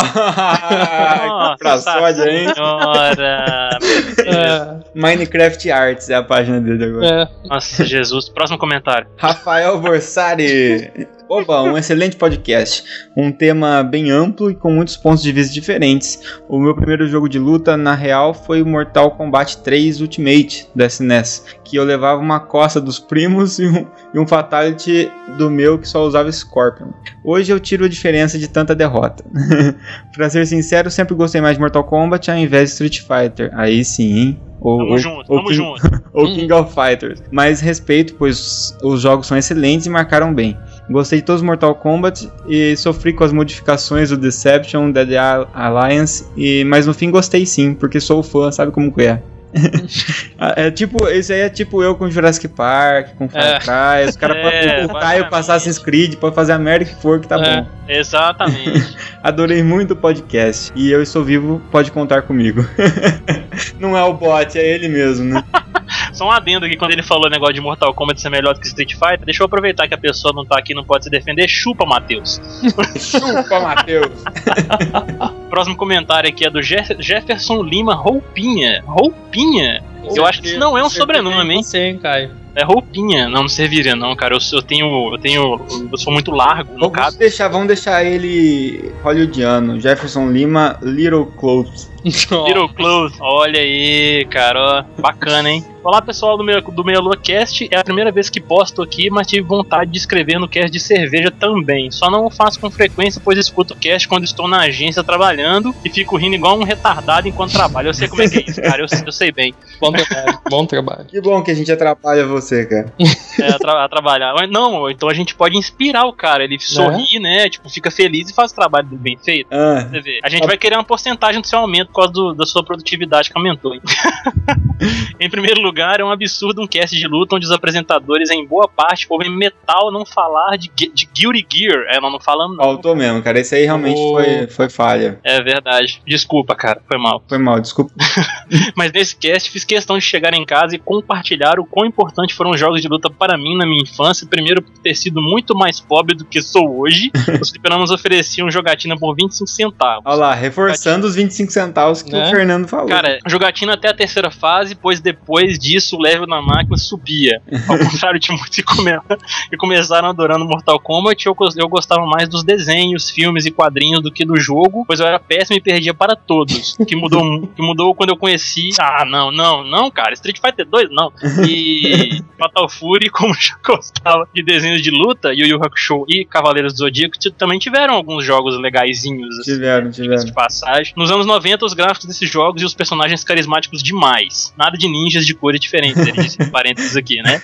pra sódia, hein? Senhora! É. Minecraft Arts é a página dele agora. Nossa, Jesus. Próximo comentário. Rafael Borsari. Oba, um excelente podcast. Um tema bem amplo e com muitos pontos de vista diferentes. O meu primeiro jogo de luta, na real, foi o Mortal Kombat 3 Ultimate da SNES, que eu levava uma coça dos primos e um, e um Fatality do meu que só usava Scorpion. Hoje eu tiro a diferença de tanta derrota. (laughs) pra ser sincero, sempre gostei mais de Mortal Kombat ao invés de Street Fighter. Aí sim, hein? Ou, Tamo ou- junto, ou tamo King- junto. (laughs) ou King of Fighters. Mas respeito, pois os jogos são excelentes e marcaram bem. Gostei de todos os Mortal Kombat e sofri com as modificações do Deception, Dead Al- Alliance, e, mas no fim gostei sim, porque sou fã, sabe como que (laughs) é. é tipo, esse aí é tipo eu com Jurassic Park, com Far É. Cry, os caras (laughs) É, podem o Caio com Assassin's Creed, pode fazer a merda que for que tá É, bom. Exatamente. (laughs) Adorei muito o podcast e eu estou vivo, pode contar comigo. Não é o bot, é ele mesmo, né? Só um adendo aqui, quando ele falou o negócio de Mortal Kombat ser melhor do que Street Fighter, deixa eu aproveitar que a pessoa não tá aqui não pode se defender. Chupa, Matheus. Chupa, Matheus. (laughs) Próximo comentário aqui é do Jeff- Jefferson Lima Roupinha. Roupinha? Eu acho que isso não é um sobrenome, hein? Hein, Caio? É roupinha, não, não serviria não, cara. Eu, sou- eu tenho, eu tenho, eu sou muito largo, no Vamos caso. deixar, vamos deixar ele hollywoodiano. Jefferson Lima, Little Clothes. Little Close, olha aí, cara, ó, bacana, hein? Olá pessoal do meu, do Meia Lua Cast, é a primeira vez que posto aqui, mas tive vontade de escrever no cast de cerveja também. Só não o faço com frequência, pois escuto o cast quando estou na agência trabalhando e fico rindo igual um retardado enquanto trabalho. Eu sei como é que é isso, cara, eu, eu sei bem. Bom trabalho, bom trabalho. Que bom que a gente atrapalha você, cara. É, tra- trabalhar. Não, então a gente pode inspirar o cara, ele sorri, né? Tipo, fica feliz e faz o trabalho bem feito. Ah. Você vê. A gente vai querer uma porcentagem do seu aumento por causa do- da sua produtividade que aumentou. hein? (laughs) em primeiro lugar, é um absurdo um cast de luta onde os apresentadores, em boa parte, ouvem metal não falar de, de Guilty Gear. É, nós não falamos não. Faltou mesmo, cara. Esse aí realmente Oh. foi, foi falha. É verdade. Desculpa, cara. Foi mal. Foi mal, desculpa. (laughs) Mas nesse cast fiz questão de chegar em casa e compartilhar o quão importante foram os jogos de luta para mim na minha infância. Primeiro, por ter sido muito mais pobre do que sou hoje. (laughs) Os fliperamas ofereciam jogatina por 25 centavos. Olha lá, reforçando os 25 centavos que Né? o Fernando falou. Cara, jogatina até a terceira fase, pois depois disso o level na máquina subia. Ao contrário de muitos que, come- que começaram adorando Mortal Kombat, eu, eu gostava mais dos desenhos, filmes e quadrinhos do que do jogo, pois eu era péssimo e perdia para todos. Que mudou, mu- que mudou quando eu conheci. Ah, não, não, não, cara. Street Fighter 2, não. E (laughs) Fatal Fury, como já gostava de desenhos de luta, Yu Yu Hakusho e Cavaleiros do Zodíaco também tiveram alguns jogos legaisinhos. assim Tiveram, tiveram. de passagem. Nos anos 90, os gráficos desses jogos e os personagens carismáticos demais. Nada de ninjas de cores diferentes, ele disse (laughs) parênteses aqui, né?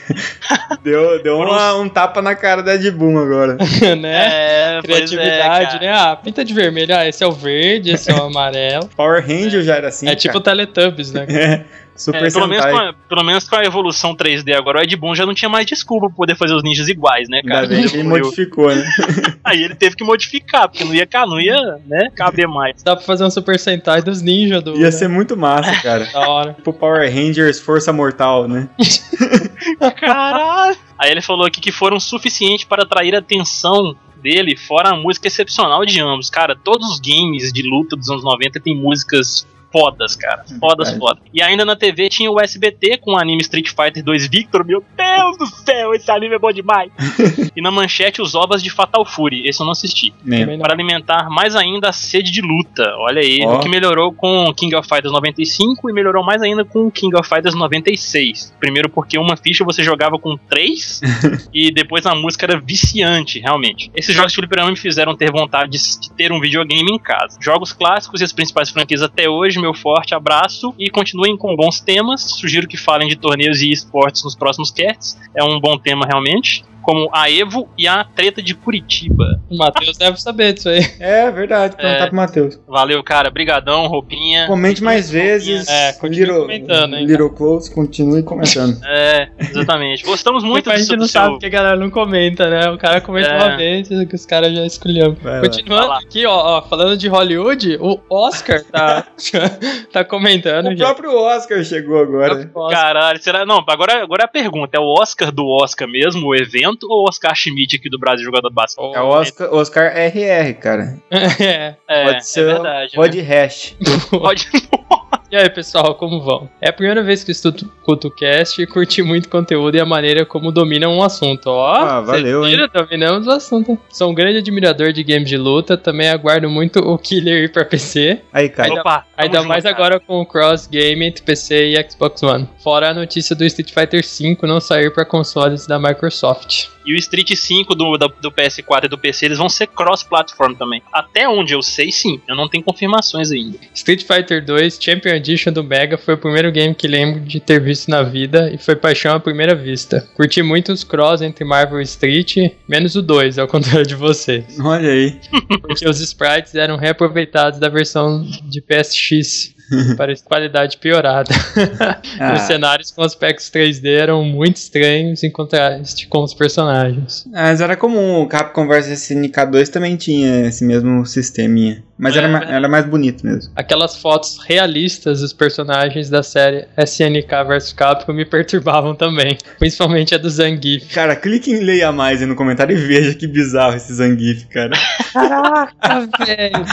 Deu, deu uma- um tapa na cara da Ed Boon agora. (laughs) né? É, pois Criatividade, é, né? Ah, pinta de vermelho. Ah, esse é o verde, esse é o amarelo. Power Ranger já era assim. É tipo Teletubbies, né? (laughs) Super É, pelo, menos a, pelo menos com a evolução 3D agora, o Ed Boon já não tinha mais desculpa pra poder fazer os ninjas iguais, né, cara? Ainda bem que ele modificou, né? (laughs) Aí ele teve que modificar, porque não ia, não ia né, caber mais. Dá pra fazer um Super Sentai dos ninjas do. Ia ser muito massa, cara. (laughs) Da hora. Tipo Power Rangers Força Mortal, né? (laughs) Caralho! Aí ele falou aqui que foram suficientes para atrair a atenção dele, fora a música excepcional de ambos. Cara, todos os games de luta dos anos 90 tem músicas fodas, cara. Fodas, Verdade. fodas. E ainda na TV tinha o SBT com o anime Street Fighter 2 Victor. Meu Deus do céu, esse anime é bom demais. (laughs) e na manchete os ovas de Fatal Fury. Esse eu não assisti. Não. Para alimentar mais ainda a sede de luta. Olha aí, Ó. o que melhorou com King of Fighters 95 e melhorou mais ainda com King of Fighters 96. Primeiro porque uma ficha você jogava com três (laughs) e depois a música era viciante, realmente. Esses jogos de fliperama me fizeram ter vontade de, de ter um videogame em casa. Jogos clássicos e as principais franquias até hoje, meu forte abraço e continuem com bons temas. Sugiro que falem de torneios e esportes nos próximos casts. É um bom tema realmente. Como a Evo e a treta de Curitiba. O Matheus deve saber disso aí. É verdade, perguntar É. pro Matheus. Valeu, cara. Brigadão, roupinha. Comente mais vezes. É, continue Little, comentando, hein, Little Close, continue comentando. (laughs) É, exatamente. Gostamos muito Muito a gente não sabe porque a galera não comenta, né? O cara comenta É. uma vez que os caras já escolheu. Lá. Continuando aqui, ó, ó, falando de Hollywood, o Oscar tá, (laughs) tá comentando, O gente. próprio Oscar chegou agora. Caralho, será? Não, agora, agora é a pergunta: é o Oscar do Oscar mesmo, o evento, ou o Oscar Schmidt aqui do Brasil, jogador de basquete? É o Oscar, Oscar RR, cara. (laughs) É. É, Pode ser é verdade. Rod né? Hash. Pode. (laughs) (laughs) E aí, pessoal, como vão? É a primeira vez que escuto o cast e curti muito o conteúdo e a maneira como dominam um assunto. Ó, Ah, valeu, vocês viram? Dominamos o assunto. Sou um grande admirador de games de luta, também aguardo muito o Killer ir pra PC. Aí, cara. Ainda, Opa, ainda junto, mais cara. agora com o cross game entre PC e Xbox One. Fora a notícia do Street Fighter V não sair para consoles da Microsoft. E o Street 5 do, da- do PS4 e do PC, eles vão ser cross-platform também. Até onde eu sei, sim. Eu não tenho confirmações ainda. Street Fighter 2 Champion Edition do Mega foi o primeiro game que lembro de ter visto na vida e foi paixão à primeira vista. Curti muito os cross entre Marvel e Street, menos o 2, ao (laughs) contrário de vocês. Olha aí. Porque os sprites eram reaproveitados da versão de PSX. (laughs) para qualidade piorada. (laughs) Ah. Os cenários com aspectos 3D eram muito estranhos em contraste com os personagens. Mas era comum, o Capcom vs SNK 2 também tinha esse mesmo sisteminha. Mas era, ma- era mais bonito mesmo. Aquelas fotos realistas dos personagens da série SNK vs Capcom me perturbavam também, (laughs) principalmente a do Zangief. Cara, clique em leia mais aí no comentário e veja que bizarro esse Zangief, cara. Caraca, velho!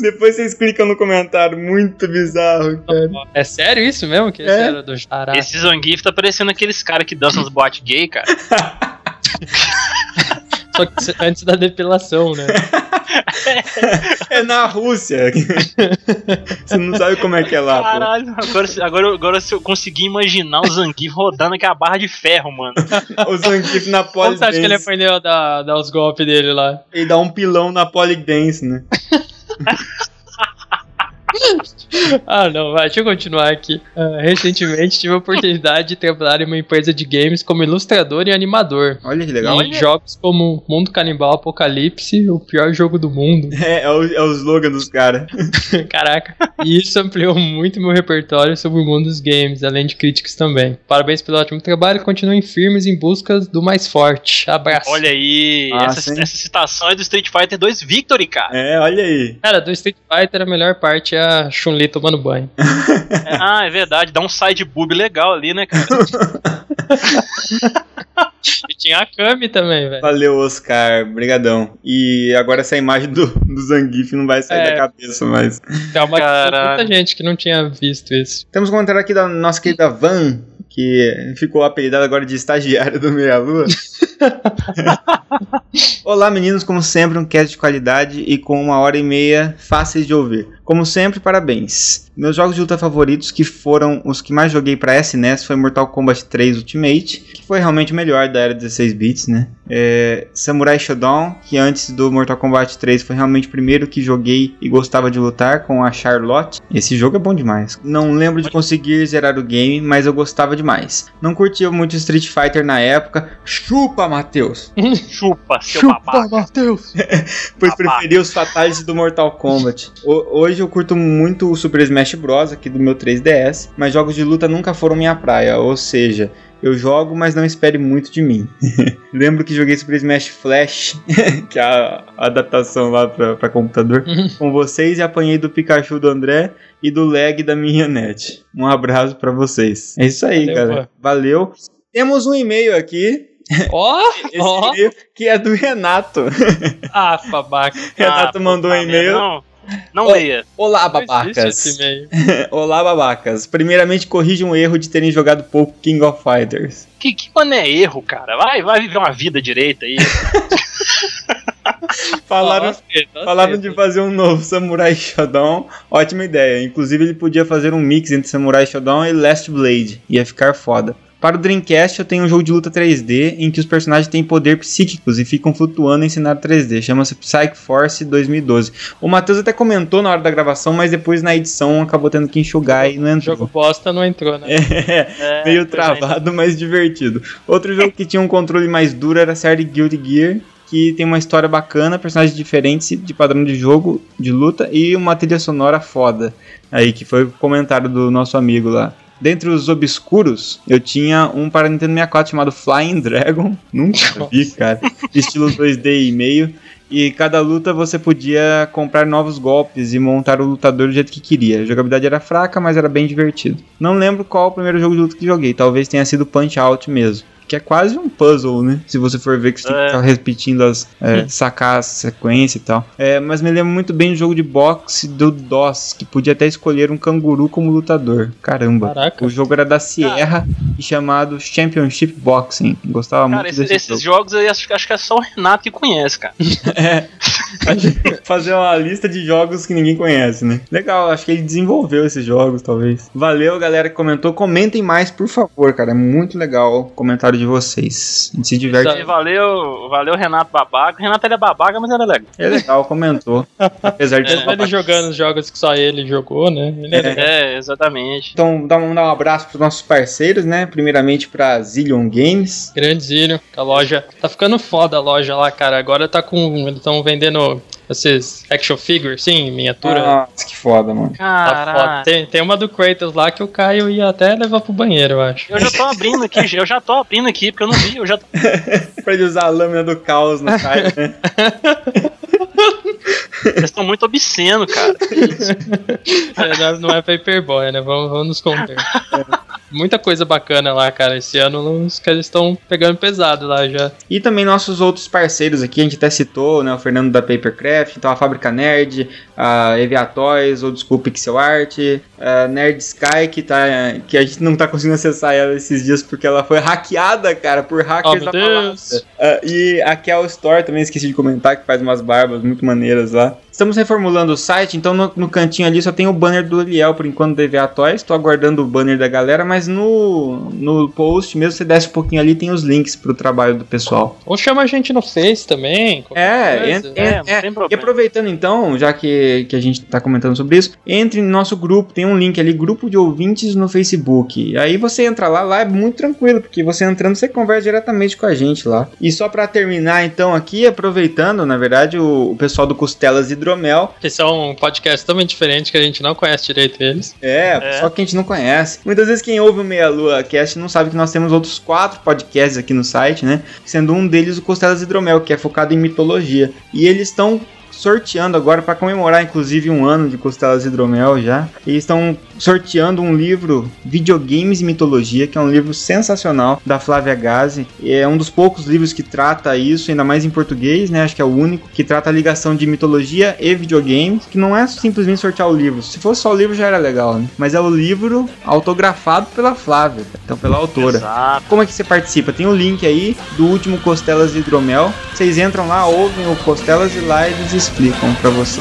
Depois vocês clicam no comentário, muito bizarro, cara. É sério isso mesmo? Que esse É. era do Caraca. Esse Zangief tá parecendo aqueles caras que dançam nos boate gay, cara. (laughs) Só que antes da depilação, né? (laughs) É na Rússia. Você não sabe como é que é lá, pô. Caralho, agora, se- agora, agora se eu conseguir imaginar o Zangief rodando aquela barra de ferro, mano. (laughs) O Zangief na Como você acha que ele Polydance. aprendeu a dar, dar os golpes dele lá? Ele dá um pilão na Polydance, né? Thanks. Ah, não, vai, deixa eu continuar aqui. Ah, recentemente tive a oportunidade de trabalhar em uma empresa de games como ilustrador e animador. Olha que legal. Em jogos como Mundo Canibal Apocalipse, o pior jogo do mundo. (laughs) É, é o, é o slogan dos caras. (laughs) Caraca. E isso ampliou muito meu repertório sobre o mundo dos games, além de críticas também. Parabéns pelo ótimo trabalho e continuem firmes em busca do mais forte. Abraço. Olha aí, Nossa, essa, essa citação é do Street Fighter 2 Victory, cara. É, olha aí. Cara, do Street Fighter a melhor parte é a Chun-Li tomando banho. É, (laughs) ah, é verdade, dá um side boob legal ali, né, cara? (laughs) E tinha a Kami também, velho. Valeu, Oscar. Brigadão. E agora essa imagem do, do Zangief não vai sair É. da cabeça, mas... Tem uma Caralho. muita gente que não tinha visto isso. Temos um comentário aqui da nossa querida Van, que ficou apelidada agora de estagiária do Meia Lua. (laughs) Olá, meninos, como sempre, um cast de qualidade e com uma hora e meia fáceis de ouvir. Como sempre, parabéns. Meus jogos de luta favoritos, que foram os que mais joguei para SNES, foi Mortal Kombat 3 Ultimate, que foi realmente o melhor da era 16 bits, né? É, Samurai Shodown, que antes do Mortal Kombat 3 foi realmente o primeiro que joguei e gostava de lutar com a Charlotte. Esse jogo é bom demais. Não lembro de conseguir zerar o game, mas eu gostava demais. Não curtia muito Street Fighter na época. Chupa, Matheus! (laughs) Chupa, seu babaca. Matheus! (laughs) Pois preferia os Fatalities do Mortal Kombat. O- hoje eu curto muito o Super Smash Bros. aqui do meu 3DS, mas jogos de luta nunca foram minha praia, ou seja, eu jogo, mas não espere muito de mim. (laughs) Lembro que joguei Super Smash Flash, (laughs) que é a adaptação lá pra, pra computador, com vocês e apanhei do Pikachu do André e do lag da minha net. Um abraço pra vocês. É isso aí, Valeu, cara. pô. Valeu. Temos um e-mail aqui. Ó, Esse ó. e-mail que é do Renato. Ah, babaca. (laughs) Renato Ah, mandou um puta e-mail. Não, leia. Olá, babacas. esse. (laughs) Olá, babacas. Primeiramente, corrija um erro de terem jogado pouco King of Fighters. Que, que mano é erro, cara? Vai, vai viver uma vida direita aí. (laughs) Falaram, Nossa, nossa, falaram nossa. de fazer um novo Samurai Shodown. Ótima ideia. Inclusive, ele podia fazer um mix entre Samurai Shodown e Last Blade. Ia ficar foda. Para o Dreamcast, eu tenho um jogo de luta 3D em que os personagens têm poder psíquicos e ficam flutuando em cenário 3D. Chama-se Psych Force 2012. O Matheus até comentou na hora da gravação, mas depois na edição acabou tendo que enxugar e não entrou. Jogo bosta não entrou, né? (laughs) É, meio travado, mas divertido. Outro jogo que tinha um controle mais duro era a série Guilty Gear, que tem uma história bacana, personagens diferentes de padrão de jogo, de luta e uma trilha sonora foda. Aí, que foi o comentário do nosso amigo lá. Dentre os obscuros, eu tinha um para Nintendo 64 chamado Flying Dragon. (laughs) Nunca vi, cara. De estilo 2D e meio. E cada luta você podia comprar novos golpes e montar o lutador do jeito que queria. A jogabilidade era fraca, mas era bem divertido. Não lembro qual o primeiro jogo de luta que joguei, talvez tenha sido Punch Out mesmo. Que é quase um puzzle, né? Se você for ver que você tem que ficar repetindo as. é, sacar a sequência e tal. É, mas me lembro muito bem do jogo de boxe do DOS, que podia até escolher um canguru como lutador. Caramba. Caraca. O jogo era da Sierra e chamado Championship Boxing. Gostava Cara, muito esses, desse esses jogo. jogos aí acho, acho que é só o Renato que conhece, cara. (laughs) Fazer uma lista de jogos que ninguém conhece, né? Legal, acho que ele desenvolveu esses jogos, talvez. Valeu, galera que comentou. Comentem mais, por favor, cara. É muito legal o comentário de vocês. A gente se diverte. E valeu, valeu Renato Babaca. O Renato ele é babaca, mas ele é legal. É legal, comentou. Apesar de ser Mesmo ele jogando os jogos que só ele jogou, né? Ele é, legal. É, exatamente. Então, dá um, dá um abraço pros nossos parceiros, né? Primeiramente pra Zillion Games. Grande Zílio, a loja. Tá ficando foda a loja lá, cara. Agora tá com. Eles estão vendendo esses action figures, sim, miniatura. Nossa, que foda, mano. Tá foda. Tem, tem uma do Kratos lá que o Caio ia até levar pro banheiro, eu acho. Eu já tô abrindo aqui, eu já tô abrindo aqui, porque eu não vi, eu já (laughs) pra ele usar a lâmina do caos no site, né? (laughs) Eles estão muito obsceno, cara. É, não- não é Paperboy, né? Vamos, vamos nos conter. Muita coisa bacana lá, cara. Esse ano os caras estão pegando pesado lá já. E também nossos outros parceiros aqui, a gente até citou, né? O Fernando da Papercraft, então a Fábrica Nerd, a Evia Toys, ou desculpa, Pixel Art, a Nerd Sky, que, tá, que a gente não tá conseguindo acessar ela esses dias porque ela foi hackeada, cara, por hackers Oh, meu da balada. Deus. Ah, e a Kel Store também esqueci de comentar, que faz umas barbas muito maneiras lá. Estamos reformulando o site, então no, no cantinho ali só tem o banner do Eliel por enquanto da EVA Toys. Tô aguardando o banner da galera, mas no, no post mesmo, você desce um pouquinho ali, tem os links pro trabalho do pessoal. Ou chama a gente no Face também. É, ent- ent- é, e aproveitando então, já que, que a gente tá comentando sobre isso, entre no nosso grupo, tem um link ali, grupo de ouvintes no Facebook. Aí você entra lá, lá é muito tranquilo, porque você entrando, você conversa diretamente com a gente lá. E só pra terminar então aqui, aproveitando, na verdade, o, o pessoal do Costelas Hidromel, Que são um podcast totalmente diferente que a gente não conhece direito eles. é, só que a gente não conhece. Muitas vezes quem ouve o Meia Lua Cast não sabe que nós temos outros quatro podcasts aqui no site, né? Sendo um deles o Costelas Hidromel, que é focado em mitologia. E eles estão sorteando agora para comemorar inclusive um ano de Costelas Hidromel já. Eles estão sorteando um livro Videogames e Mitologia, que é um livro sensacional da Flávia Gazi. É um dos poucos livros que trata isso, ainda mais em português, né? Acho que é o único que trata a ligação de mitologia e videogames, que não é simplesmente sortear o livro. Se fosse só o livro já era legal, né? Mas é o livro autografado pela Flávia, então pela autora. Exato. Como é que você participa? Tem o link aí do último Costelas de Hidromel. Vocês entram lá, ouvem o Costelas e lá eles explicam para você.